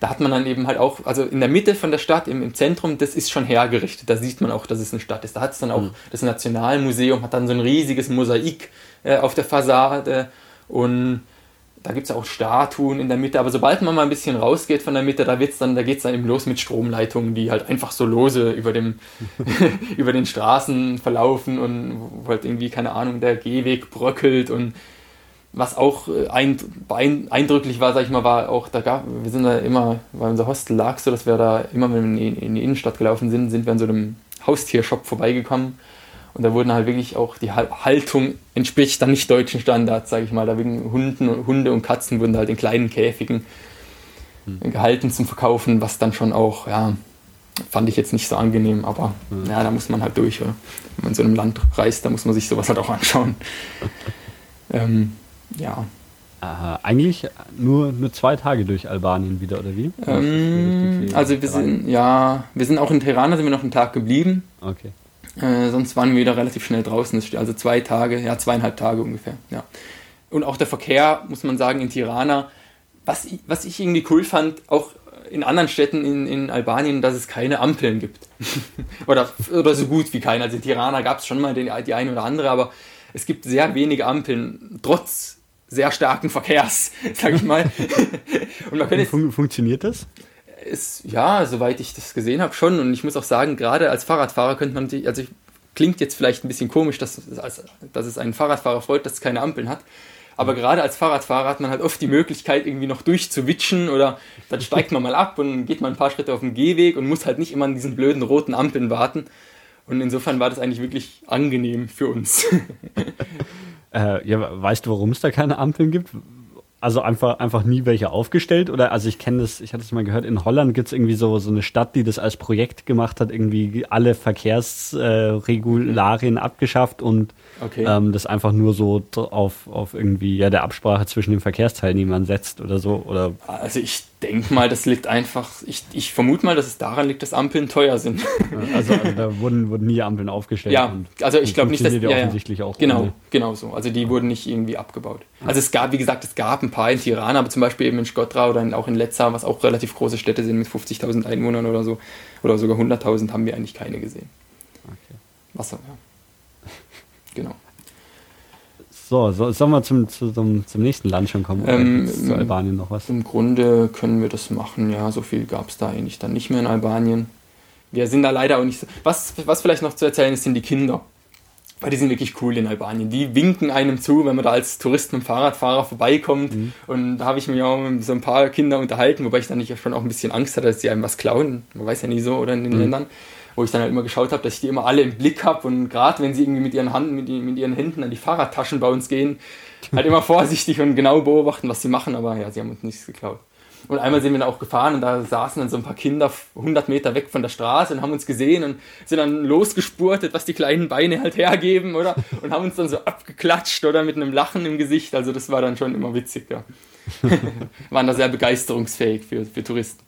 Da hat man dann eben halt auch, also in der Mitte von der Stadt, im, im, Zentrum, das ist schon hergerichtet. Da sieht man auch, dass es eine Stadt ist. Da hat es dann auch, mhm. das Nationalmuseum hat dann so ein riesiges Mosaik äh, auf der Fassade und da gibt es auch Statuen in der Mitte, aber sobald man mal ein bisschen rausgeht von der Mitte, da, wird's dann, da geht es dann eben los mit Stromleitungen, die halt einfach so lose über, dem, über den Straßen verlaufen und wo halt irgendwie, keine Ahnung, der Gehweg bröckelt und was auch äh, eindrücklich war, sag ich mal, war auch, da gab, wir sind da immer, weil unser Hostel lag so, dass wir da immer, wenn wir in die Innenstadt gelaufen sind, sind wir an so einem Haustiershop vorbeigekommen und da wurden halt wirklich auch die Haltung entspricht dann nicht deutschen Standards, sage ich mal. Da wegen Hunden, Hunde und Katzen wurden halt in kleinen Käfigen mhm. gehalten zum Verkaufen, was dann schon auch, ja, fand ich jetzt nicht so angenehm, aber mhm. ja, da muss man halt durch. Oder? Wenn man in so einem Land reist, da muss man sich sowas halt auch anschauen. ähm, ja. Aha, eigentlich nur, nur zwei Tage durch Albanien wieder, oder wie? Ähm, also wir sind, ja, wir sind auch in Tirana, sind wir noch einen Tag geblieben. Okay. Äh, sonst waren wir wieder relativ schnell draußen. Also zwei Tage, ja, zweieinhalb Tage ungefähr. Ja. Und auch der Verkehr, muss man sagen, in Tirana, was, was ich irgendwie cool fand, auch in anderen Städten in, in Albanien, dass es keine Ampeln gibt. oder, oder so gut wie keine. Also in Tirana gab es schon mal den, die eine oder andere, aber es gibt sehr wenige Ampeln, trotz sehr starken Verkehrs, sag ich mal. und man könnte Fun funktioniert das? Ist, ja, soweit ich das gesehen habe, schon. Und ich muss auch sagen, gerade als Fahrradfahrer könnte man, also klingt jetzt vielleicht ein bisschen komisch, dass, dass es einen Fahrradfahrer freut, dass es keine Ampeln hat. Aber gerade als Fahrradfahrer hat man halt oft die Möglichkeit, irgendwie noch durchzuwitschen oder dann steigt man mal ab und geht mal ein paar Schritte auf den Gehweg und muss halt nicht immer an diesen blöden roten Ampeln warten. Und insofern war das eigentlich wirklich angenehm für uns. äh, ja, weißt du, warum es da keine Ampeln gibt? Also einfach, einfach nie welche aufgestellt? Oder also ich kenne das, ich hatte es mal gehört, in Holland gibt es irgendwie so, so eine Stadt, die das als Projekt gemacht hat, irgendwie alle Verkehrsregularien äh, abgeschafft und okay. ähm, das einfach nur so auf, auf irgendwie ja, der Absprache zwischen den Verkehrsteilnehmern setzt oder so. Oder also ich denke mal, das liegt einfach, ich, ich vermute mal, dass es daran liegt, dass Ampeln teuer sind. also, also da wurden, wurden nie Ampeln aufgestellt. Ja, also ich glaube nicht, dass ja, offensichtlich auch. Genau, ohne. genau so. Also die wurden nicht irgendwie abgebaut. Also es gab, wie gesagt, es gab ein paar in Tirana, aber zum Beispiel eben in Skottra oder in, auch in Letzar, was auch relativ große Städte sind mit 50.000 Einwohnern oder so, oder sogar 100.000, haben wir eigentlich keine gesehen. Okay. Wasser, ja. Genau. So, so sollen wir zum, zum, zum nächsten Land schon kommen? Ähm, zu Albanien noch was? Im Grunde können wir das machen, ja. So viel gab es da eigentlich dann nicht mehr in Albanien. Wir sind da leider auch nicht so. Was, was vielleicht noch zu erzählen ist, sind die Kinder. Weil die sind wirklich cool in Albanien. Die winken einem zu, wenn man da als Tourist mit dem Fahrradfahrer vorbeikommt. Mhm. Und da habe ich mich auch mit so ein paar Kindern unterhalten, wobei ich dann nicht schon auch ein bisschen Angst hatte, dass sie einem was klauen. Man weiß ja nie so, oder in den mhm. Ländern wo ich dann halt immer geschaut habe, dass ich die immer alle im Blick habe und gerade wenn sie irgendwie mit ihren, Hand, mit, mit, ihren Händen an die Fahrradtaschen bei uns gehen, halt immer vorsichtig und genau beobachten, was sie machen, aber ja, sie haben uns nichts geklaut. Und einmal sind wir dann auch gefahren und da saßen dann so ein paar Kinder 100 Meter weg von der Straße und haben uns gesehen und sind dann losgespurtet, was die kleinen Beine halt hergeben, oder? Und haben uns dann so abgeklatscht oder mit einem Lachen im Gesicht. Also das war dann schon immer witzig, ja. Waren da sehr begeisterungsfähig für, für Touristen.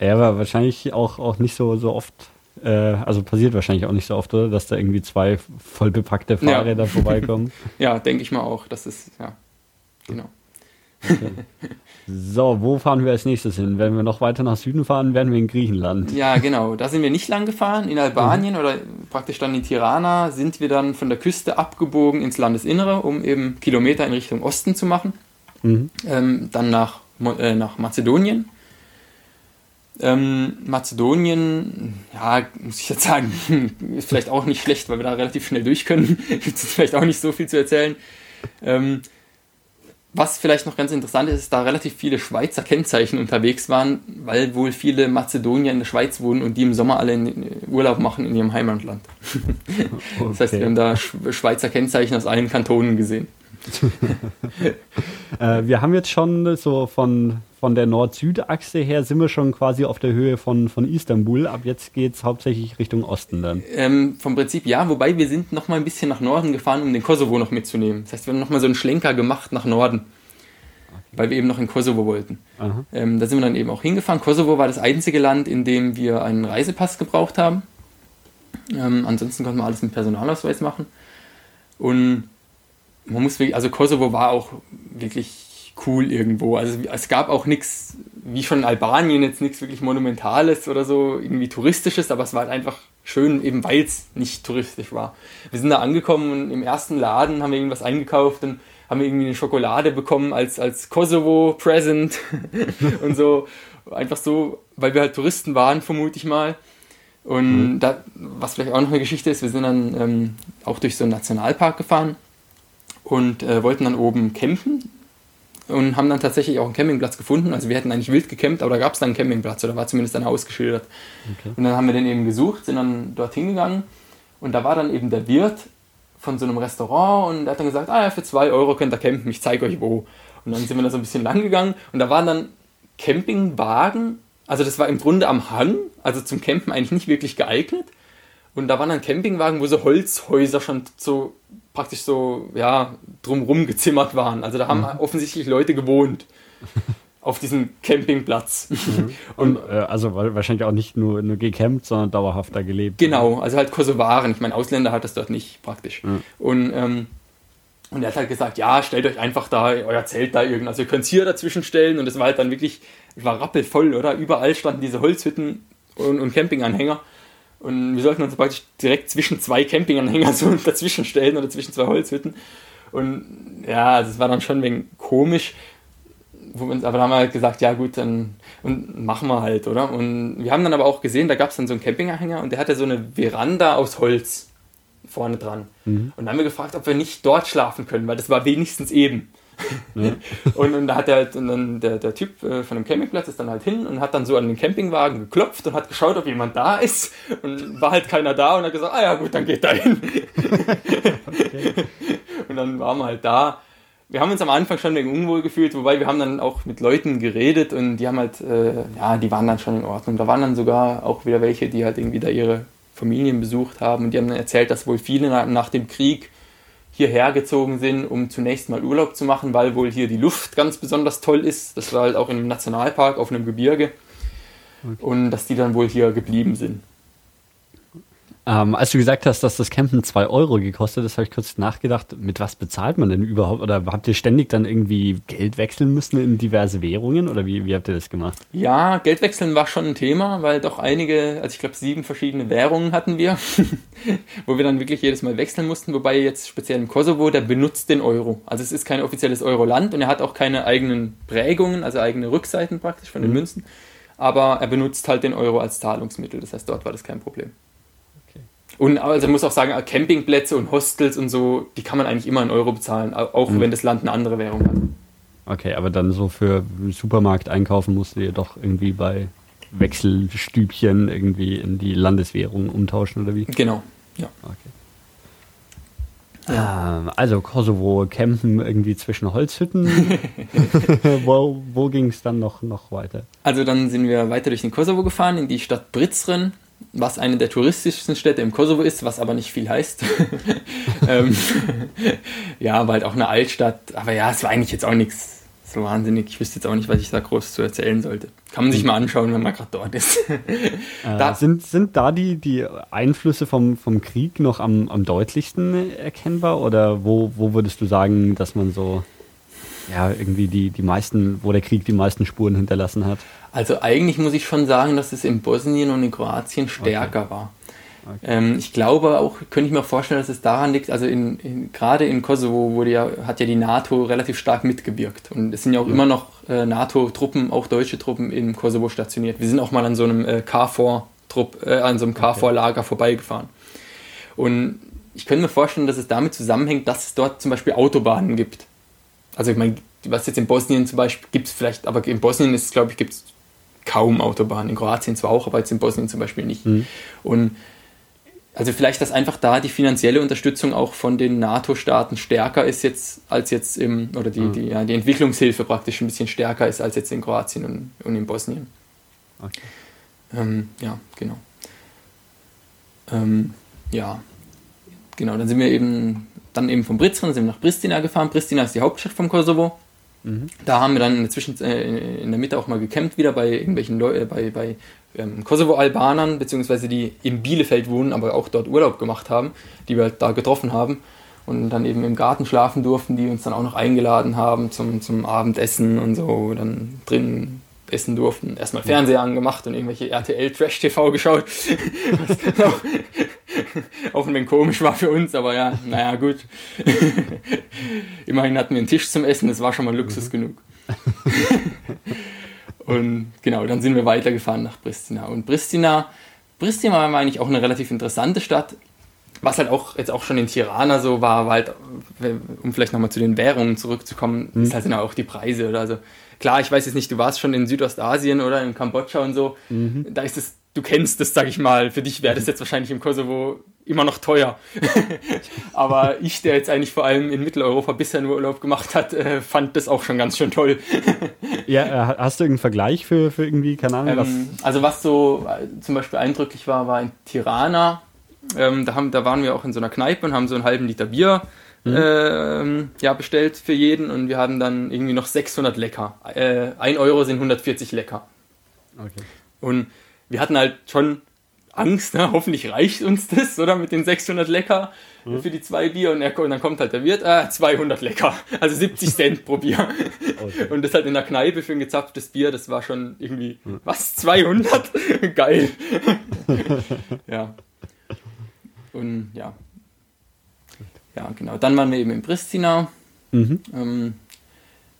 Ja, aber wahrscheinlich auch, auch nicht so, so oft, äh, also passiert wahrscheinlich auch nicht so oft, oder? Dass da irgendwie zwei voll bepackte Fahrräder ja. vorbeikommen. ja, denke ich mal auch. Das ist, ja, genau. Okay. So, wo fahren wir als nächstes hin? Wenn wir noch weiter nach Süden fahren, werden wir in Griechenland. Ja, genau. Da sind wir nicht lang gefahren. In Albanien mhm. oder praktisch dann in Tirana sind wir dann von der Küste abgebogen ins Landesinnere, um eben Kilometer in Richtung Osten zu machen. Mhm. Ähm, dann nach, äh, nach Mazedonien. Ähm, Mazedonien, ja, muss ich jetzt sagen, ist vielleicht auch nicht schlecht, weil wir da relativ schnell durch können. Gibt es vielleicht auch nicht so viel zu erzählen. Ähm, was vielleicht noch ganz interessant ist, ist, da relativ viele Schweizer Kennzeichen unterwegs waren, weil wohl viele Mazedonier in der Schweiz wohnen und die im Sommer alle in Urlaub machen in ihrem Heimatland. Okay. Das heißt, wir haben da Schweizer Kennzeichen aus allen Kantonen gesehen. äh, wir haben jetzt schon so von, von der Nord-Süd-Achse her sind wir schon quasi auf der Höhe von, von Istanbul. Ab jetzt geht es hauptsächlich Richtung Osten dann. Ähm, vom Prinzip ja, wobei wir sind noch mal ein bisschen nach Norden gefahren, um den Kosovo noch mitzunehmen. Das heißt, wir haben noch mal so einen Schlenker gemacht nach Norden. Weil wir eben noch in Kosovo wollten. Ähm, da sind wir dann eben auch hingefahren. Kosovo war das einzige Land, in dem wir einen Reisepass gebraucht haben. Ähm, ansonsten konnten wir alles mit Personalausweis machen. Und man muss wirklich, also Kosovo war auch wirklich cool irgendwo. Also es gab auch nichts, wie schon in Albanien, jetzt nichts wirklich Monumentales oder so, irgendwie Touristisches, aber es war halt einfach schön, eben weil es nicht touristisch war. Wir sind da angekommen und im ersten Laden haben wir irgendwas eingekauft und haben wir irgendwie eine Schokolade bekommen als, als Kosovo-Present und so. Einfach so, weil wir halt Touristen waren, vermute ich mal. Und mhm. da, was vielleicht auch noch eine Geschichte ist, wir sind dann ähm, auch durch so einen Nationalpark gefahren und äh, wollten dann oben campen und haben dann tatsächlich auch einen Campingplatz gefunden. Also wir hätten eigentlich wild gecampt, aber da gab es dann einen Campingplatz oder war zumindest dann ausgeschildert. Okay. Und dann haben wir den eben gesucht, sind dann dorthin gegangen und da war dann eben der Wirt von so einem Restaurant und der hat dann gesagt, ah ja, für zwei Euro könnt ihr campen, ich zeige euch wo. Und dann sind wir da so ein bisschen lang gegangen und da waren dann Campingwagen, also das war im Grunde am Hang, also zum Campen eigentlich nicht wirklich geeignet. Und da waren dann Campingwagen, wo so Holzhäuser schon so praktisch so, ja, drumrum gezimmert waren. Also da haben mhm. offensichtlich Leute gewohnt. auf diesem Campingplatz. Mhm. Und, äh, also wahrscheinlich auch nicht nur, nur gecampt, sondern dauerhaft da gelebt. Genau, also halt Kosovaren. Ich meine, Ausländer hat das dort nicht praktisch. Mhm. Und, ähm, und er hat halt gesagt, ja, stellt euch einfach da euer Zelt da irgend. Also ihr könnt es hier dazwischen stellen und es war halt dann wirklich, es war rappelvoll, oder? Überall standen diese Holzhütten und, und Campinganhänger. Und wir sollten uns praktisch direkt zwischen zwei Campinganhänger so dazwischen stellen oder zwischen zwei Holzhütten. Und ja, also es war dann schon ein wenig komisch. Wo wir uns, aber dann haben wir halt gesagt, ja gut, dann und machen wir halt, oder? Und wir haben dann aber auch gesehen, da gab es dann so einen Campinganhänger und der hatte so eine Veranda aus Holz vorne dran. Mhm. Und dann haben wir gefragt, ob wir nicht dort schlafen können, weil das war wenigstens eben. Ja. und, und da hat der, und dann der, der Typ äh, von dem Campingplatz ist dann halt hin und hat dann so an den Campingwagen geklopft und hat geschaut, ob jemand da ist. Und war halt keiner da und hat gesagt, ah ja gut, dann geht da hin. okay. Und dann waren wir halt da. Wir haben uns am Anfang schon wegen unwohl gefühlt, wobei wir haben dann auch mit Leuten geredet und die haben halt, äh, ja, die waren dann schon in Ordnung. Da waren dann sogar auch wieder welche, die halt irgendwie da ihre Familien besucht haben und die haben dann erzählt, dass wohl viele nach, nach dem Krieg hierher gezogen sind, um zunächst mal Urlaub zu machen, weil wohl hier die Luft ganz besonders toll ist. Das war halt auch in einem Nationalpark auf einem Gebirge. Und dass die dann wohl hier geblieben sind. Ähm, als du gesagt hast, dass das Campen 2 Euro gekostet ist, habe ich kurz nachgedacht, mit was bezahlt man denn überhaupt? Oder habt ihr ständig dann irgendwie Geld wechseln müssen in diverse Währungen? Oder wie, wie habt ihr das gemacht? Ja, Geld wechseln war schon ein Thema, weil doch einige, also ich glaube sieben verschiedene Währungen hatten wir, wo wir dann wirklich jedes Mal wechseln mussten. Wobei jetzt speziell im Kosovo, der benutzt den Euro. Also es ist kein offizielles Euro-Land und er hat auch keine eigenen Prägungen, also eigene Rückseiten praktisch von den mhm. Münzen. Aber er benutzt halt den Euro als Zahlungsmittel. Das heißt, dort war das kein Problem. Und also muss auch sagen, Campingplätze und Hostels und so, die kann man eigentlich immer in Euro bezahlen, auch mhm. wenn das Land eine andere Währung hat. Okay, aber dann so für Supermarkt einkaufen musst du ja doch irgendwie bei Wechselstübchen irgendwie in die Landeswährung umtauschen oder wie? Genau, ja. Okay. Ja. Ähm, also Kosovo, campen irgendwie zwischen Holzhütten. wo wo ging es dann noch, noch weiter? Also dann sind wir weiter durch den Kosovo gefahren, in die Stadt Prizren was eine der touristischsten Städte im Kosovo ist, was aber nicht viel heißt. ähm, ja, war halt auch eine Altstadt, aber ja, es war eigentlich jetzt auch nichts so wahnsinnig. Ich wüsste jetzt auch nicht, was ich da groß zu erzählen sollte. Kann man sich mal anschauen, wenn man gerade dort ist. äh, da, sind, sind da die, die Einflüsse vom, vom Krieg noch am, am deutlichsten erkennbar oder wo, wo würdest du sagen, dass man so ja, irgendwie die, die meisten, wo der Krieg die meisten Spuren hinterlassen hat? Also eigentlich muss ich schon sagen, dass es in Bosnien und in Kroatien stärker okay. war. Okay. Ähm, ich glaube auch, könnte ich mir vorstellen, dass es daran liegt, also in, in, gerade in Kosovo wurde ja, hat ja die NATO relativ stark mitgewirkt. Und es sind ja auch ja. immer noch äh, NATO-Truppen, auch deutsche Truppen im Kosovo stationiert. Wir sind auch mal an so einem äh, KFOR-Trupp, äh, an so einem KFOR-Lager vorbeigefahren. Und ich könnte mir vorstellen, dass es damit zusammenhängt, dass es dort zum Beispiel Autobahnen gibt. Also ich meine, was jetzt in Bosnien zum Beispiel gibt es vielleicht, aber in Bosnien ist es, glaube ich, gibt es kaum Autobahnen. In Kroatien zwar auch, aber jetzt in Bosnien zum Beispiel nicht. Mhm. Und also vielleicht, dass einfach da die finanzielle Unterstützung auch von den NATO-Staaten stärker ist jetzt als jetzt im, oder die, mhm. die, ja, die Entwicklungshilfe praktisch ein bisschen stärker ist als jetzt in Kroatien und, und in Bosnien. Okay. Ähm, ja, genau. Ähm, ja, genau, dann sind wir eben dann eben von Brizren sind wir nach Pristina gefahren. Pristina ist die Hauptstadt vom Kosovo. Da haben wir dann in der, Zwischen äh, in der Mitte auch mal gecampt wieder bei irgendwelchen Leuten, äh, bei, bei ähm, Kosovo-Albanern, beziehungsweise die in Bielefeld wohnen, aber auch dort Urlaub gemacht haben, die wir halt da getroffen haben und dann eben im Garten schlafen durften, die uns dann auch noch eingeladen haben zum, zum Abendessen und so, dann drinnen essen durften. Erstmal Fernseher angemacht und irgendwelche RTL Trash TV geschaut. Was auch, auch wenig komisch war für uns, aber ja, naja, gut. Immerhin hatten wir einen Tisch zum Essen, das war schon mal Luxus mhm. genug. und genau, dann sind wir weitergefahren nach Pristina. Und Pristina, Pristina war eigentlich auch eine relativ interessante Stadt. Was halt auch jetzt auch schon in Tirana so war, war halt, um vielleicht nochmal zu den Währungen zurückzukommen, mhm. ist halt auch die Preise oder also klar, ich weiß jetzt nicht, du warst schon in Südostasien oder in Kambodscha und so. Mhm. Da ist es, du kennst das, sag ich mal. Für dich wäre das jetzt wahrscheinlich im Kosovo immer noch teuer. Aber ich, der jetzt eigentlich vor allem in Mitteleuropa bisher nur Urlaub gemacht hat, äh, fand das auch schon ganz schön toll. ja, äh, hast du irgendeinen Vergleich für, für irgendwie, keine Ahnung? Ähm, also was so äh, zum Beispiel eindrücklich war, war in Tirana. Ähm, da, haben, da waren wir auch in so einer Kneipe und haben so einen halben Liter Bier mhm. ähm, ja, bestellt für jeden und wir haben dann irgendwie noch 600 Lecker. Äh, 1 Euro sind 140 Lecker. Okay. Und wir hatten halt schon Angst, ne? hoffentlich reicht uns das, oder mit den 600 Lecker mhm. für die zwei Bier und, er, und, dann kommt halt der Wirt, äh, 200 Lecker, also 70 Cent pro Bier. Okay. Und das halt in der Kneipe für ein gezapftes Bier, das war schon irgendwie, mhm. was, 200? Geil. ja. Und ja. Ja, genau. Dann waren wir eben in Pristina. Mhm. Ähm,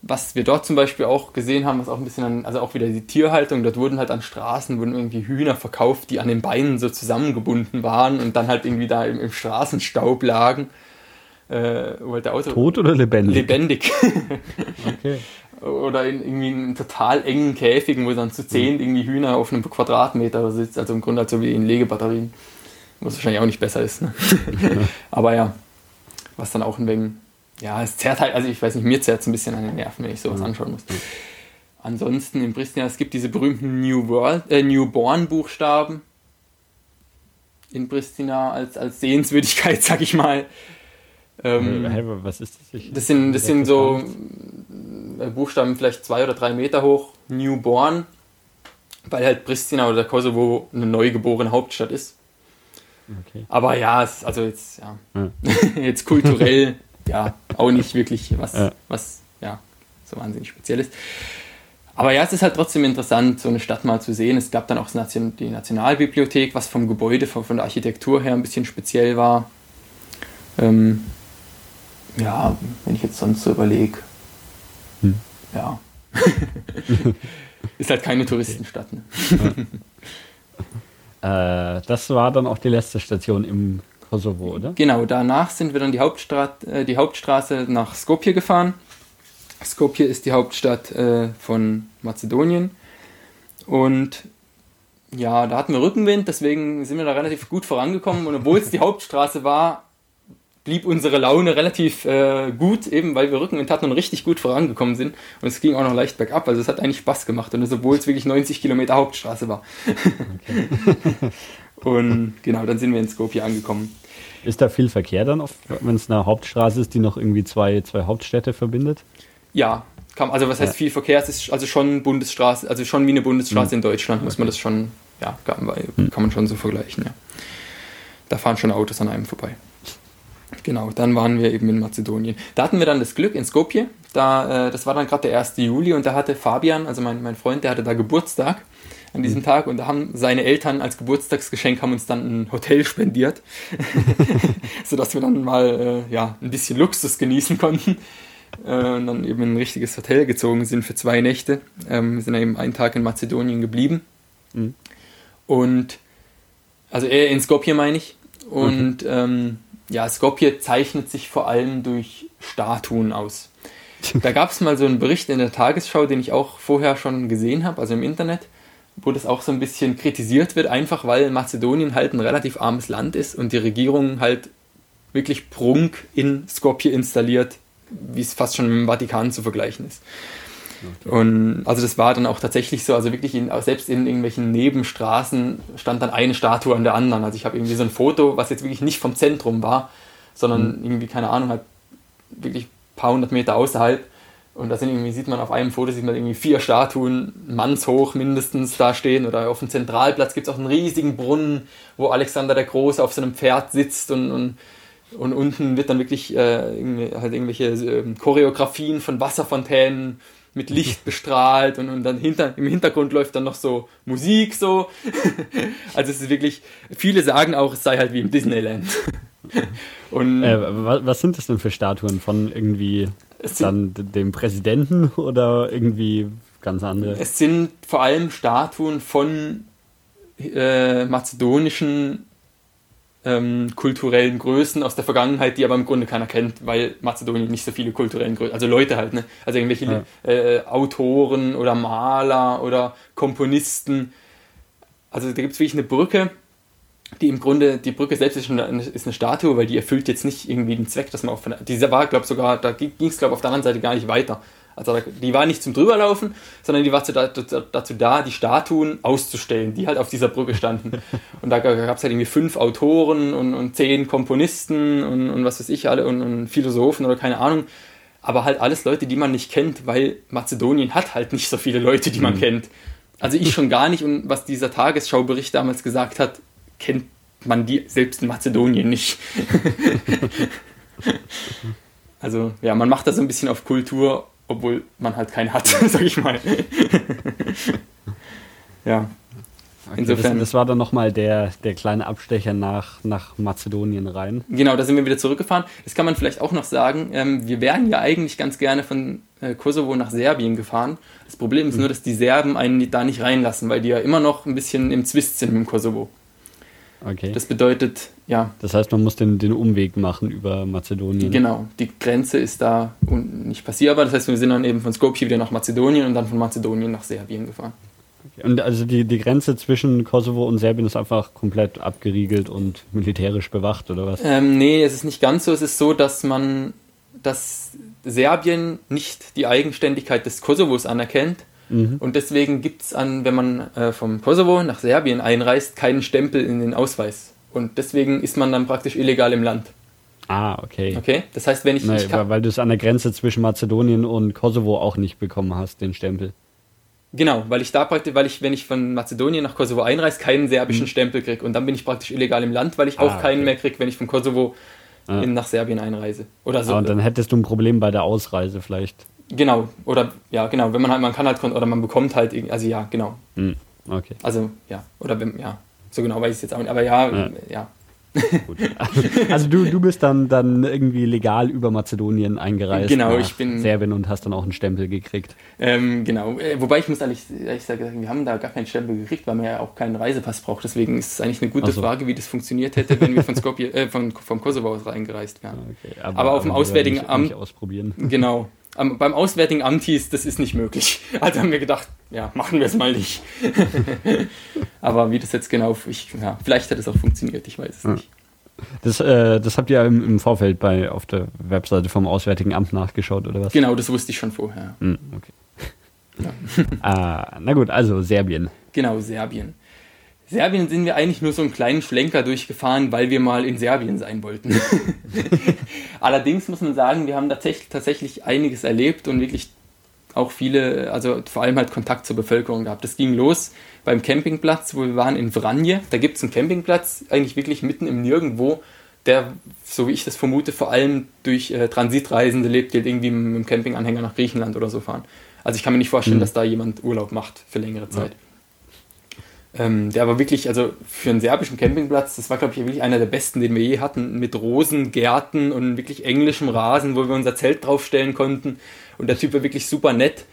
was wir dort zum Beispiel auch gesehen haben, was auch ein bisschen an, also auch wieder die Tierhaltung, dort wurden halt an Straßen wurden irgendwie Hühner verkauft, die an den Beinen so zusammengebunden waren und dann halt irgendwie da im, im Straßenstaub lagen. Äh, halt Auto, Tot oder lebendig? Lebendig. okay. Oder in irgendwie in total engen Käfigen, wo dann zu zehn mhm. irgendwie Hühner auf einem Quadratmeter sitzt, also im Grunde halt so wie in Legebatterien. Was wahrscheinlich auch nicht besser ist. Ne? Aber ja, was dann auch ein wenig ja, es zerrt halt, also ich weiß nicht, mir zerrt es ein bisschen an den Nerven, wenn ich sowas mhm. anschauen muss. Ansonsten in Pristina, es gibt diese berühmten New World, äh, Newborn-Buchstaben in Pristina als, als Sehenswürdigkeit, sag ich mal. Ähm, hey, was ist das? Ich das sind, das sind so äh, Buchstaben vielleicht zwei oder drei Meter hoch, Newborn, weil halt Pristina oder Kosovo eine neugeborene Hauptstadt ist. Okay. Aber ja, es, also jetzt, ja, ja. jetzt kulturell ja, auch nicht wirklich was, ja. was ja, so wahnsinnig speziell ist. Aber ja, es ist halt trotzdem interessant, so eine Stadt mal zu sehen. Es gab dann auch die Nationalbibliothek, was vom Gebäude, von, von der Architektur her ein bisschen speziell war. Ähm, ja, wenn ich jetzt sonst so überlege, hm. ja. ist halt keine Touristenstadt. Ne? Ja. äh, das war dann auch die letzte Station im Kosovo, oder? Genau, danach sind wir dann die, Hauptstra äh, die Hauptstraße nach Skopje gefahren. Skopje ist die Hauptstadt äh, von Mazedonien. Und ja, da hatten wir Rückenwind, deswegen sind wir da relativ gut vorangekommen. Und obwohl es die Hauptstraße war, blieb unsere Laune relativ äh, gut, eben weil wir hatten und richtig gut vorangekommen sind. Und es ging auch noch leicht bergab, also es hat eigentlich Spaß gemacht. Und das, obwohl es wirklich 90 Kilometer Hauptstraße war. Okay. Und genau, dann sind wir in Skopje angekommen. Ist da viel Verkehr dann, wenn es eine Hauptstraße ist, die noch irgendwie zwei, zwei Hauptstädte verbindet? Ja, kann, also was heißt viel Verkehr? Es ist also schon Bundesstraße, also schon wie eine Bundesstraße mhm. in Deutschland, muss man das schon, ja, kann, hm. kann man schon so vergleichen, ja. Da fahren schon Autos an einem vorbei. Genau, dann waren wir eben in Mazedonien. Da hatten wir dann das Glück in Skopje. Da, äh, das war dann gerade der 1. Juli und da hatte Fabian, also mein, mein Freund, der hatte da Geburtstag an diesem Tag und da haben seine Eltern als Geburtstagsgeschenk haben uns dann ein Hotel spendiert, sodass wir dann mal äh, ja, ein bisschen Luxus genießen konnten. Äh, und dann eben in ein richtiges Hotel gezogen sind für zwei Nächte. Ähm, wir sind dann eben einen Tag in Mazedonien geblieben. Mhm. Und also eher in Skopje meine ich. Und mhm. ähm, ja, Skopje zeichnet sich vor allem durch Statuen aus. Da gab es mal so einen Bericht in der Tagesschau, den ich auch vorher schon gesehen habe, also im Internet wo das auch so ein bisschen kritisiert wird, einfach weil Mazedonien halt ein relativ armes Land ist und die Regierung halt wirklich Prunk in Skopje installiert, wie es fast schon mit dem Vatikan zu vergleichen ist. Okay. Und also das war dann auch tatsächlich so, also wirklich in, selbst in irgendwelchen Nebenstraßen stand dann eine Statue an der anderen. Also ich habe irgendwie so ein Foto, was jetzt wirklich nicht vom Zentrum war, sondern mhm. irgendwie, keine Ahnung, halt wirklich ein paar hundert Meter außerhalb und da sind irgendwie, sieht man auf einem Foto, sieht man irgendwie vier Statuen, mannshoch mindestens da stehen. Oder auf dem Zentralplatz gibt es auch einen riesigen Brunnen, wo Alexander der Große auf seinem Pferd sitzt und, und, und unten wird dann wirklich äh, halt irgendwelche äh, Choreografien von Wasserfontänen mit Licht bestrahlt und, und dann hinter, im Hintergrund läuft dann noch so Musik so. also es ist wirklich, viele sagen auch, es sei halt wie im Disneyland. und, äh, was sind das denn für Statuen von irgendwie dann dem Präsidenten oder irgendwie ganz andere? Es sind vor allem Statuen von äh, mazedonischen ähm, kulturellen Größen aus der Vergangenheit, die aber im Grunde keiner kennt, weil Mazedonien nicht so viele kulturellen Größen, also Leute halt, ne? also irgendwelche ja. äh, Autoren oder Maler oder Komponisten. Also da gibt es wirklich eine Brücke, die im Grunde, die Brücke selbst ist, eine, ist eine Statue, weil die erfüllt jetzt nicht irgendwie den Zweck, dass man auf dieser war, glaube ich, sogar, da ging es, glaube ich, auf der anderen Seite gar nicht weiter. Also die war nicht zum drüberlaufen, sondern die war dazu da, die Statuen auszustellen, die halt auf dieser Brücke standen. Und da gab es halt irgendwie fünf Autoren und, und zehn Komponisten und, und, was weiß ich alle und, und Philosophen oder keine Ahnung. Aber halt alles Leute, die man nicht kennt, weil Mazedonien hat halt nicht so viele Leute, die man mhm. kennt. Also ich schon gar nicht. Und was dieser Tagesschaubericht damals gesagt hat, kennt man die selbst in Mazedonien nicht. also ja, man macht das so ein bisschen auf Kultur, obwohl man halt keinen hat, sag ich mal. ja. Okay, Insofern. Das, das, war dann nochmal der, der kleine Abstecher nach, nach Mazedonien rein. Genau, da sind wir wieder zurückgefahren. Das kann man vielleicht auch noch sagen. Ähm, wir wären ja eigentlich ganz gerne von äh, Kosovo nach Serbien gefahren. Das Problem ist mhm. nur, dass die Serben einen da nicht reinlassen, weil die ja immer noch ein bisschen im Zwist sind mit dem Kosovo. Okay. Das bedeutet, ja. Das heißt, man muss den, den Umweg machen über Mazedonien. Genau, die Grenze ist da nicht passierbar. Das heißt, wir sind dann eben von Skopje wieder nach Mazedonien und dann von Mazedonien nach Serbien gefahren. Okay. Und also die, die Grenze zwischen Kosovo und Serbien ist einfach komplett abgeriegelt und militärisch bewacht, oder was? Ähm, nee, es ist nicht ganz so. Es ist so, dass man, dass Serbien nicht die Eigenständigkeit des Kosovos anerkennt Mhm. Und deswegen gibt es an, wenn man äh, vom Kosovo nach Serbien einreist, keinen Stempel in den Ausweis. Und deswegen ist man dann praktisch illegal im Land. Ah, okay. Okay, das heißt, wenn ich. Nein, kann, weil du es an der Grenze zwischen Mazedonien und Kosovo auch nicht bekommen hast, den Stempel. Genau, weil ich da praktisch, weil ich, wenn ich von Mazedonien nach Kosovo einreise, keinen serbischen mhm. Stempel kriege. Und dann bin ich praktisch illegal im Land, weil ich auch ah, keinen okay. mehr kriege, wenn ich von Kosovo ah. in, nach Serbien einreise. Oder so. Ah, und dann hättest du ein Problem bei der Ausreise vielleicht. Genau, oder ja, genau, wenn man halt, man kann halt, oder man bekommt halt, also ja, genau. Hm, okay. Also, ja, oder wenn, ja, so genau weiß ich es jetzt auch nicht, aber ja, ja. ja. Gut. Also du, du bist dann, dann irgendwie legal über Mazedonien eingereist. Genau, ich bin. Serbien und hast dann auch einen Stempel gekriegt. Ähm, genau. Äh, wobei ich muss ehrlich, ehrlich sagen, wir haben da gar keinen Stempel gekriegt, weil man ja auch keinen Reisepass braucht. Deswegen ist es eigentlich eine gute so. Frage, wie das funktioniert hätte, wenn wir von Skopje, äh, von, vom Kosovo aus reingereist wären. Okay, aber, aber, auf dem Auswärtigen Amt. ausprobieren. Genau am, beim Auswärtigen Amt hieß, das ist nicht möglich. Also haben wir gedacht, ja, machen wir es mal nicht. Aber wie das jetzt genau, ich, ja, vielleicht hat es auch funktioniert, ich weiß es ja. nicht. Das, äh, das habt ihr im, im, Vorfeld bei, auf der Webseite vom Auswärtigen Amt nachgeschaut, oder was? Genau, das wusste ich schon vorher. Hm, okay. Ja. ah, na gut, also Serbien. Genau, Serbien. Serbien sind wir eigentlich nur so einen kleinen Schlenker durchgefahren, weil wir mal in Serbien sein wollten. Allerdings muss man sagen, wir haben tatsächlich, tatsächlich einiges erlebt und wirklich auch viele, also vor allem halt Kontakt zur Bevölkerung gehabt. Das ging los beim Campingplatz, wo wir waren in Vranje. Da gibt es einen Campingplatz, eigentlich wirklich mitten im Nirgendwo, der, so wie ich das vermute, vor allem durch äh, Transitreisende lebt, die halt irgendwie mit dem Campinganhänger nach Griechenland oder so fahren. Also ich kann mir nicht vorstellen, mhm. dass da jemand Urlaub macht für längere Zeit. Ja. Ähm, der war wirklich, also für einen serbischen Campingplatz, das war, glaube ich, wirklich einer der besten, den wir je hatten, mit Rosengärten und wirklich englischem Rasen, wo wir unser Zelt draufstellen konnten. Und der Typ war wirklich super nett.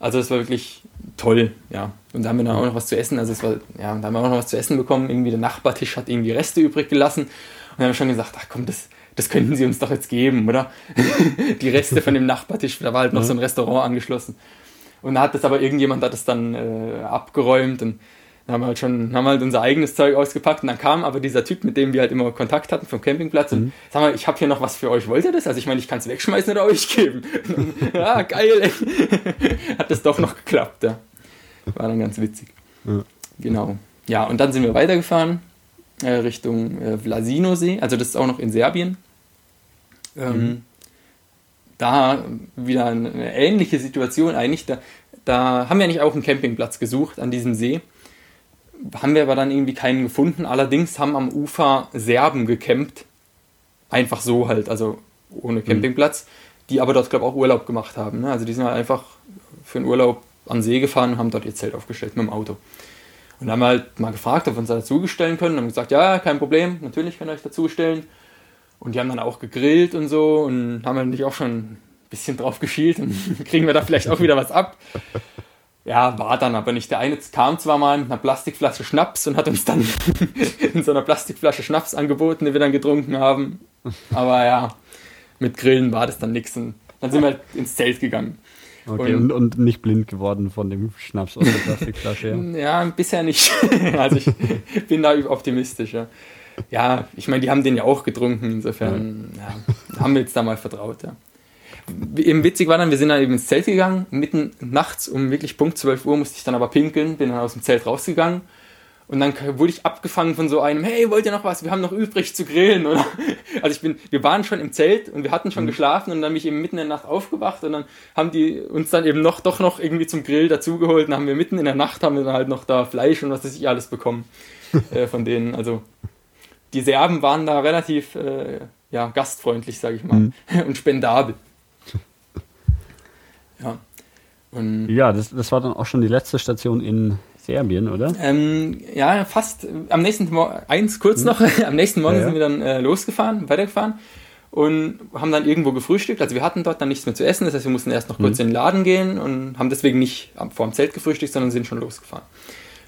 Also es war wirklich toll, ja. Und da haben wir dann auch noch was zu essen. Also es war, ja, da haben wir auch noch was zu essen bekommen. Irgendwie der Nachbartisch hat irgendwie Reste übrig gelassen. Und dann haben wir schon gesagt, ach komm, das, das könnten sie uns doch jetzt geben, oder? Die Reste von dem Nachbartisch, da war halt noch so ein Restaurant angeschlossen. Und da hat das aber irgendjemand hat das dann äh, abgeräumt und dann haben wir halt schon, haben halt unser eigenes Zeug ausgepackt und dann kam aber dieser Typ, mit dem wir halt immer Kontakt hatten vom Campingplatz und mhm. sag mal, ich habe hier noch was für euch, wollt ihr das? Also ich meine, ich kann es wegschmeißen oder euch geben. ja, geil. Hat das doch noch geklappt, ja. War dann ganz witzig. Ja. Genau. Ja, und dann sind wir weitergefahren äh, Richtung äh, Vlasino-See, also das ist auch noch in Serbien. Ähm, mhm. Da wieder eine ähnliche Situation eigentlich. Da, da haben wir eigentlich auch einen Campingplatz gesucht an diesem See haben wir aber dann irgendwie keinen gefunden. Allerdings haben am Ufer Serben gecampt. Einfach so halt, also ohne Campingplatz, die aber dort, glaube ich, auch Urlaub gemacht haben. Ne? Also die sind halt einfach für einen Urlaub an See gefahren und haben dort ihr Zelt aufgestellt mit dem Auto. Und dann haben wir halt mal gefragt, ob wir uns da dazustellen können. Und haben gesagt, ja, kein Problem, natürlich könnt ihr euch dazustellen. Und die haben dann auch gegrillt und so und haben natürlich auch schon ein bisschen drauf geschielt und kriegen wir da vielleicht auch wieder was ab. Ja, war dann aber nicht. Der eine kam zwar mal mit einer Plastikflasche Schnaps und hat uns dann in so einer Plastikflasche Schnaps angeboten, die wir dann getrunken haben. Aber ja, mit Grillen war das dann nichts. Und dann sind wir halt ins Zelt gegangen. Okay, und, und, und, nicht blind geworden von dem Schnaps aus der Plastikflasche. Ja, ja bisher nicht. also ich bin da optimistisch. Ja, ja ich meine, die haben den ja auch getrunken. Insofern ja, haben wir jetzt da mal vertraut. Ja eben witzig war dann, wir sind dann eben ins Zelt gegangen, mitten nachts um wirklich Punkt 12 Uhr musste ich dann aber pinkeln, bin dann aus dem Zelt rausgegangen und dann wurde ich abgefangen von so einem, hey, wollt ihr noch was? Wir haben noch übrig zu grillen, oder? Also ich bin, wir waren schon im Zelt und wir hatten schon mhm. geschlafen und dann bin ich eben mitten in der Nacht aufgewacht und dann haben die uns dann eben noch, doch noch irgendwie zum Grill dazugeholt und dann haben wir mitten in der Nacht haben wir dann halt noch da Fleisch und was weiß ich alles bekommen äh, von denen. Also die Serben waren da relativ, äh, ja, gastfreundlich, sage ich mal, mhm. und spendabel. Ja. Und ja, das, das war dann auch schon die letzte Station in Serbien, oder? Ähm, ja, fast. Am nächsten Morgen, eins kurz hm. noch, am nächsten Morgen ja, ja. sind wir dann äh, losgefahren, weitergefahren und haben dann irgendwo gefrühstückt. Also wir hatten dort dann nichts mehr zu essen, das heißt, wir mussten erst noch kurz hm. in den Laden gehen und haben deswegen nicht vor dem Zelt gefrühstückt, sondern sind schon losgefahren.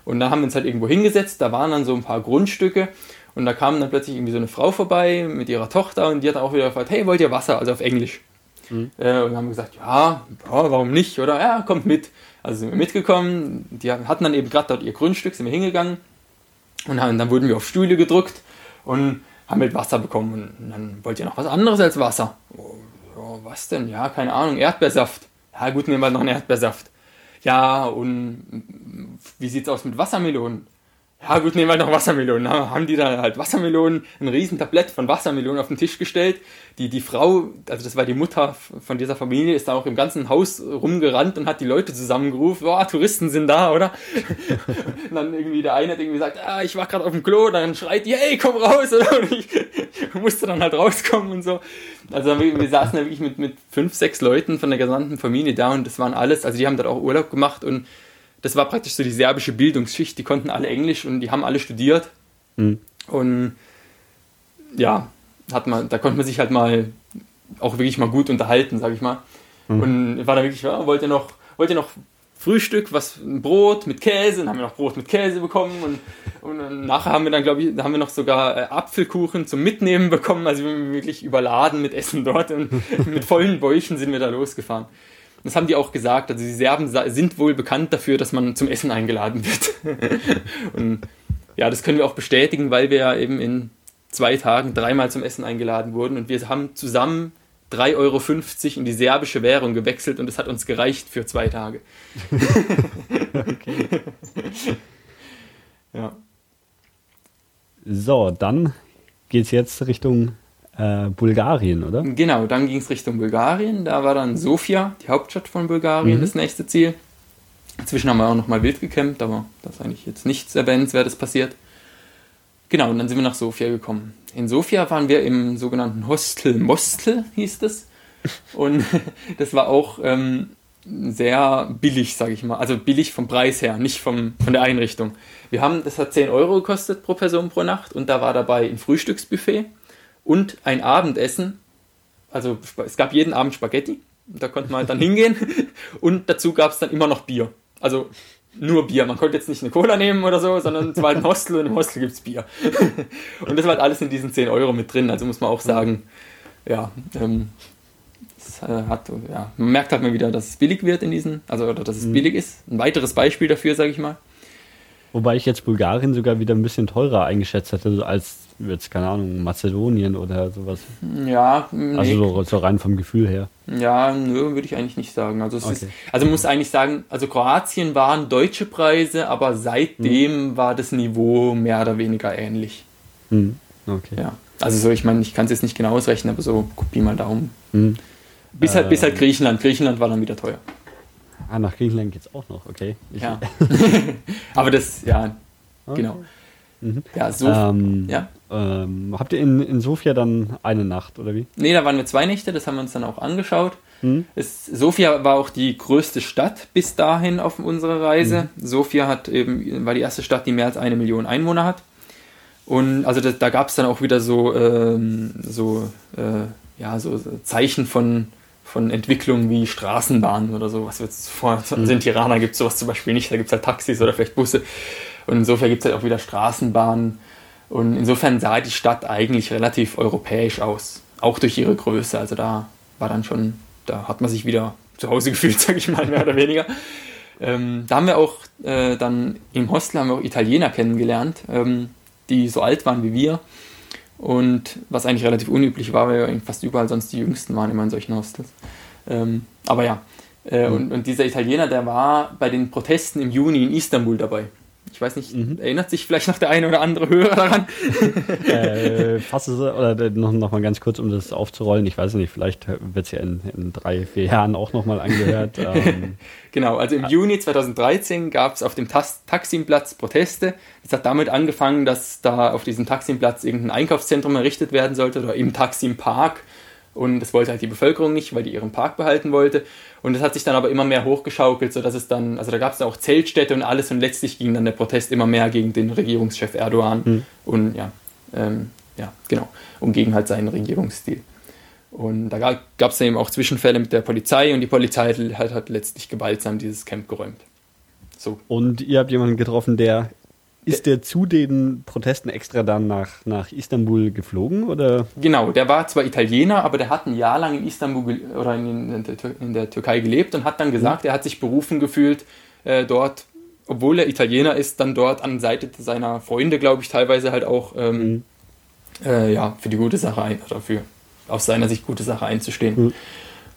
Und dann haben wir uns halt irgendwo hingesetzt, da waren dann so ein paar Grundstücke und da kam dann plötzlich irgendwie so eine Frau vorbei mit ihrer Tochter und die hat auch wieder gefragt, hey, wollt ihr Wasser? Also auf Englisch. Mhm. Äh, und haben gesagt, ja, ja, warum nicht? Oder ja, kommt mit. Also sind wir mitgekommen, die hatten dann eben gerade dort ihr Grundstück, sind wir hingegangen und haben, dann wurden wir auf Stühle gedrückt und haben mit Wasser bekommen. Und dann wollt ihr noch was anderes als Wasser? Oh, oh, was denn? Ja, keine Ahnung, Erdbeersaft. Ja, gut, nehmen wir noch einen Erdbeersaft. Ja, und wie sieht's aus mit Wassermelonen? Ja gut, nehmen wir noch Wassermelonen. Dann haben die da halt Wassermelonen, ein riesen Tablett von Wassermelonen auf den Tisch gestellt. Die, die Frau, also das war die Mutter von dieser Familie, ist da auch im ganzen Haus rumgerannt und hat die Leute zusammengerufen. Boah, Touristen sind da, oder? und dann irgendwie der eine hat irgendwie gesagt, ah, ich war gerade auf dem Klo, dann schreit die, hey, komm raus! Und ich musste dann halt rauskommen und so. Also wir, wir saßen da wirklich mit, mit fünf, sechs Leuten von der gesamten Familie da und das waren alles, also die haben dort auch Urlaub gemacht und das war praktisch so die serbische Bildungsschicht, die konnten alle Englisch und die haben alle studiert. Mhm. Und ja, hat man, da konnte man sich halt mal auch wirklich mal gut unterhalten, sag ich mal. Mhm. Und war da wirklich, ja, wollte noch, wollte noch Frühstück, was ein Brot mit Käse, dann haben wir noch Brot mit Käse bekommen und, und nachher haben wir dann, glaube ich, haben wir noch sogar äh, Apfelkuchen zum Mitnehmen bekommen, also wir waren wirklich überladen mit Essen dort und mit vollen Bäuchen sind wir da losgefahren. Das haben die auch gesagt. Also die Serben sind wohl bekannt dafür, dass man zum Essen eingeladen wird. und ja, das können wir auch bestätigen, weil wir ja eben in zwei Tagen dreimal zum Essen eingeladen wurden und wir haben zusammen 3,50 Euro in die serbische Währung gewechselt und das hat uns gereicht für zwei Tage. okay. ja. So, dann geht es jetzt Richtung äh, Bulgarien, oder? Genau, dann ging es Richtung Bulgarien. Da war dann Sofia, die Hauptstadt von Bulgarien, mhm. das nächste Ziel. Inzwischen haben wir auch noch mal wild gecampt, aber da ist eigentlich jetzt nichts Erwähnenswertes passiert. Genau, und dann sind wir nach Sofia gekommen. In Sofia waren wir im sogenannten Hostel Mostel, hieß das. Und das war auch ähm, sehr billig, sage ich mal. Also billig vom Preis her, nicht vom, von der Einrichtung. Wir haben, das hat 10 Euro gekostet pro Person pro Nacht und da war dabei ein Frühstücksbuffet und ein Abendessen. Also es gab jeden Abend Spaghetti, da konnte man dann hingehen und dazu gab es dann immer noch Bier. Also nur Bier. Man konnte jetzt nicht eine Cola nehmen oder so, sondern es war halt ein Hostel und im Hostel gibt es Bier. und das war halt alles in diesen 10 Euro mit drin. Also muss man auch sagen, ja, ähm, äh, hat, ja, man merkt halt mal wieder, dass es billig wird in diesen, also oder dass es mhm. billig ist. Ein weiteres Beispiel dafür, sage ich mal. Wobei ich jetzt Bulgarien sogar wieder ein bisschen teurer eingeschätzt hätte als jetzt, keine Ahnung, Mazedonien oder sowas. Ja, nee. Also so, so, rein vom Gefühl her. Ja, nö, würde ich eigentlich nicht sagen. Also, okay. ist, also man muss eigentlich sagen, also Kroatien waren deutsche Preise, aber seitdem hm. war das Niveau mehr oder weniger ähnlich. Hm. Okay. Ja. Also so, ich meine, ich kann es jetzt nicht genau ausrechnen, aber so, guck mal Daumen. Hm. Bis, halt, bis halt ähm. Griechenland. Griechenland war dann wieder teuer. Ah, nach Griechenland geht es auch noch, okay. Ich ja. Aber das, ja, okay. genau. Mhm. Ja, so. Ähm, ja. Ähm, habt ihr in, in Sofia dann eine Nacht, oder wie? Nee, da waren wir zwei Nächte, das haben wir uns dann auch angeschaut. Mhm. Es, Sofia war auch die größte Stadt bis dahin auf unserer Reise. Mhm. Sofia hat eben, war die erste Stadt, die mehr als eine Million Einwohner hat. Und also da, da gab es dann auch wieder so, ähm, so, äh, ja, so Zeichen von, von Entwicklungen wie Straßenbahnen oder so, was wir jetzt vor mhm. also in Tirana gibt es sowas zum Beispiel nicht, da gibt es halt Taxis oder vielleicht Busse. Und insofern gibt es halt auch wieder Straßenbahnen. Und insofern sah die Stadt eigentlich relativ europäisch aus, auch durch ihre Größe. Also da war dann schon, da hat man sich wieder zu Hause gefühlt, sage ich mal, mehr oder weniger. Ähm, da haben wir auch äh, dann im Hostel haben wir auch Italiener kennengelernt, ähm, die so alt waren wie wir und was eigentlich relativ unüblich war, weil wir fast überall sonst die Jüngsten waren immer in solchen Hostels. Ähm, aber ja, äh, mhm. und, und dieser Italiener, der war bei den Protesten im Juni in Istanbul dabei. Ich weiß nicht, mhm. erinnert sich vielleicht noch der eine oder andere Hörer daran? äh, fass es, oder noch, noch mal ganz kurz, um das aufzurollen. Ich weiß nicht, vielleicht wird es ja in, in, drei, vier Jahren auch noch mal angehört. Ähm, genau, also im Juni 2013 gab es auf dem Taximplatz Proteste. Es hat damit angefangen, dass da auf diesem Taximplatz irgendein Einkaufszentrum errichtet werden sollte oder im Taksim Park und das wollte halt die Bevölkerung nicht, weil die ihren Park behalten wollte. Und das hat sich dann aber immer mehr hochgeschaukelt, sodass es dann, also da gab es auch Zeltstädte und alles und letztlich ging dann der Protest immer mehr gegen den Regierungschef Erdogan mhm. und ja, ähm, ja, genau, und gegen halt seinen Regierungsstil. Und da gab es eben auch Zwischenfälle mit der Polizei und die Polizei hat, hat letztlich gewaltsam dieses Camp geräumt. So. Und ihr habt jemanden getroffen, der ist der zu den Protesten extra dann nach, nach Istanbul geflogen? Oder? Genau, der war zwar Italiener, aber der hat ein Jahr lang in Istanbul oder in, in, der, in der, Türkei gelebt und hat dann gesagt, mhm. er hat sich berufen gefühlt, äh, dort, obwohl er Italiener ist, dann dort an Seite seiner Freunde, glaube ich, teilweise halt auch ähm, mhm. äh, ja, für die gute Sache ein, oder für aus seiner Sicht gute Sache einzustehen. Mhm.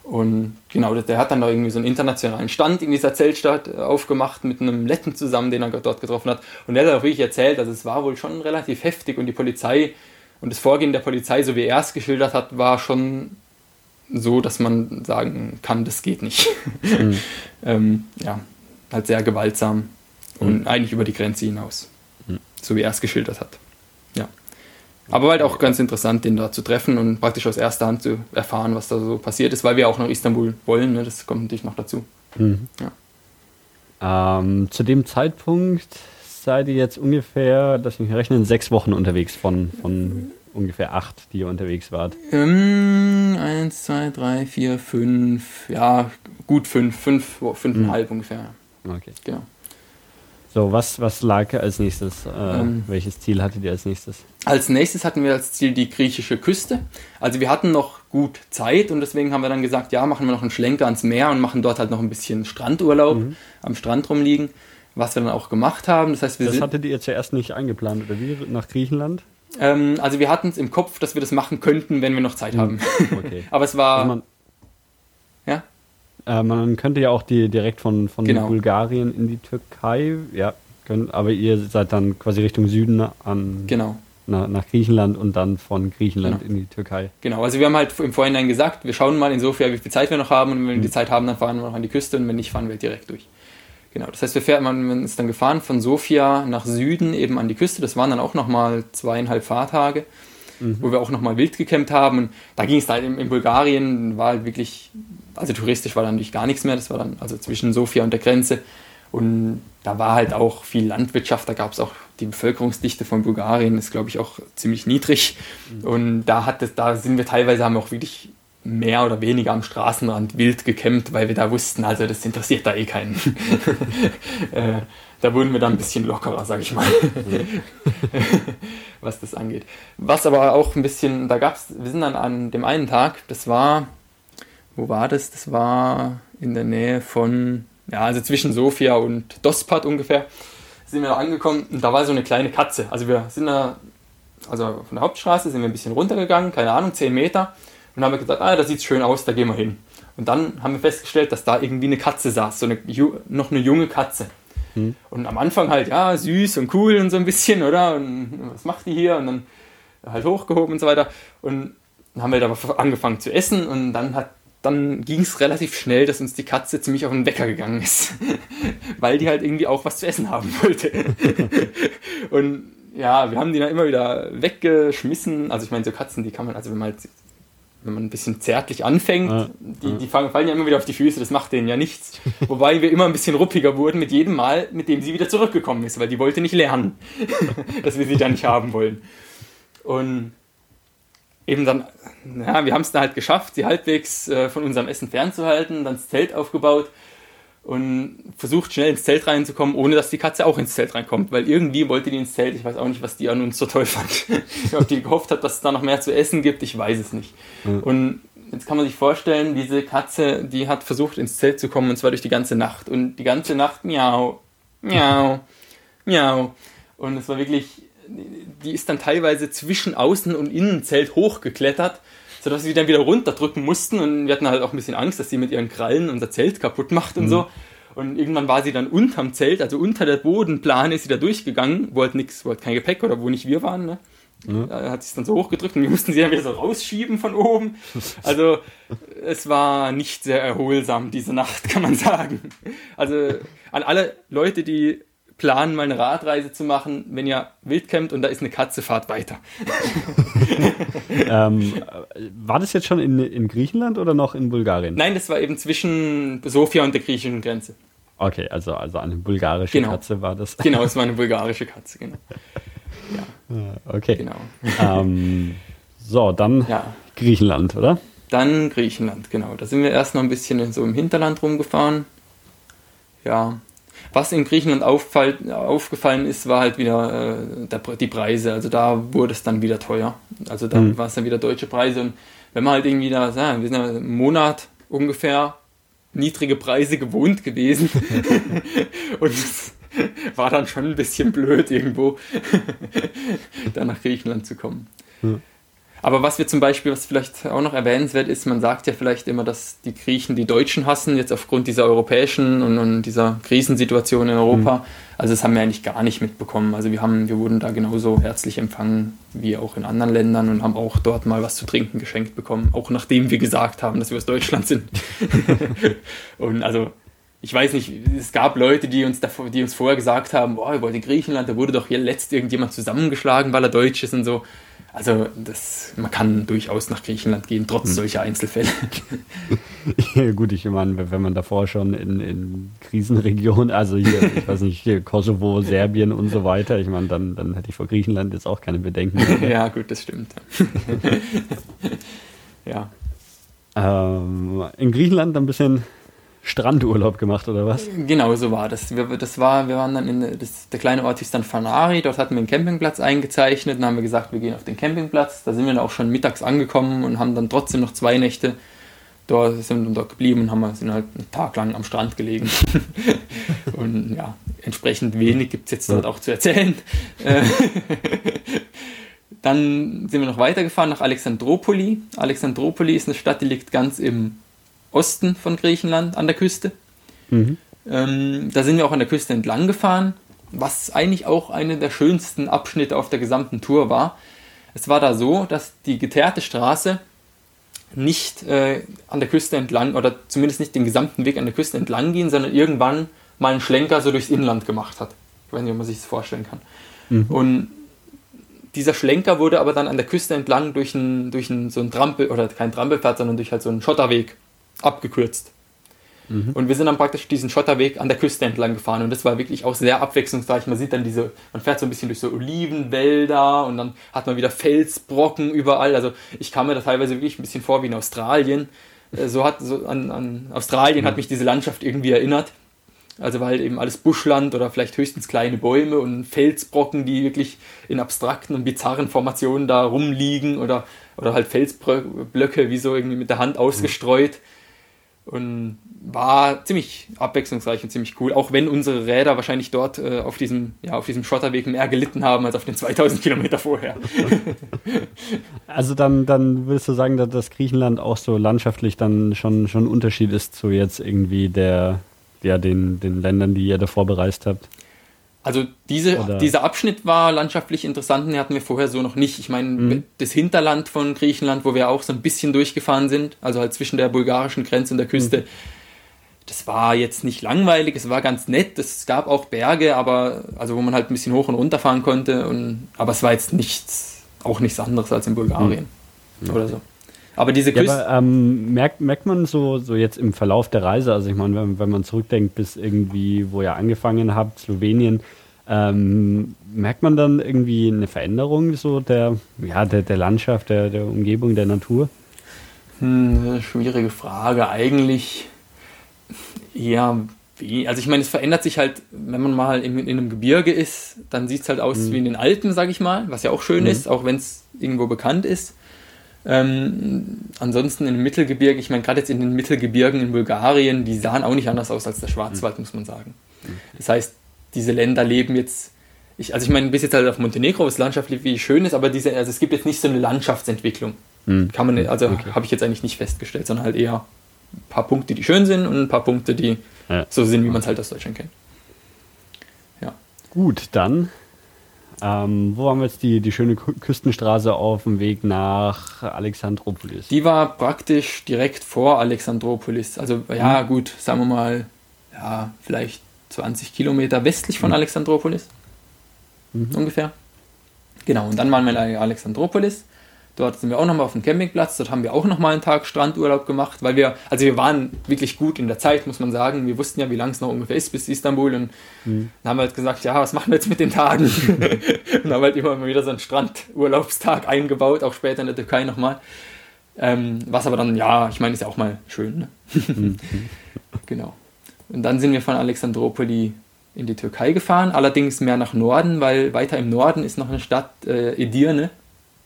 Und genau, der hat dann da irgendwie so einen internationalen Stand in dieser Zeltstadt äh, aufgemacht mit einem Letten zusammen, den er dort getroffen hat. Und der hat auch wirklich erzählt, also es war wohl schon relativ heftig und die Polizei und das Vorgehen der Polizei, so wie er es geschildert hat, war schon so, dass man sagen kann, das geht nicht. Mhm. ähm, ja, halt sehr gewaltsam und mhm. eigentlich über die Grenze hinaus, mhm. so wie er es geschildert hat. Aber halt auch ganz interessant, den da zu treffen und praktisch aus erster Hand zu erfahren, was da so passiert ist, weil wir auch nach Istanbul wollen. Ne? Das kommt natürlich noch dazu. Mhm. Ja. Ähm, zu dem Zeitpunkt seid ihr jetzt ungefähr, dass ich rechne, sechs Wochen unterwegs von, von ungefähr acht, die ihr unterwegs wart. Ähm, eins, zwei, drei, vier, fünf, ja, gut fünf, fünf, fünfeinhalb mhm. ungefähr. Okay. Genau. So, was, was lag als nächstes? Äh, ähm, welches Ziel hattet ihr als nächstes? Als nächstes hatten wir als Ziel die griechische Küste. Also wir hatten noch gut Zeit und deswegen haben wir dann gesagt, ja, machen wir noch einen Schlenker ans Meer und machen dort halt noch ein bisschen Strandurlaub, mhm. am Strand rumliegen, was wir dann auch gemacht haben. Das heißt, wir das hattet ihr zuerst nicht eingeplant, oder wie? Nach Griechenland? Ähm, also wir hatten es im Kopf, dass wir das machen könnten, wenn wir noch Zeit mhm. haben. Okay. Aber es war... Äh, man könnte ja auch die direkt von, von genau. Bulgarien in die Türkei, ja, können, aber ihr seid dann quasi Richtung Süden an. Genau. Nach, nach Griechenland und dann von Griechenland genau. in die Türkei. Genau, also wir haben halt im Vorhinein gesagt, wir schauen mal insofern, wie viel Zeit wir noch haben und wenn wir mhm. die Zeit haben, dann fahren wir noch an die Küste und wenn nicht, fahren wir direkt durch. Genau, das heißt, wir fährt, man ist dann gefahren von Sofia nach Süden eben an die Küste. Das waren dann auch nochmal zweieinhalb Fahrtage mhm. wo wir auch nochmal wild gekämmt haben. Und da ging es halt in, in, Bulgarien, war halt wirklich, also touristisch war dann natürlich gar nichts mehr, das war dann also zwischen Sofia und der Grenze. Und da war halt auch viel Landwirtschaft, da gab es auch die Bevölkerungsdichte von Bulgarien, ist glaube ich auch ziemlich niedrig. Mhm. Und da, hat es, da sind wir teilweise, haben auch wirklich mehr oder weniger am Straßenrand wild gekämmt, weil wir da wussten, also das interessiert da eh keinen. äh, da wurden wir dann ein bisschen lockerer, sag ich mal, was das angeht. Was aber auch ein bisschen, da gab es, wir sind dann an dem einen Tag, das war, wo war das? Das war in der Nähe von, ja, also zwischen Sofia und Dospat ungefähr, sind wir da angekommen und da war so eine kleine Katze. Also wir sind da, also von der Hauptstraße sind wir ein bisschen runtergegangen, keine Ahnung, 10 Meter und haben gesagt, ah, da sieht es schön aus, da gehen wir hin. Und dann haben wir festgestellt, dass da irgendwie eine Katze saß, so eine, noch eine junge Katze. Hm. Und am Anfang halt, ja, süß und cool und so ein bisschen, oder? Und was macht die hier? Und dann halt hochgehoben und so weiter. Und dann haben wir da angefangen zu essen und dann hat dann ging es relativ schnell, dass uns die Katze ziemlich auf den Wecker gegangen ist, weil die halt irgendwie auch was zu essen haben wollte. und ja, wir haben die dann immer wieder weggeschmissen. Also ich meine, so Katzen, die kann man, also wenn man halt wenn man ein bisschen zärtlich anfängt, ja, die, ja. die fallen, fallen ja immer wieder auf die Füße, das macht denen ja nichts. Wobei wir immer ein bisschen ruppiger wurden mit jedem Mal, mit dem sie wieder zurückgekommen ist, weil die wollte nicht lernen, dass wir sie da nicht haben wollen. Und eben dann, ja, wir haben es dann halt geschafft, sie halbwegs äh, von unserem Essen fernzuhalten, dann das Zelt aufgebaut und versucht schnell ins Zelt reinzukommen, ohne dass die Katze auch ins Zelt reinkommt, weil irgendwie wollte die ins Zelt. Ich weiß auch nicht, was die an uns so toll fand. Ob die gehofft hat, dass es da noch mehr zu essen gibt, ich weiß es nicht. Mhm. Und jetzt kann man sich vorstellen, diese Katze, die hat versucht ins Zelt zu kommen und zwar durch die ganze Nacht und die ganze Nacht miau, miau, miau. Und es war wirklich, die ist dann teilweise zwischen Außen- und Innenzelt hochgeklettert sodass wir sie dann wieder runterdrücken mussten und wir hatten halt auch ein bisschen Angst, dass sie mit ihren Krallen unser Zelt kaputt macht und mhm. so. Und irgendwann war sie dann unterm Zelt, also unter der Bodenplane ist sie da durchgegangen, wo halt nichts, wo halt kein Gepäck oder wo nicht wir waren, ne? Mhm. Da hat sie es dann so hochgedrückt und wir mussten sie dann wieder so rausschieben von oben. Also es war nicht sehr erholsam diese Nacht, kann man sagen. Also an alle Leute, die planen, mal eine Radreise zu machen, wenn ihr wild campt und da ist eine Katze, fahrt weiter. ähm, war das jetzt schon in, in Griechenland oder noch in Bulgarien? Nein, das war eben zwischen Sofia und der griechischen Grenze. Okay, also, also eine bulgarische genau. Katze war das. Genau, es war eine bulgarische Katze, genau. Ja. Ah, okay. Genau. Ähm, so, dann ja. Griechenland, oder? Dann Griechenland, genau. Da sind wir erst noch ein bisschen so im Hinterland rumgefahren. Ja, was in Griechenland auffall, aufgefallen ist, war halt wieder äh, der, die Preise. Also da wurde es dann wieder teuer. Also da mhm. war es dann wieder deutsche Preise. Und wenn man halt irgendwie da, ja, wir sind ja einen Monat ungefähr niedrige Preise gewohnt gewesen. und es war dann schon ein bisschen blöd irgendwo, da nach Griechenland zu kommen. Mhm. Aber was wir zum Beispiel, was vielleicht auch noch erwähnenswert ist, man sagt ja vielleicht immer, dass die Griechen die Deutschen hassen, jetzt aufgrund dieser europäischen und, und dieser Krisensituation in Europa. Mhm. Also das haben wir eigentlich gar nicht mitbekommen. Also wir haben, wir wurden da genauso herzlich empfangen wie auch in anderen Ländern und haben auch dort mal was zu trinken geschenkt bekommen, auch nachdem wir gesagt haben, dass wir aus Deutschland sind. und also ich weiß nicht, es gab Leute, die uns, davor, die uns vorher gesagt haben, boah, ihr wollt in Griechenland, da wurde doch hier letzt irgendjemand zusammengeschlagen, weil er Deutsch ist und so. Also das, man kann durchaus nach Griechenland gehen, trotz hm. solcher Einzelfälle. ja, gut, ich meine, wenn man davor schon in, in Krisenregionen, also hier, ich weiß nicht, hier Kosovo, Serbien und so weiter, ich meine, dann, dann hätte ich vor Griechenland jetzt auch keine Bedenken. ja, gut, das stimmt. ja. Ähm, in Griechenland ein bisschen Strandurlaub gemacht oder was? Genau, so war das. Wir, das war, wir waren dann in das, der kleine Ort hieß dann Fanari, dort hatten wir einen Campingplatz eingezeichnet und haben wir gesagt, wir gehen auf den Campingplatz. Da sind wir dann auch schon mittags angekommen und haben dann trotzdem noch zwei Nächte dort sind wir dort geblieben und haben sind halt einen Tag lang am Strand gelegen. und ja, entsprechend wenig gibt es jetzt dort auch zu erzählen. dann sind wir noch weitergefahren nach Alexandropoli. Alexandropoli ist eine Stadt, die liegt ganz im Osten von Griechenland an der Küste. Mhm. Ähm, da sind wir auch an der Küste entlang gefahren, was eigentlich auch einer der schönsten Abschnitte auf der gesamten Tour war. Es war da so, dass die geteerte Straße nicht äh, an der Küste entlang oder zumindest nicht den gesamten Weg an der Küste entlang ging, sondern irgendwann mal einen Schlenker so durchs Inland gemacht hat. Ich weiß nicht, ob man sich das vorstellen kann. Mhm. Und dieser Schlenker wurde aber dann an der Küste entlang durch, ein, durch ein, so ein Trampel, oder kein Trampelpfad, sondern durch halt so einen Schotterweg abgekürzt. Mhm. Und wir sind dann praktisch diesen Schotterweg an der Küste entlang gefahren und das war wirklich auch sehr abwechslungsreich. Man sieht dann diese, man fährt so ein bisschen durch so Olivenwälder und dann hat man wieder Felsbrocken überall. Also ich kam mir da teilweise wirklich ein bisschen vor wie in Australien. Äh, so hat so an, an Australien mhm. hat mich diese Landschaft irgendwie erinnert. Also war halt eben alles Buschland oder vielleicht höchstens kleine Bäume und Felsbrocken, die wirklich in abstrakten und bizarren Formationen da rumliegen oder, oder halt Felsblöcke wie so irgendwie mit der Hand ausgestreut. Mhm und war ziemlich abwechslungsreich und ziemlich cool, auch wenn unsere Räder wahrscheinlich dort äh, auf, diesem, ja, auf diesem Schotterweg mehr gelitten haben als auf den 2000 Kilometer vorher. also dann, dann würdest du sagen, dass das Griechenland auch so landschaftlich dann schon, ein Unterschied ist zu jetzt irgendwie der, ja, den, den Ländern, die ihr davor bereist habt? Also diese, dieser Abschnitt war landschaftlich interessant, den hatten wir vorher so noch nicht. Ich meine, mhm. das Hinterland von Griechenland, wo wir auch so ein bisschen durchgefahren sind, also halt zwischen der bulgarischen Grenze und der Küste, mhm. das war jetzt nicht langweilig, es war ganz nett. Es gab auch Berge, aber also wo man halt ein bisschen hoch und runter fahren konnte. Und, aber es war jetzt nichts, auch nichts anderes als in Bulgarien mhm. oder so. Aber diese Küste. Ja, aber, ähm, merkt, merkt man so, so jetzt im Verlauf der Reise, also ich meine, wenn, wenn man zurückdenkt bis irgendwie, wo ihr angefangen habt, Slowenien, ähm, merkt man dann irgendwie eine Veränderung so der, ja, der, der Landschaft, der, der Umgebung, der Natur? Hm, schwierige Frage. Eigentlich ja, also ich meine, es verändert sich halt, wenn man mal in, in einem Gebirge ist, dann sieht es halt aus mhm. wie in den Alpen, sag ich mal, was ja auch schön mhm. ist, auch wenn es irgendwo bekannt ist. Ähm, ansonsten in den Mittelgebirgen, ich meine, gerade jetzt in den Mittelgebirgen in Bulgarien, die sahen auch nicht anders aus als der Schwarzwald, muss man sagen. Das heißt, diese Länder leben jetzt, ich, also ich meine, bis jetzt halt auf Montenegro, was landschaftlich wie schön ist, aber diese, also es gibt jetzt nicht so eine Landschaftsentwicklung. Mhm. Kann man, also okay. habe ich jetzt eigentlich nicht festgestellt, sondern halt eher ein paar Punkte, die schön sind und ein paar Punkte, die ja. so sind, wie man es halt aus Deutschland kennt. Ja. Gut, dann ähm, wo haben wir jetzt die, die schöne Küstenstraße auf dem Weg nach Alexandropolis? Die war praktisch direkt vor Alexandropolis. Also ja, mhm. gut, sagen wir mal, ja, vielleicht 20 Kilometer westlich von mhm. Alexandropolis. Mhm. Ungefähr. Genau, und dann waren wir in Alexandropolis. Dort sind wir auch nochmal auf dem Campingplatz. Dort haben wir auch nochmal einen Tag Strandurlaub gemacht, weil wir, also wir waren wirklich gut in der Zeit, muss man sagen. Wir wussten ja, wie lang es noch ungefähr ist bis Istanbul und mhm. dann haben wir halt gesagt, ja, was machen wir jetzt mit den Tagen? und haben halt immer mal wieder so einen Strandurlaubstag eingebaut, auch später in der Türkei nochmal. Ähm, was aber dann, ja, ich meine, ist ja auch mal schön. Ne? Mhm. genau. Und dann sind wir von Alexandropoli in die Türkei gefahren, allerdings mehr nach Norden, weil weiter im Norden ist noch eine Stadt, äh, Edirne,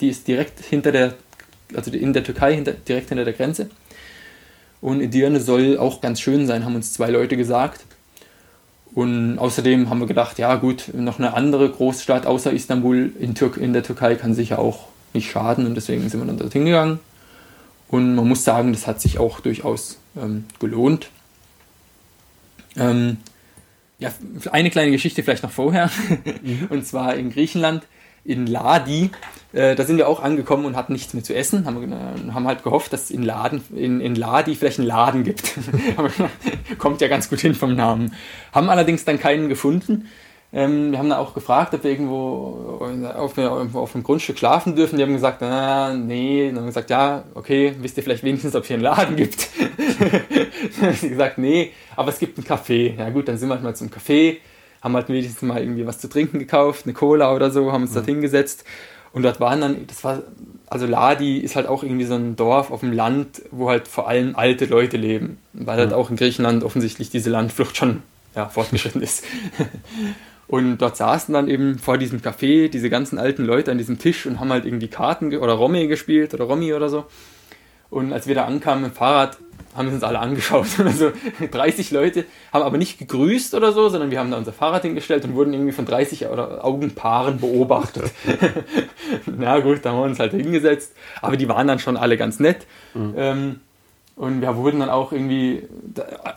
die ist direkt hinter der, also in der Türkei, hinter, direkt hinter der Grenze. Und Edirne soll auch ganz schön sein, haben uns zwei Leute gesagt. Und außerdem haben wir gedacht, ja gut, noch eine andere Großstadt außer Istanbul in, Tür in der Türkei kann sicher auch nicht schaden und deswegen sind wir dann dorthin gegangen. Und man muss sagen, das hat sich auch durchaus ähm, gelohnt. Ähm, ja, eine kleine Geschichte vielleicht noch vorher. Mhm. Und zwar in Griechenland, in Ladi. Äh, da sind wir auch angekommen und hatten nichts mehr zu essen. Haben, äh, haben halt gehofft, dass es in, Laden, in, in Ladi vielleicht einen Laden gibt. Kommt ja ganz gut hin vom Namen. Haben allerdings dann keinen gefunden. Ähm, wir haben da auch gefragt, ob wir irgendwo auf, auf einem Grundstück schlafen dürfen. Die haben gesagt, na, nee. Dann haben wir gesagt, ja, okay, wisst ihr vielleicht wenigstens, ob es hier einen Laden gibt? dann haben sie gesagt, nee, aber es gibt einen Café. Ja gut, dann sind wir halt mal zum Café, haben halt wenigstens mal irgendwie was zu trinken gekauft, eine Cola oder so, haben uns mhm. dort hingesetzt. Und dort waren dann, das war, also Ladi ist halt auch irgendwie so ein Dorf auf dem Land, wo halt vor allem alte Leute leben. Weil halt auch in Griechenland offensichtlich diese Landflucht schon ja, fortgeschritten ist. Und dort saßen dann eben vor diesem Café diese ganzen alten Leute an diesem Tisch und haben halt irgendwie Karten oder Romy gespielt oder Romy oder so. Und als wir da ankamen dem Fahrrad, haben wir uns alle angeschaut. Also 30 Leute haben aber nicht gegrüßt oder so, sondern wir haben da unser Fahrrad hingestellt und wurden irgendwie von 30 Augenpaaren beobachtet. Na gut, da haben wir uns halt hingesetzt. Aber die waren dann schon alle ganz nett. Mhm. Ähm, und wir wurden dann auch irgendwie,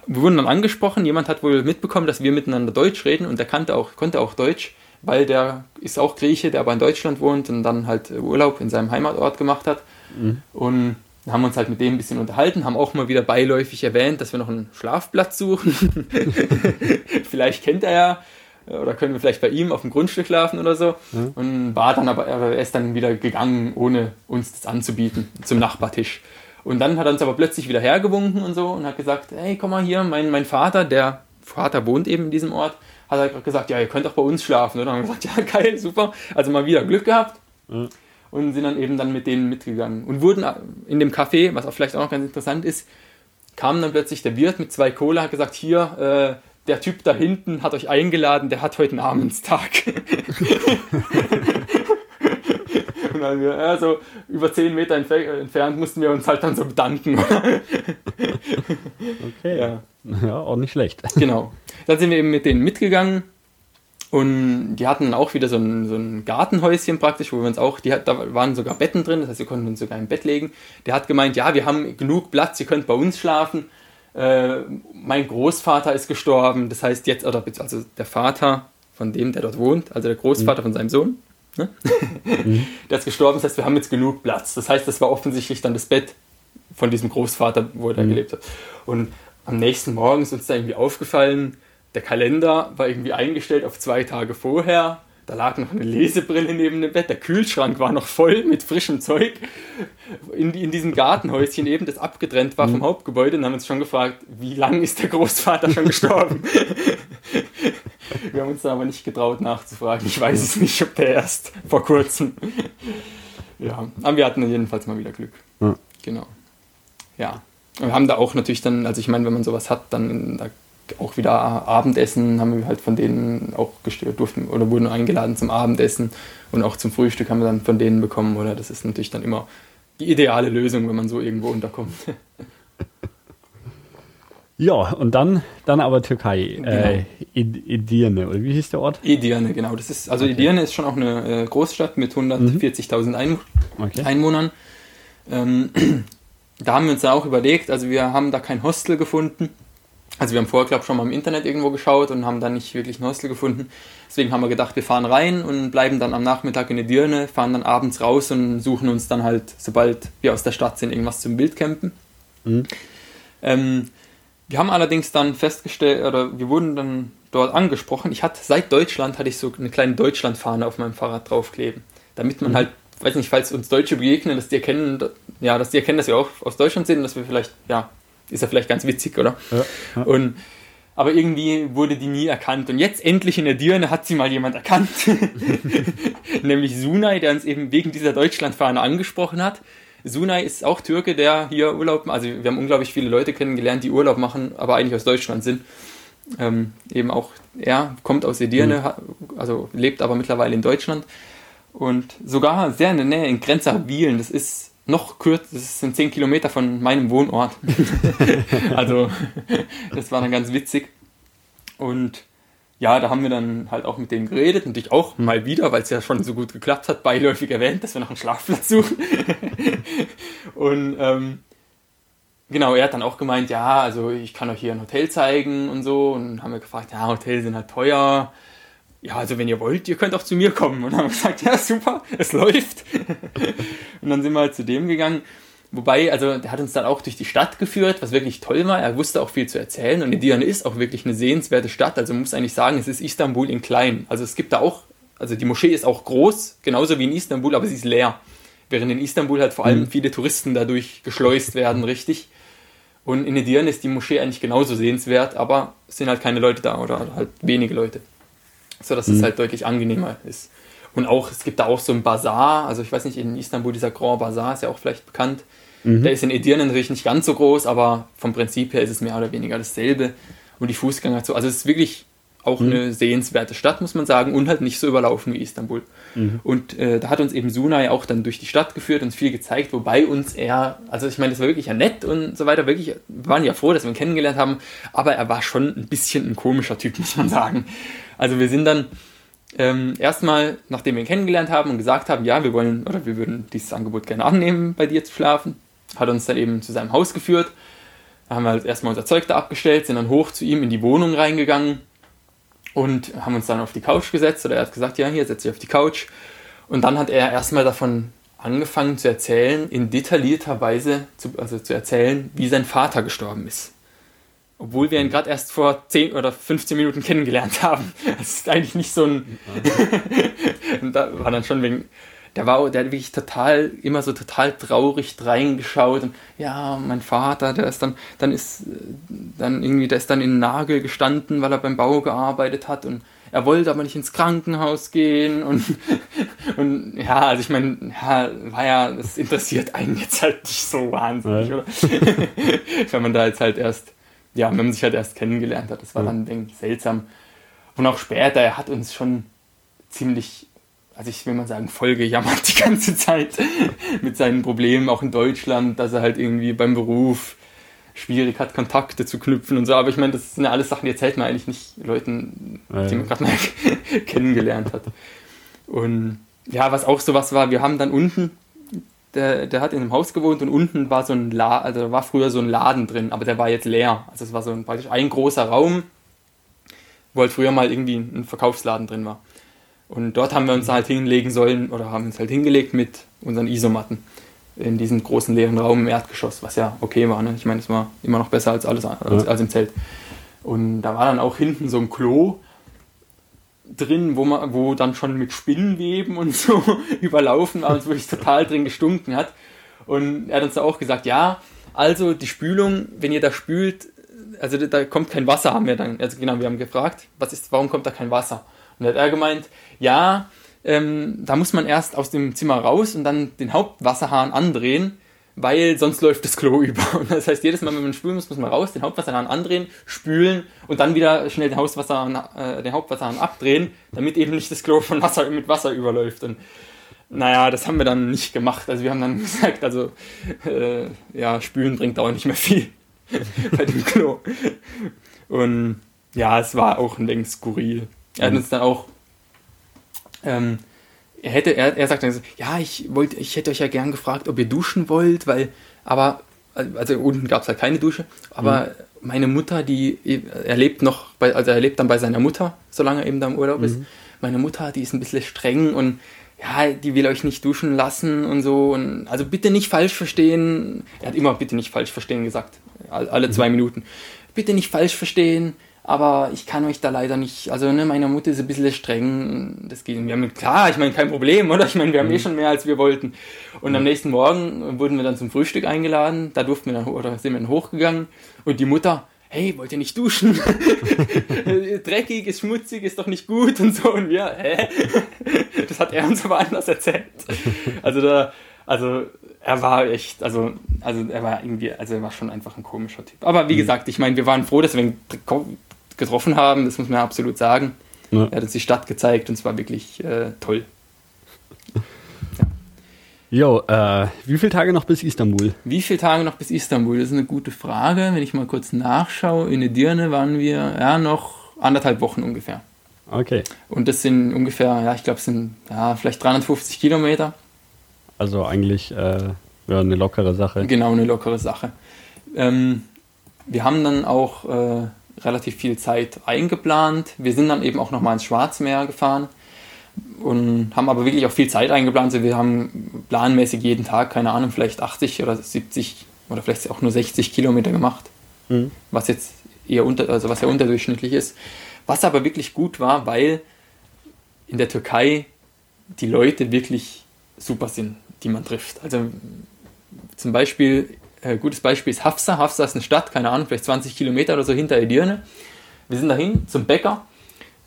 wir wurden dann angesprochen, jemand hat wohl mitbekommen, dass wir miteinander Deutsch reden und der kannte auch, konnte auch Deutsch, weil der ist auch Grieche, der aber in Deutschland wohnt und dann halt Urlaub in seinem Heimatort gemacht hat. Mhm. Und haben uns halt mit dem ein bisschen unterhalten, haben auch mal wieder beiläufig erwähnt, dass wir noch einen Schlafplatz suchen. vielleicht kennt er ja, oder können wir vielleicht bei ihm auf dem Grundstück schlafen oder so. Mhm. Und war dann aber, er ist dann wieder gegangen, ohne uns das anzubieten, zum Nachbartisch. Und dann hat er uns aber plötzlich wieder hergewunken und so und hat gesagt, hey, komm mal hier, mein, mein Vater, der Vater wohnt eben in diesem Ort, hat er gesagt, ja, ihr könnt auch bei uns schlafen. Und dann haben wir gesagt, ja, geil, super. Also mal wieder Glück gehabt. Mhm. Und sind dann eben dann mit denen mitgegangen. Und wurden in dem Café, was auch vielleicht auch noch ganz interessant ist, kam dann plötzlich der Wirt mit zwei Cola, hat gesagt, hier, äh, der Typ da hinten hat euch eingeladen, der hat heute Namenstag. Und dann wir, ja, so über 10 Meter entfernt mussten wir uns halt dann so bedanken. okay. Ja. ja, auch nicht schlecht. Genau. Dann sind wir eben mit denen mitgegangen. Und die hatten auch wieder so ein, so ein Gartenhäuschen praktisch, wo wir uns auch, die, da waren sogar Betten drin, das heißt, wir konnten uns sogar im Bett legen. Der hat gemeint, ja, wir haben genug Platz, ihr könnt bei uns schlafen. Äh, mein Großvater ist gestorben, das heißt jetzt, oder also der Vater von dem, der dort wohnt, also der Großvater mhm. von seinem Sohn, Ne? Mhm. Der ist gestorben, das heißt, wir haben jetzt genug Platz. Das heißt, das war offensichtlich dann das Bett von diesem Großvater, wo er da mhm. gelebt hat. Und am nächsten Morgen ist uns da irgendwie aufgefallen, der Kalender war irgendwie eingestellt auf zwei Tage vorher. Da lag noch eine Lesebrille neben dem Bett. Der Kühlschrank war noch voll mit frischem Zeug. In, in diesem Gartenhäuschen eben, das abgetrennt war mhm. vom Hauptgebäude. Und haben uns schon gefragt, wie lange ist der Großvater schon gestorben? Wir haben uns da aber nicht getraut nachzufragen. Ich weiß es nicht, ob der erst vor kurzem. Ja, aber wir hatten jedenfalls mal wieder Glück. Genau. Ja. Und wir haben da auch natürlich dann, also ich meine, wenn man sowas hat, dann da auch wieder Abendessen haben wir halt von denen auch gestört, durften oder wurden eingeladen zum Abendessen und auch zum Frühstück haben wir dann von denen bekommen, oder? Das ist natürlich dann immer die ideale Lösung, wenn man so irgendwo unterkommt. Ja, und dann, dann aber Türkei. Genau. Äh, Edirne, oder wie hieß der Ort? Edirne, genau. Das ist, also okay. Edirne ist schon auch eine äh, Großstadt mit 140.000 mhm. Ein okay. Einwohnern. Ähm, da haben wir uns auch überlegt, also wir haben da kein Hostel gefunden. Also wir haben vorher, glaube ich, schon mal im Internet irgendwo geschaut und haben da nicht wirklich ein Hostel gefunden. Deswegen haben wir gedacht, wir fahren rein und bleiben dann am Nachmittag in Edirne, fahren dann abends raus und suchen uns dann halt, sobald wir aus der Stadt sind, irgendwas zum Wildcampen. Mhm. Ähm, wir haben allerdings dann festgestellt, oder wir wurden dann dort angesprochen. Ich hatte seit Deutschland hatte ich so eine kleine Deutschlandfahne auf meinem Fahrrad draufkleben, damit man mhm. halt, weiß nicht, falls uns Deutsche begegnen, dass die erkennen, ja, dass die erkennen, dass wir auch aus Deutschland sind und dass wir vielleicht, ja, ist ja vielleicht ganz witzig, oder? Ja, ja. Und aber irgendwie wurde die nie erkannt. Und jetzt endlich in der Dirne hat sie mal jemand erkannt, nämlich Sunay, der uns eben wegen dieser Deutschlandfahne angesprochen hat. Sunay ist auch Türke, der hier Urlaub, also wir haben unglaublich viele Leute kennengelernt, die Urlaub machen, aber eigentlich aus Deutschland sind. Ähm, eben auch er kommt aus Edirne, mhm. also lebt aber mittlerweile in Deutschland und sogar sehr in der Nähe in Grenzach Wielen. Das ist noch kürzer, das sind 10 Kilometer von meinem Wohnort. also das war dann ganz witzig. Und ja, da haben wir dann halt auch mit dem geredet, natürlich auch mal wieder, weil es ja schon so gut geklappt hat, beiläufig erwähnt, dass wir noch einen Schlafplatz suchen. und ähm, genau, er hat dann auch gemeint, ja, also ich kann euch hier ein Hotel zeigen und so. Und haben wir gefragt, ja, Hotels sind halt teuer. Ja, also wenn ihr wollt, ihr könnt auch zu mir kommen. Und haben gesagt, ja, super, es läuft. und dann sind wir halt zu dem gegangen. Wobei, also der hat uns dann auch durch die Stadt geführt, was wirklich toll war. Er wusste auch viel zu erzählen und Edirne ist auch wirklich eine sehenswerte Stadt. Also man muss eigentlich sagen, es ist Istanbul in klein. Also es gibt da auch, also die Moschee ist auch groß, genauso wie in Istanbul, aber sie ist leer. Während in Istanbul halt vor allem mhm. viele Touristen dadurch geschleust werden, richtig. Und in Edirne ist die Moschee eigentlich genauso sehenswert, aber es sind halt keine Leute da oder halt wenige Leute. So dass mhm. es halt deutlich angenehmer ist. Und auch, es gibt da auch so ein Bazar, also ich weiß nicht, in Istanbul dieser Grand Bazar ist ja auch vielleicht bekannt. Mhm. Der ist in Edirne natürlich nicht ganz so groß, aber vom Prinzip her ist es mehr oder weniger dasselbe. Und die Fußgänger so. Also es ist wirklich auch mhm. eine sehenswerte Stadt, muss man sagen, und halt nicht so überlaufen wie Istanbul. Mhm. Und äh, da hat uns eben Sunay auch dann durch die Stadt geführt, uns viel gezeigt, wobei uns er, also ich meine, das war wirklich ja nett und so weiter, wirklich, wir waren ja froh, dass wir ihn kennengelernt haben, aber er war schon ein bisschen ein komischer Typ, muss man sagen. Also wir sind dann ähm, erstmal, nachdem wir ihn kennengelernt haben und gesagt haben, ja, wir wollen oder wir würden dieses Angebot gerne annehmen, bei dir zu schlafen, hat uns dann eben zu seinem Haus geführt. Da haben wir halt erstmal unser Zeug da abgestellt, sind dann hoch zu ihm in die Wohnung reingegangen und haben uns dann auf die Couch gesetzt. Oder er hat gesagt, ja, hier setz dich auf die Couch. Und dann hat er erstmal davon angefangen zu erzählen, in detaillierter Weise zu, also zu erzählen, wie sein Vater gestorben ist. Obwohl wir ihn gerade erst vor 10 oder 15 Minuten kennengelernt haben. Das ist eigentlich nicht so ein. und da war dann schon wegen der war, der hat wirklich total, immer so total traurig reingeschaut und ja, mein Vater, der ist dann, dann ist, dann irgendwie, der ist dann in den Nagel gestanden, weil er beim Bau gearbeitet hat und er wollte aber nicht ins Krankenhaus gehen und, und ja, also ich meine, ja, war ja, das interessiert einen jetzt halt nicht so wahnsinnig, oder? wenn man da jetzt halt erst, ja, wenn man sich halt erst kennengelernt hat, das war dann ein wenig seltsam. Und auch später, er hat uns schon ziemlich also ich will mal sagen, voll gejammert die ganze Zeit mit seinen Problemen, auch in Deutschland, dass er halt irgendwie beim Beruf schwierig hat, Kontakte zu knüpfen und so. Aber ich meine, das sind ja alles Sachen, die erzählt man eigentlich nicht Leuten, ja, die man gerade mal kennengelernt hat. Und ja, was auch sowas war, wir haben dann unten, der, der hat in einem Haus gewohnt und unten war so ein Laden, also war früher so ein Laden drin, aber der war jetzt leer. Also es war so ein, praktisch ein großer Raum, wo halt früher mal irgendwie ein Verkaufsladen drin war. Und dort haben wir uns halt hinlegen sollen oder haben uns halt hingelegt mit unseren Isomatten in diesem großen leeren Raum im Erdgeschoss, was ja okay war. Ne? Ich meine, es war immer noch besser als alles als, als, im Zelt. Und da war dann auch hinten so ein Klo drin, wo man, wo dann schon mit Spinnenweben und so überlaufen war, wo es total drin gestunken hat. Und er hat uns auch gesagt, ja, also die Spülung, wenn ihr da spült, also da kommt kein Wasser, haben wir dann, also genau, wir haben gefragt, was ist, warum kommt da kein Wasser? Und da hat er gemeint, ja, ähm, da muss man erst aus dem Zimmer raus und dann den Hauptwasserhahn andrehen, weil sonst läuft das Klo über. Und das heißt, jedes Mal, wenn man spülen muss, muss man raus, den Hauptwasserhahn andrehen, spülen und dann wieder schnell den, Hauswasserhahn, äh, den Hauptwasserhahn abdrehen, damit eben nicht das Klo von Wasser mit Wasser überläuft. Und naja, das haben wir dann nicht gemacht. Also wir haben dann gesagt, also äh, ja, spülen bringt auch nicht mehr viel bei dem Klo. Und ja, es war auch ein wenig skurril. Er hat uns dann auch, ähm, er hätte, er, er sagt dann, ja, ich wollte, ich hätte euch ja gern gefragt, ob ihr duschen wollt, weil, aber, also unten gab es halt keine Dusche, aber mhm. meine Mutter, die, er lebt noch, bei, also er lebt dann bei seiner Mutter, solange er eben da im Urlaub mhm. ist. Meine Mutter, die ist ein bisschen streng und ja, die will euch nicht duschen lassen und so. Und also bitte nicht falsch verstehen. Er hat immer bitte nicht falsch verstehen gesagt. Alle zwei mhm. Minuten. Bitte nicht falsch verstehen aber ich kann euch da leider nicht, also ne, meine Mutter ist ein bisschen streng, das geht, wir haben, klar, ich meine, kein Problem, oder? Ich meine, wir haben eh mhm. eh schon mehr, als wir wollten. Und mhm. am nächsten Morgen wurden wir dann zum Frühstück eingeladen, da durften wir dann, oder sind wir dann hochgegangen und die Mutter, hey, wollt ihr nicht duschen? Dreckig, ist schmutzig, ist doch nicht gut und so. Und wir, hä? das hat er uns aber anders erzählt. Also da, also er war echt, also, also er war irgendwie, also er war schon einfach ein komischer Typ. Aber wie mhm. gesagt, ich meine, wir waren froh, dass wir ihn getroffen haben, das muss man absolut sagen. Ja. Er hat uns die Stadt gezeigt und es war wirklich äh, toll. Jo, äh, wie viele Tage noch bis Istanbul? Wie viele Tage noch bis Istanbul? Das ist eine gute Frage. Wenn ich mal kurz nachschaue, in Edirne waren wir ja noch anderthalb Wochen ungefähr. Okay. Und das sind ungefähr, ja, ich glaube, es sind ja, vielleicht 350 Kilometer. Also eigentlich äh, ja, eine lockere Sache. Genau, eine lockere Sache. Ähm, wir haben dann auch äh, relativ viel Zeit eingeplant. Wir sind dann eben auch nochmal ins Schwarzmeer gefahren und haben aber wirklich auch viel Zeit eingeplant. Also wir haben planmäßig jeden Tag, keine Ahnung, vielleicht 80 oder 70 oder vielleicht auch nur 60 Kilometer gemacht, mhm. was jetzt eher unter, also was ja unterdurchschnittlich ist. Was aber wirklich gut war, weil in der Türkei die Leute wirklich super sind, die man trifft. Also zum Beispiel äh, gutes Beispiel ist Hafsa. Hafsa ist eine Stadt, keine Ahnung, vielleicht 20 Kilometer oder so hinter Edirne. Wir sind dahin zum Bäcker,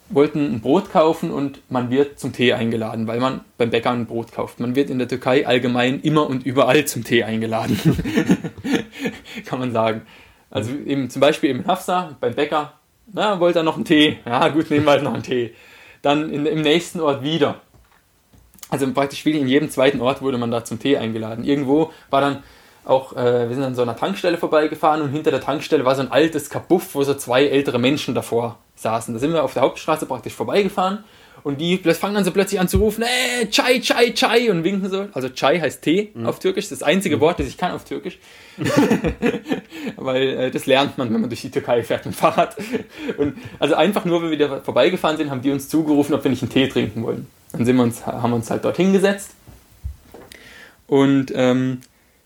wollten ein Brot kaufen und man wird zum Tee eingeladen, weil man beim Bäcker ein Brot kauft. Man wird in der Türkei allgemein immer und überall zum Tee eingeladen. Kann man sagen. Also eben zum Beispiel in Hafsa beim Bäcker, na, wollte er noch einen Tee? Ja, gut, nehmen wir halt noch einen Tee. Dann in, im nächsten Ort wieder. Also praktisch wie in jedem zweiten Ort wurde man da zum Tee eingeladen. Irgendwo war dann auch, äh, wir sind an so einer Tankstelle vorbeigefahren und hinter der Tankstelle war so ein altes Kabuff, wo so zwei ältere Menschen davor saßen. Da sind wir auf der Hauptstraße praktisch vorbeigefahren und die fangen dann so plötzlich an zu rufen, äh, Chai, Chai, Chai und winken so. Also Chai heißt Tee mhm. auf Türkisch, das ist das einzige mhm. Wort, das ich kann auf Türkisch. Weil äh, das lernt man, wenn man durch die Türkei fährt mit dem Fahrrad. Und also einfach nur, wenn wir da vorbeigefahren sind, haben die uns zugerufen, ob wir nicht einen Tee trinken wollen. Dann sind wir uns, haben wir uns halt dort hingesetzt und ähm,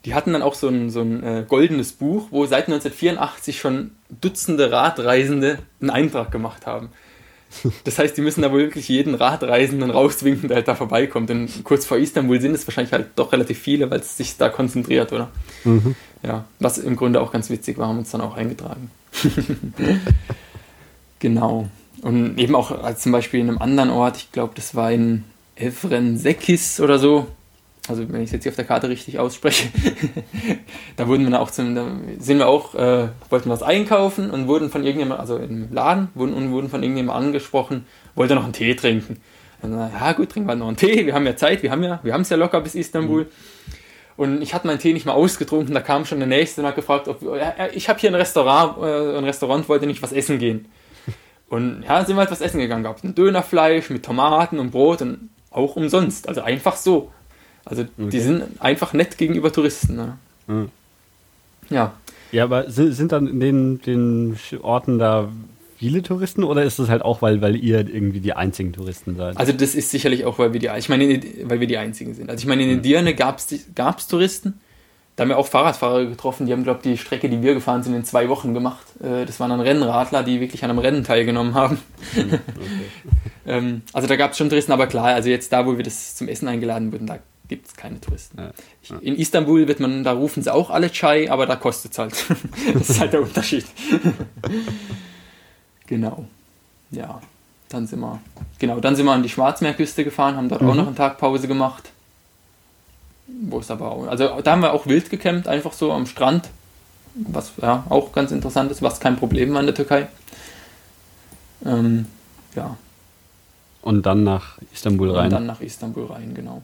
die hatten dann auch so ein, so ein äh, goldenes Buch, wo seit 1984 schon Dutzende Radreisende einen Eintrag gemacht haben. Das heißt, die müssen da wohl wirklich jeden Radreisenden rauswinken, der halt da vorbeikommt. Denn kurz vor Istanbul sind es wahrscheinlich halt doch relativ viele, weil es sich da konzentriert, oder? Mhm. Ja, was im Grunde auch ganz witzig war, haben uns dann auch eingetragen. genau. Und eben auch als zum Beispiel in einem anderen Ort, ich glaube, das war in Evrensekis oder so, also wenn ich es jetzt hier auf der Karte richtig ausspreche, da wurden wir auch zum, da sind wir auch, äh, wollten was einkaufen und wurden von irgendjemandem, also im Laden, wurden, und wurden von irgendjemandem angesprochen, wollte noch einen Tee trinken. Und dann, ja gut, trinken wir noch einen Tee, wir haben ja Zeit, wir haben ja, wir haben es ja locker bis Istanbul. Mhm. Und ich hatte meinen Tee nicht mal ausgetrunken, da kam schon der Nächste und hat gefragt, ob, ja, ich habe hier ein Restaurant, äh, ein Restaurant, wollte nicht was essen gehen. Und ja, sind wir halt was essen gegangen, gab ein Dönerfleisch mit Tomaten und Brot und auch umsonst, also einfach so. Also okay. die sind einfach nett gegenüber Touristen. Ne? Mhm. Ja. Ja, aber sind, dann in den, den Orten da viele Touristen oder ist das halt auch, weil, weil ihr irgendwie die einzigen Touristen seid? Also das ist sicherlich auch, weil wir die, ich meine, weil wir die einzigen sind. Also ich meine, in den Dirne gab es Touristen, da haben wir auch Fahrradfahrer getroffen, die haben, glaube ich, die Strecke, die wir gefahren sind, in zwei Wochen gemacht. Äh, das waren dann Rennradler, die wirklich an einem Rennen teilgenommen haben. Hm, okay. Ähm, also da gab es schon Touristen, aber klar, also jetzt da, wo wir das zum Essen eingeladen wurden, da gibt es keine Touristen. Ja, ja. In Istanbul wird man, da rufen sie auch alle Chai, aber da kostet es halt. das ist halt der Unterschied. genau. Ja, dann sind wir, genau, dann sind wir an die Schwarzmeerküste gefahren, haben dort mhm. auch noch einen Tag Pause gemacht. Wo es aber auch, also da haben wir auch wild gecampt, einfach so am Strand, was ja auch ganz interessant ist, was kein Problem war in der Türkei. Ähm, ja. Und dann nach Istanbul rein. Und dann nach Istanbul rein, genau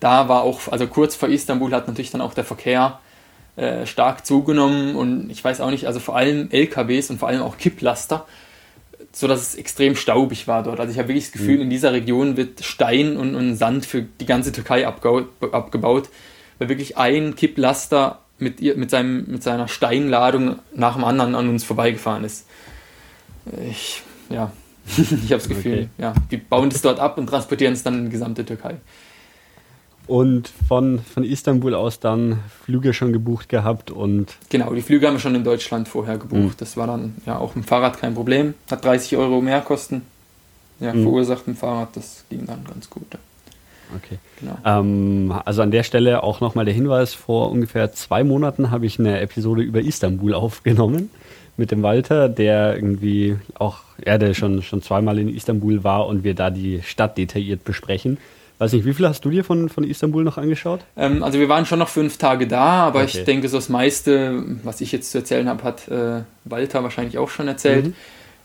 da war auch, also kurz vor Istanbul hat natürlich dann auch der Verkehr äh, stark zugenommen und ich weiß auch nicht, also vor allem LKWs und vor allem auch Kipplaster, so dass es extrem staubig war dort. Also ich habe wirklich das Gefühl, mhm. in dieser Region wird Stein und, und Sand für die ganze Türkei abgebaut, weil wirklich ein Kipplaster mit, ihr, mit, seinem, mit seiner Steinladung nach dem anderen an uns vorbeigefahren ist. Ich, ja, ich habe das Gefühl, okay. ja, die bauen das dort ab und transportieren es dann in die gesamte Türkei. Und von, von Istanbul aus dann Flüge schon gebucht gehabt und. Genau, die Flüge haben wir schon in Deutschland vorher gebucht. Mhm. Das war dann ja auch mit dem Fahrrad kein Problem. Hat 30 Euro mehr Kosten. Ja, mhm. verursacht mit dem Fahrrad, das ging dann ganz gut. Okay. Genau. Ähm, also an der Stelle auch nochmal der Hinweis: Vor ungefähr zwei Monaten habe ich eine Episode über Istanbul aufgenommen mit dem Walter, der irgendwie auch, er der schon, schon zweimal in Istanbul war und wir da die Stadt detailliert besprechen. Weiß nicht, wie viel hast du dir von, von Istanbul noch angeschaut? Ähm, also wir waren schon noch fünf Tage da, aber okay. ich denke, so das meiste, was ich jetzt zu erzählen habe, hat äh, Walter wahrscheinlich auch schon erzählt. Mhm.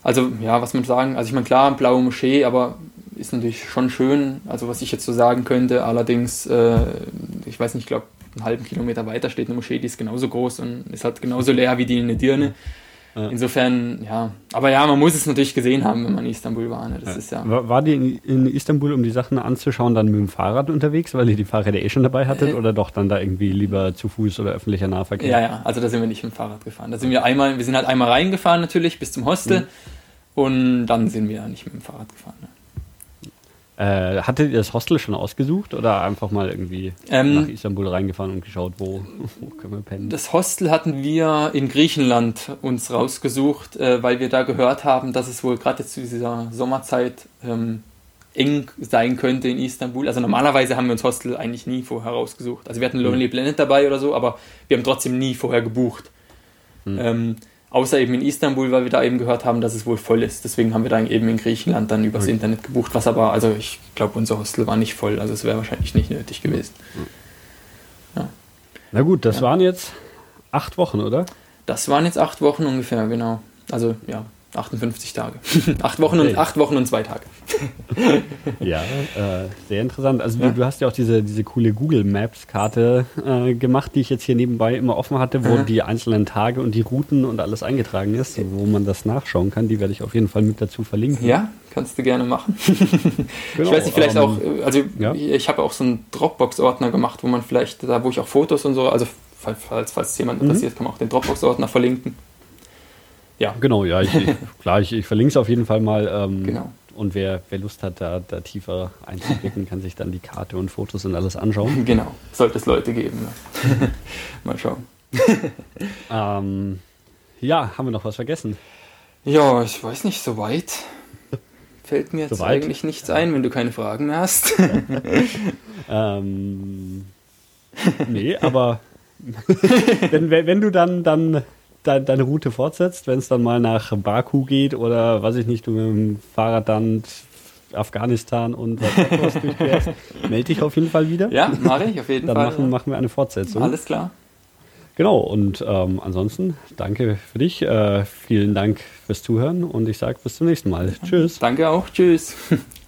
Also ja, was man sagen, also ich meine klar, blaue Moschee, aber ist natürlich schon schön. Also was ich jetzt so sagen könnte, allerdings, äh, ich weiß nicht, ich glaube, einen halben Kilometer weiter steht eine Moschee, die ist genauso groß und ist halt genauso leer wie die in der Dirne. Ja. Insofern, ja. Aber ja, man muss es natürlich gesehen haben, wenn man in Istanbul war. Ne? Das ja. Ist ja war, war die in, in, Istanbul, um die Sachen anzuschauen, dann mit dem Fahrrad unterwegs, weil ihr die Fahrräder eh schon dabei hattet? Äh, oder doch dann da irgendwie lieber zu Fuß oder öffentlicher Nahverkehr? Ja, ja, also da sind wir nicht mit dem Fahrrad gefahren. Da sind wir einmal, wir sind halt einmal reingefahren natürlich bis zum Hostel mhm. und dann sind wir nicht mit dem Fahrrad gefahren. Ne? Äh, hattet ihr das Hostel schon ausgesucht oder einfach mal irgendwie ähm, nach Istanbul reingefahren und geschaut, wo, wo, können wir pennen? Das Hostel hatten wir in Griechenland uns rausgesucht, äh, weil wir da gehört haben, dass es wohl gerade zu dieser Sommerzeit ähm, eng sein könnte in Istanbul. Also normalerweise haben wir uns Hostel eigentlich nie vorher rausgesucht. Also wir hatten Lonely mhm. Planet dabei oder so, aber wir haben trotzdem nie vorher gebucht. Mhm. Ähm, Außer eben in Istanbul, weil wir da eben gehört haben, dass es wohl voll ist. Deswegen haben wir dann eben in Griechenland dann übers okay. Internet gebucht, was aber, also ich glaube, unser Hostel war nicht voll, also es wäre wahrscheinlich nicht nötig gewesen. Ja. Na gut, das ja. waren jetzt acht Wochen, oder? Das waren jetzt acht Wochen ungefähr, genau. Also ja, 58 Tage. acht, Wochen okay. und, acht Wochen und zwei Tage. ja, äh, sehr interessant. Also ja. du, du, hast ja auch diese, diese coole Google Maps-Karte äh, gemacht, die ich jetzt hier nebenbei immer offen hatte, wo ja. die einzelnen Tage und die Routen und alles eingetragen ist, wo man das nachschauen kann. Die werde ich auf jeden Fall mit dazu verlinken. Ja, kannst du gerne machen. genau, ich weiß nicht, vielleicht ähm, auch, also ja. ich habe auch so einen Dropbox-Ordner gemacht, wo man vielleicht, da wo ich auch Fotos und so, also falls, falls jemand mhm. interessiert, kann man auch den Dropbox-Ordner verlinken. Ja. Genau, ja, ich, klar, ich, ich verlinke es auf jeden Fall mal. Ähm, genau. Und wer, wer Lust hat, da, da tiefer einzublicken, kann sich dann die Karte und Fotos und alles anschauen. Genau, sollte es Leute geben. Ne? mal schauen. ähm, ja, haben wir noch was vergessen? Ja, ich weiß nicht, soweit fällt mir jetzt so eigentlich nichts ein, wenn du keine Fragen mehr hast. ähm, nee, aber wenn, wenn du dann, dann de deine Route fortsetzt, wenn es dann mal nach Baku geht oder weiß ich nicht, du mit dem Fahrrad dann Afghanistan und was durchfährst, melde dich auf jeden Fall wieder. Ja, mache ich auf jeden dann Fall. Dann machen, machen wir eine Fortsetzung. Alles klar. Genau, und ähm, ansonsten danke für dich. Äh, vielen Dank fürs Zuhören und ich sage bis zum nächsten Mal. Tschüss. Danke auch. Tschüss.